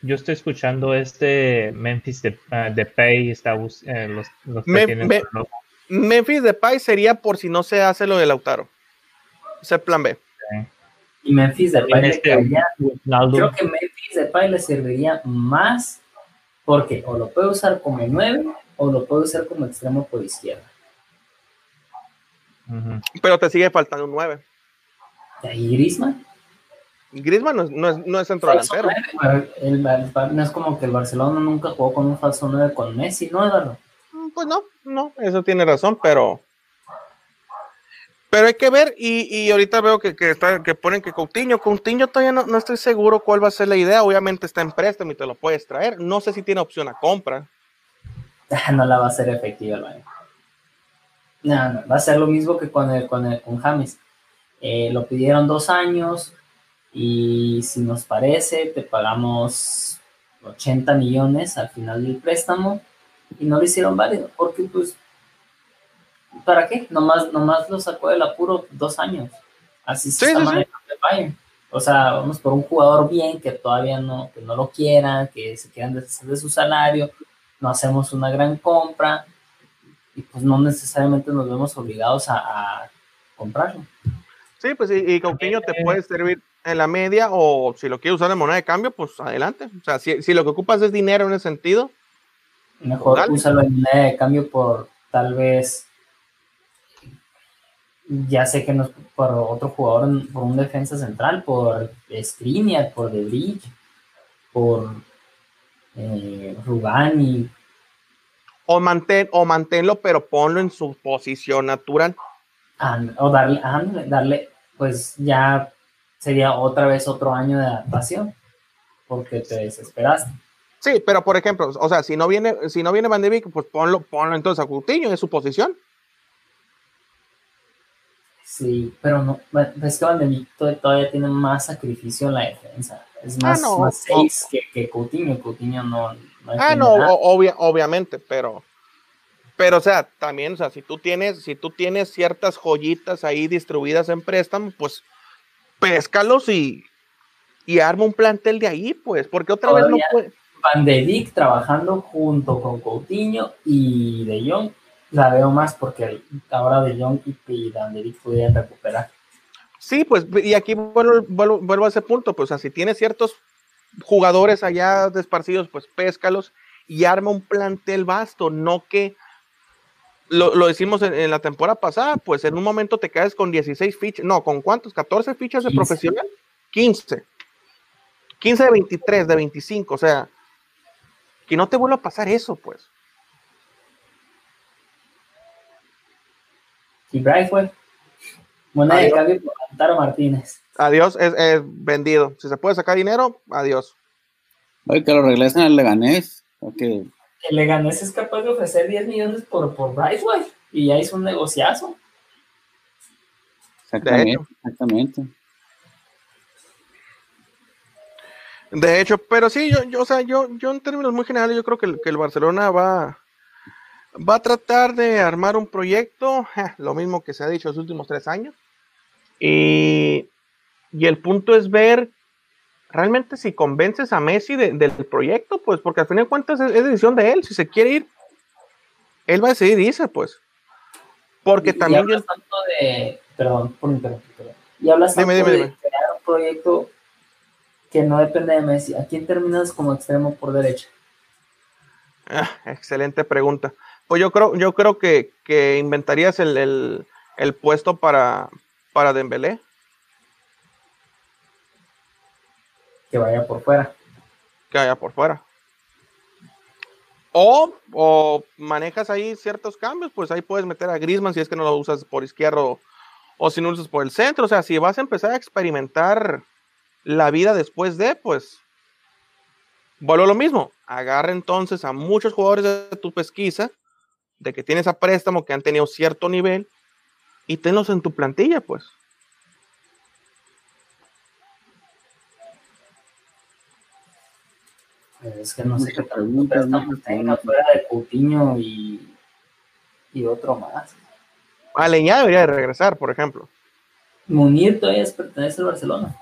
yo estoy escuchando este Memphis de, ah, de Pay está eh, los, los que Me- tienen me- Memphis Depay sería por si no se hace lo de Lautaro. Es el plan B. Y Memphis Depay le este. Creo que Memphis Depay le serviría más porque o lo puede usar como 9 o lo puede usar como extremo por izquierda. Pero te sigue faltando un 9. Y Griezmann. Griezmann no es, no es, no es centro falso delantero. nueve. El- el- no es como que el Barcelona nunca jugó con un falso 9 con Messi, ¿no, Eduardo? Pues no, no, eso tiene razón, pero. Pero hay que ver, y, y ahorita veo que, que, está, que ponen que Coutinho, Coutinho todavía no, no estoy seguro cuál va a ser la idea, obviamente está en préstamo y te lo puedes traer, no sé si tiene opción a compra. No la va a hacer efectiva. No, no, va a ser lo mismo que con, el, con James. Eh, lo pidieron dos años y si nos parece, te pagamos 80 millones al final del préstamo y no lo hicieron válido porque pues ¿para qué? Nomás, nomás lo sacó del apuro dos años. Así se Sí, está. O sea, vamos por un jugador bien que todavía no, que no lo quiera, que se quieran deshacer de su salario, no hacemos una gran compra y pues no necesariamente nos vemos obligados a, a comprarlo. Sí, pues y, y Coutinho te puede servir en la media o si lo quieres usar en moneda de cambio, pues adelante. O sea, si, si lo que ocupas es dinero en ese sentido, Mejor úsalo en moneda de cambio por tal vez, ya sé que no es por otro jugador, por un defensa central, por Skriniar, por De Vrij, por eh, Rugani, o, mantén, o manténlo, pero ponlo en su posición natural. O darle, darle, pues ya sería otra vez otro año de adaptación, porque te desesperaste. Sí, pero por ejemplo, o sea, si no viene, si no viene Van de Beek, pues ponlo, ponlo entonces a Coutinho en su posición. Sí, pero no, bueno, es que Van de Beek to- todavía tiene más sacrificio en la defensa. Es más, no, más seis que, que Coutinho. Coutinho no. no Ah, no, obvia- obviamente, pero, pero, o sea, también, o sea, si tú tienes, si tú tienes ciertas joyitas ahí distribuidas en préstamo, pues péscalos y, y arma un plantel de ahí, pues, porque otra vez no puede. Van de trabajando junto con Coutinho y De Jong. La veo más porque ahora De Jong y, Beek pudieran recuperar. Sí, pues, y aquí vuelvo, vuelvo, vuelvo a ese punto, pues, o sea, si tienes ciertos jugadores allá desparcidos, pues péscalos y arma un plantel vasto, no que lo, lo decimos en, en la temporada pasada, pues en un momento te caes con 16 fichas, no, ¿con cuántos? ¿14 fichas de 15. profesional? 15. 15 de 23, de 25, o sea, que no te vuelva a pasar eso, pues. Y Brightwell, moneda de cambio por Lautaro Martínez. Adiós, es, es vendido. Si se puede sacar dinero, adiós. Oye, que lo regresen al Leganés. Porque El Leganés es capaz de ofrecer 10 millones por, por Brightwell y ya hizo un negociazo. exactamente, hecho. exactamente. De hecho, pero sí, yo, yo, o sea, yo, yo en términos muy generales, yo creo que, el- que el Barcelona va, va a tratar de armar un proyecto, lo mismo que se ha dicho los últimos tres años. Y, y el punto es ver realmente si convences a Messi de- del proyecto, pues, porque al final de cuentas es, es decisión de él. Si se quiere ir, él va a decidir irse, pues. Porque Y- y también yo, hablas tanto de. Perdón, por interrumpir. Y hablas Dime, tanto dime, de dime. crear un proyecto que no depende de Messi. ¿A quién terminas como extremo por derecha? Ah, excelente pregunta. Pues yo creo, yo creo que, que inventarías el, el- el puesto para, para Dembélé. Que vaya por fuera. que haya por fuera. O, o manejas ahí ciertos cambios, pues ahí puedes meter a Griezmann si es que no lo usas por izquierdo o si no lo usas por el centro. O sea, si vas a empezar a experimentar la vida después de, pues vuelvo a lo mismo. Agarra entonces a muchos jugadores de tu pesquisa, de que tienes a préstamo que han tenido cierto nivel, y tenlos en tu plantilla, pues. Es que no sé qué preguntas, muchas tenga fuera de Coutinho y, y otro más. Aleñá debería de regresar, por ejemplo. Munir todavía es- pertenece al Barcelona.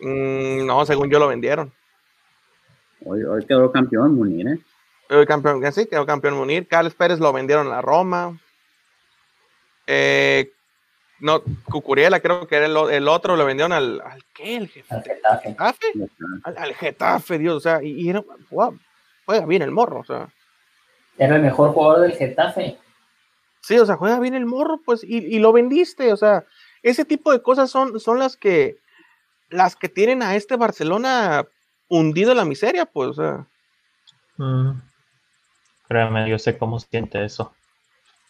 Mm, no, según yo lo vendieron. Hoy, hoy quedó campeón Munir, ¿eh? El campeón, sí, quedó campeón Munir. Carles Pérez lo vendieron a Roma. Eh, no, Cucuriela creo que era el, otro, lo vendieron al, al ¿qué? ¿El jefe? Al Getafe. Al, al Getafe, Dios, o sea, y, y era, wow, juega bien el morro, o sea. Era el mejor jugador del Getafe. Sí, o sea, juega bien el morro, pues, y, y lo vendiste, o sea, ese tipo de cosas son, son las que las que tienen a este Barcelona hundido en la miseria, pues, o sea. Mm. Créeme, yo sé cómo siente eso.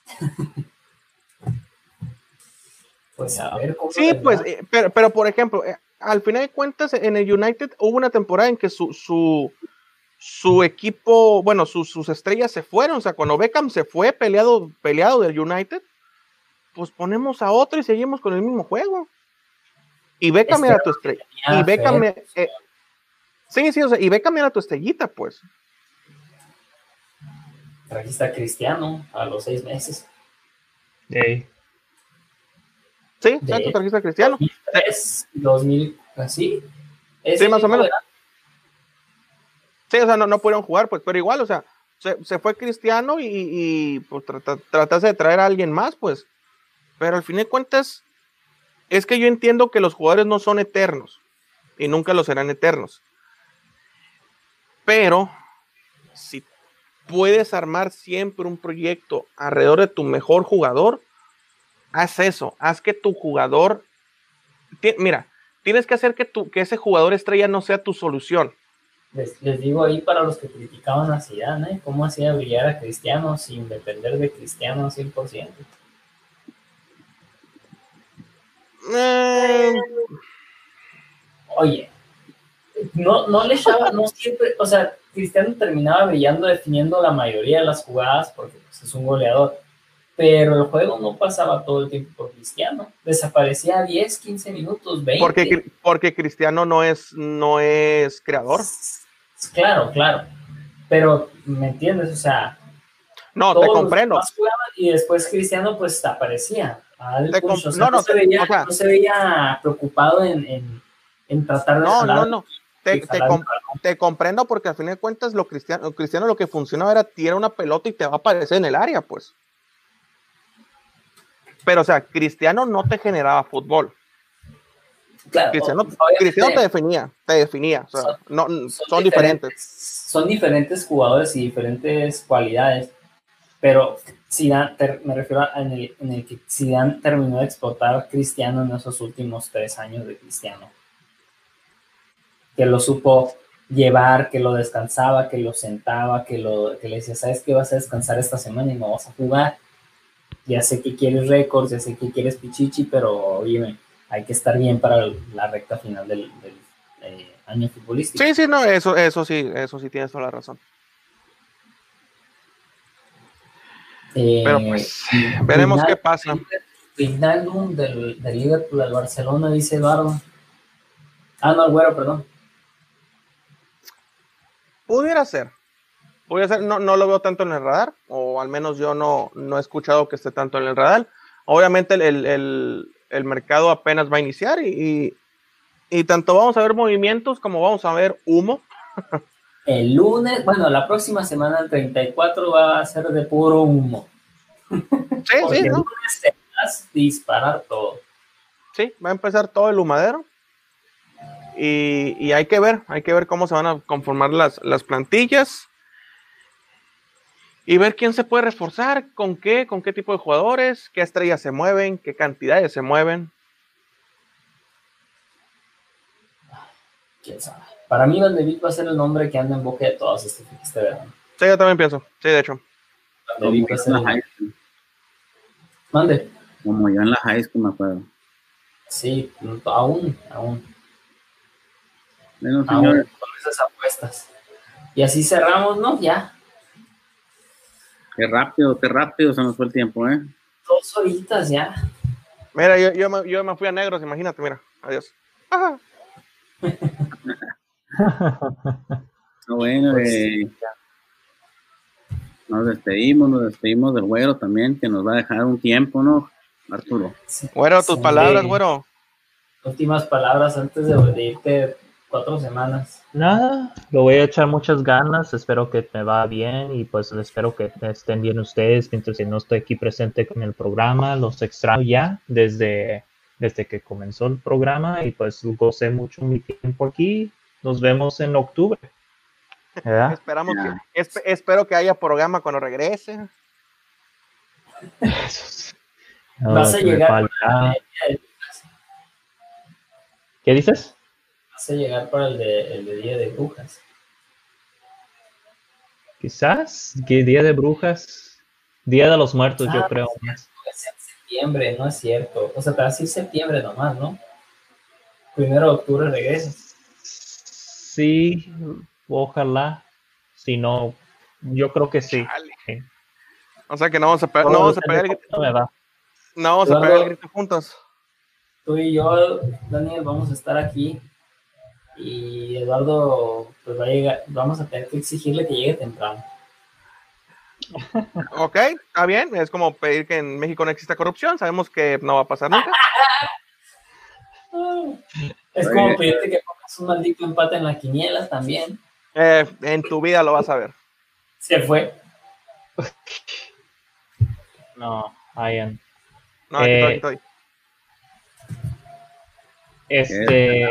Pues a ver cómo. Sí, pues, eh, pero, pero por ejemplo, eh, al final de cuentas, en el United hubo una temporada en que su, su, su equipo, bueno, sus, sus estrellas se fueron, o sea, cuando Beckham se fue peleado, peleado del United, pues ponemos a otro y seguimos con el mismo juego. Y Beckham Este era tu estrella. Y Beckham, eh, sí, sí, o sea, y Beckham era tu estrellita, pues. Trajiste a Cristiano a los seis meses. Ey, Sí, De- exacto, trajiste a Cristiano. 2003, 2000, así. Sí, más o menos. Sí, o sea, no, no pudieron jugar, pues, pero igual, o sea, se, se fue Cristiano y, y, pues trata- trataste de traer a alguien más, pues. Pero al fin de cuentas, es que yo entiendo que los jugadores no son eternos y nunca lo serán eternos. Pero si puedes armar siempre un proyecto alrededor de tu mejor jugador, haz eso, haz que tu jugador, mira, tienes que hacer que, tu, que ese jugador estrella no sea tu solución. Les, les digo ahí para los que criticaban a Zidane, ¿eh? cómo hacía brillar a Cristiano sin depender de Cristiano 100%. Eh, Oye, no, no le echaba, no siempre, o sea, Cristiano terminaba brillando definiendo la mayoría de las jugadas porque pues, es un goleador, pero el juego no pasaba todo el tiempo por Cristiano, desaparecía 10, 15 minutos, 20. porque, porque Cristiano no es, no es creador. Claro, claro, pero ¿me entiendes? O sea, No, te comprendo. y después Cristiano pues aparecía. al Te punch, com- o sea, no, no, no, se veía, o sea- no se veía preocupado en, en, en tratar de No, no, no. Te, comprendo porque al fin de cuentas lo cristiano, lo cristiano lo que funcionaba era tirar una pelota y te va a aparecer en el área, pues. Pero, o sea, Cristiano no te generaba fútbol. Claro, Cristiano, Cristiano te definía, te definía. O sea, Son- no, son, diferentes. Son diferentes jugadores y diferentes cualidades, pero Zidane, ter- me refiero a en el, en el que Zidane terminó de explotar a Cristiano en esos últimos tres años de Cristiano. Que lo supo llevar, que lo descansaba, que lo sentaba, que, lo, que le decía, ¿sabes qué? Vas a descansar esta semana y no vas a jugar. Ya sé que quieres récords, ya sé que quieres pichichi, pero oye, hay que estar bien para la recta final del, del, eh, año futbolístico. Sí, sí, no, eso, eso sí, eso sí tienes toda la razón. Eh, Pero pues, veremos final- qué pasa. Wijnaldum del, del Liverpool al Barcelona, dice Eduardo. Ah, no, el güero, perdón. Pudiera ser. Pudiera ser, no, no lo veo tanto en el radar, o al menos yo no, no he escuchado que esté tanto en el radar. Obviamente el, el- el- el mercado apenas va a iniciar y, y- y tanto vamos a ver movimientos como vamos a ver humo. El lunes, bueno, la próxima semana, el 34, va a ser de puro humo. Sí, Porque sí, el ¿no? lunes te vas a disparar todo. Sí, va a empezar todo el humadero. Y, y hay que ver, hay que ver cómo se van a conformar las, las plantillas. Y ver quién se puede reforzar, con qué, con qué tipo de jugadores, qué estrellas se mueven, qué cantidades se mueven. ¿Quién sabe? Para mí, Van de Beek va a ser el nombre que anda en boca de todos este, este verano. Sí, yo también pienso. Sí, de hecho. Van de Beek va a ser el- Mande. como yo en la high school, me acuerdo. Sí, aún, aún. Bueno, aún señores, con esas apuestas. Y así cerramos, ¿no? Ya. qué rápido, qué rápido se nos fue el tiempo, ¿eh? Dos horitas ya. Mira, yo, yo, me, yo me fui a negros, imagínate, mira. Adiós. Ajá. Ah, bueno, Pues, eh, nos despedimos, nos despedimos del güero también, que nos va a dejar un tiempo, ¿no? Arturo. Sí. Güero, tus Sí. palabras, güero. Últimas palabras antes de, de irte cuatro semanas. Nada, lo voy a echar muchas ganas, espero que me va bien y pues espero que estén bien ustedes mientras que no estoy aquí presente con el programa, los extraño ya desde, desde que comenzó el programa y pues gocé mucho mi tiempo aquí, nos vemos en octubre. ¿verdad? Esperamos Ya. que, esp- espero que haya programa cuando regrese. No, Vas a llegar. ¿Qué dices? A llegar para el de, el de Día de Brujas. Quizás, ¿qué día de brujas? Día de los muertos, yo Ah, creo. Es en septiembre, no es cierto. O sea, te vas a ir septiembre nomás, ¿no? Primero de octubre regresas. Sí, ojalá. Si no, yo creo que sí. Sí. O sea que no vamos a, pe- no vamos a pegar el, grito- No me va. no vamos a pegar el grito juntos. Tú y yo, Daniel, vamos a estar aquí. Y Eduardo, pues va a llegar, vamos a tener que exigirle que llegue temprano. Ok, está bien. Es como pedir que en México no exista corrupción. Sabemos que no va a pasar nunca. Es como pedirte que pongas un maldito empate en la quiniela también. Eh, en tu vida lo vas a ver. Se fue. No, Ian. No, aquí Eh, estoy, aquí estoy. Este.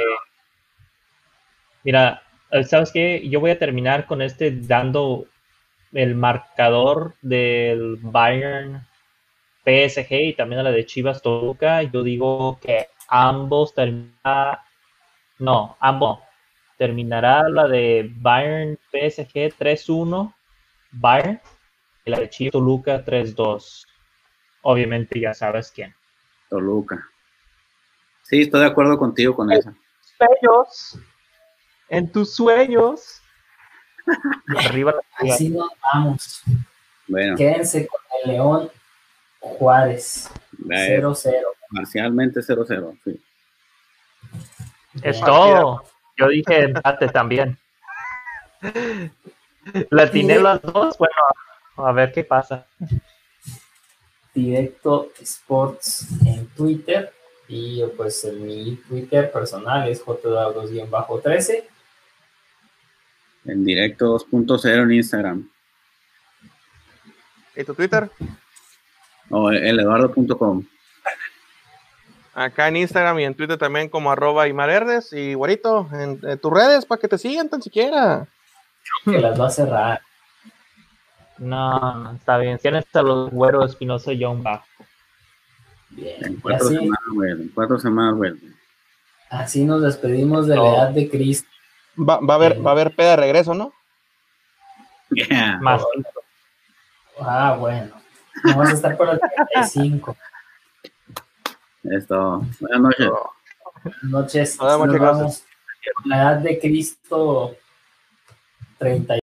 Mira, eh, ¿sabes qué? Yo voy a terminar con este dando el marcador del Bayern PSG y también a la de Chivas Toluca. Yo digo que ambos terminará. No, ambos. Terminará la de Bayern PSG 3-1. Bayern. Y la de Chivas Toluca 3-2. Obviamente ya sabes quién. Toluca. Sí, estoy de acuerdo contigo con eso. sueños, en tus sueños. Arriba la ciudad. Así nos vamos. Bueno, Quédense con el León Juárez. eh, 0-0. parcialmente 0-0. Sí. Es todo. Yo dije empate también. La atiné las dos. Bueno, a ver qué pasa. Directo Sports en Twitter. Y pues en mi Twitter personal es jdados-13. En directo 2.0 en Instagram. ¿Y tu Twitter? O el eduardo.com. Acá en Instagram y en Twitter también como arroba Imarerdes. Y güerito, en, en tus redes para que te sigan tan siquiera. Que las va a cerrar. No, no, está bien. Tienes a los güeros Espinosa y John Bajo. Bien. En Y cuatro así, semanas, güey. En cuatro semanas, güey. así nos despedimos de la No. edad de Cristo. Va, va a haber, va a haber peda de regreso, ¿no? Yeah. Más. Ah, bueno. Vamos a estar por el 35 Esto. Buenas noches. noches. Nos vemos, Nos vamos. La edad de Cristo 31.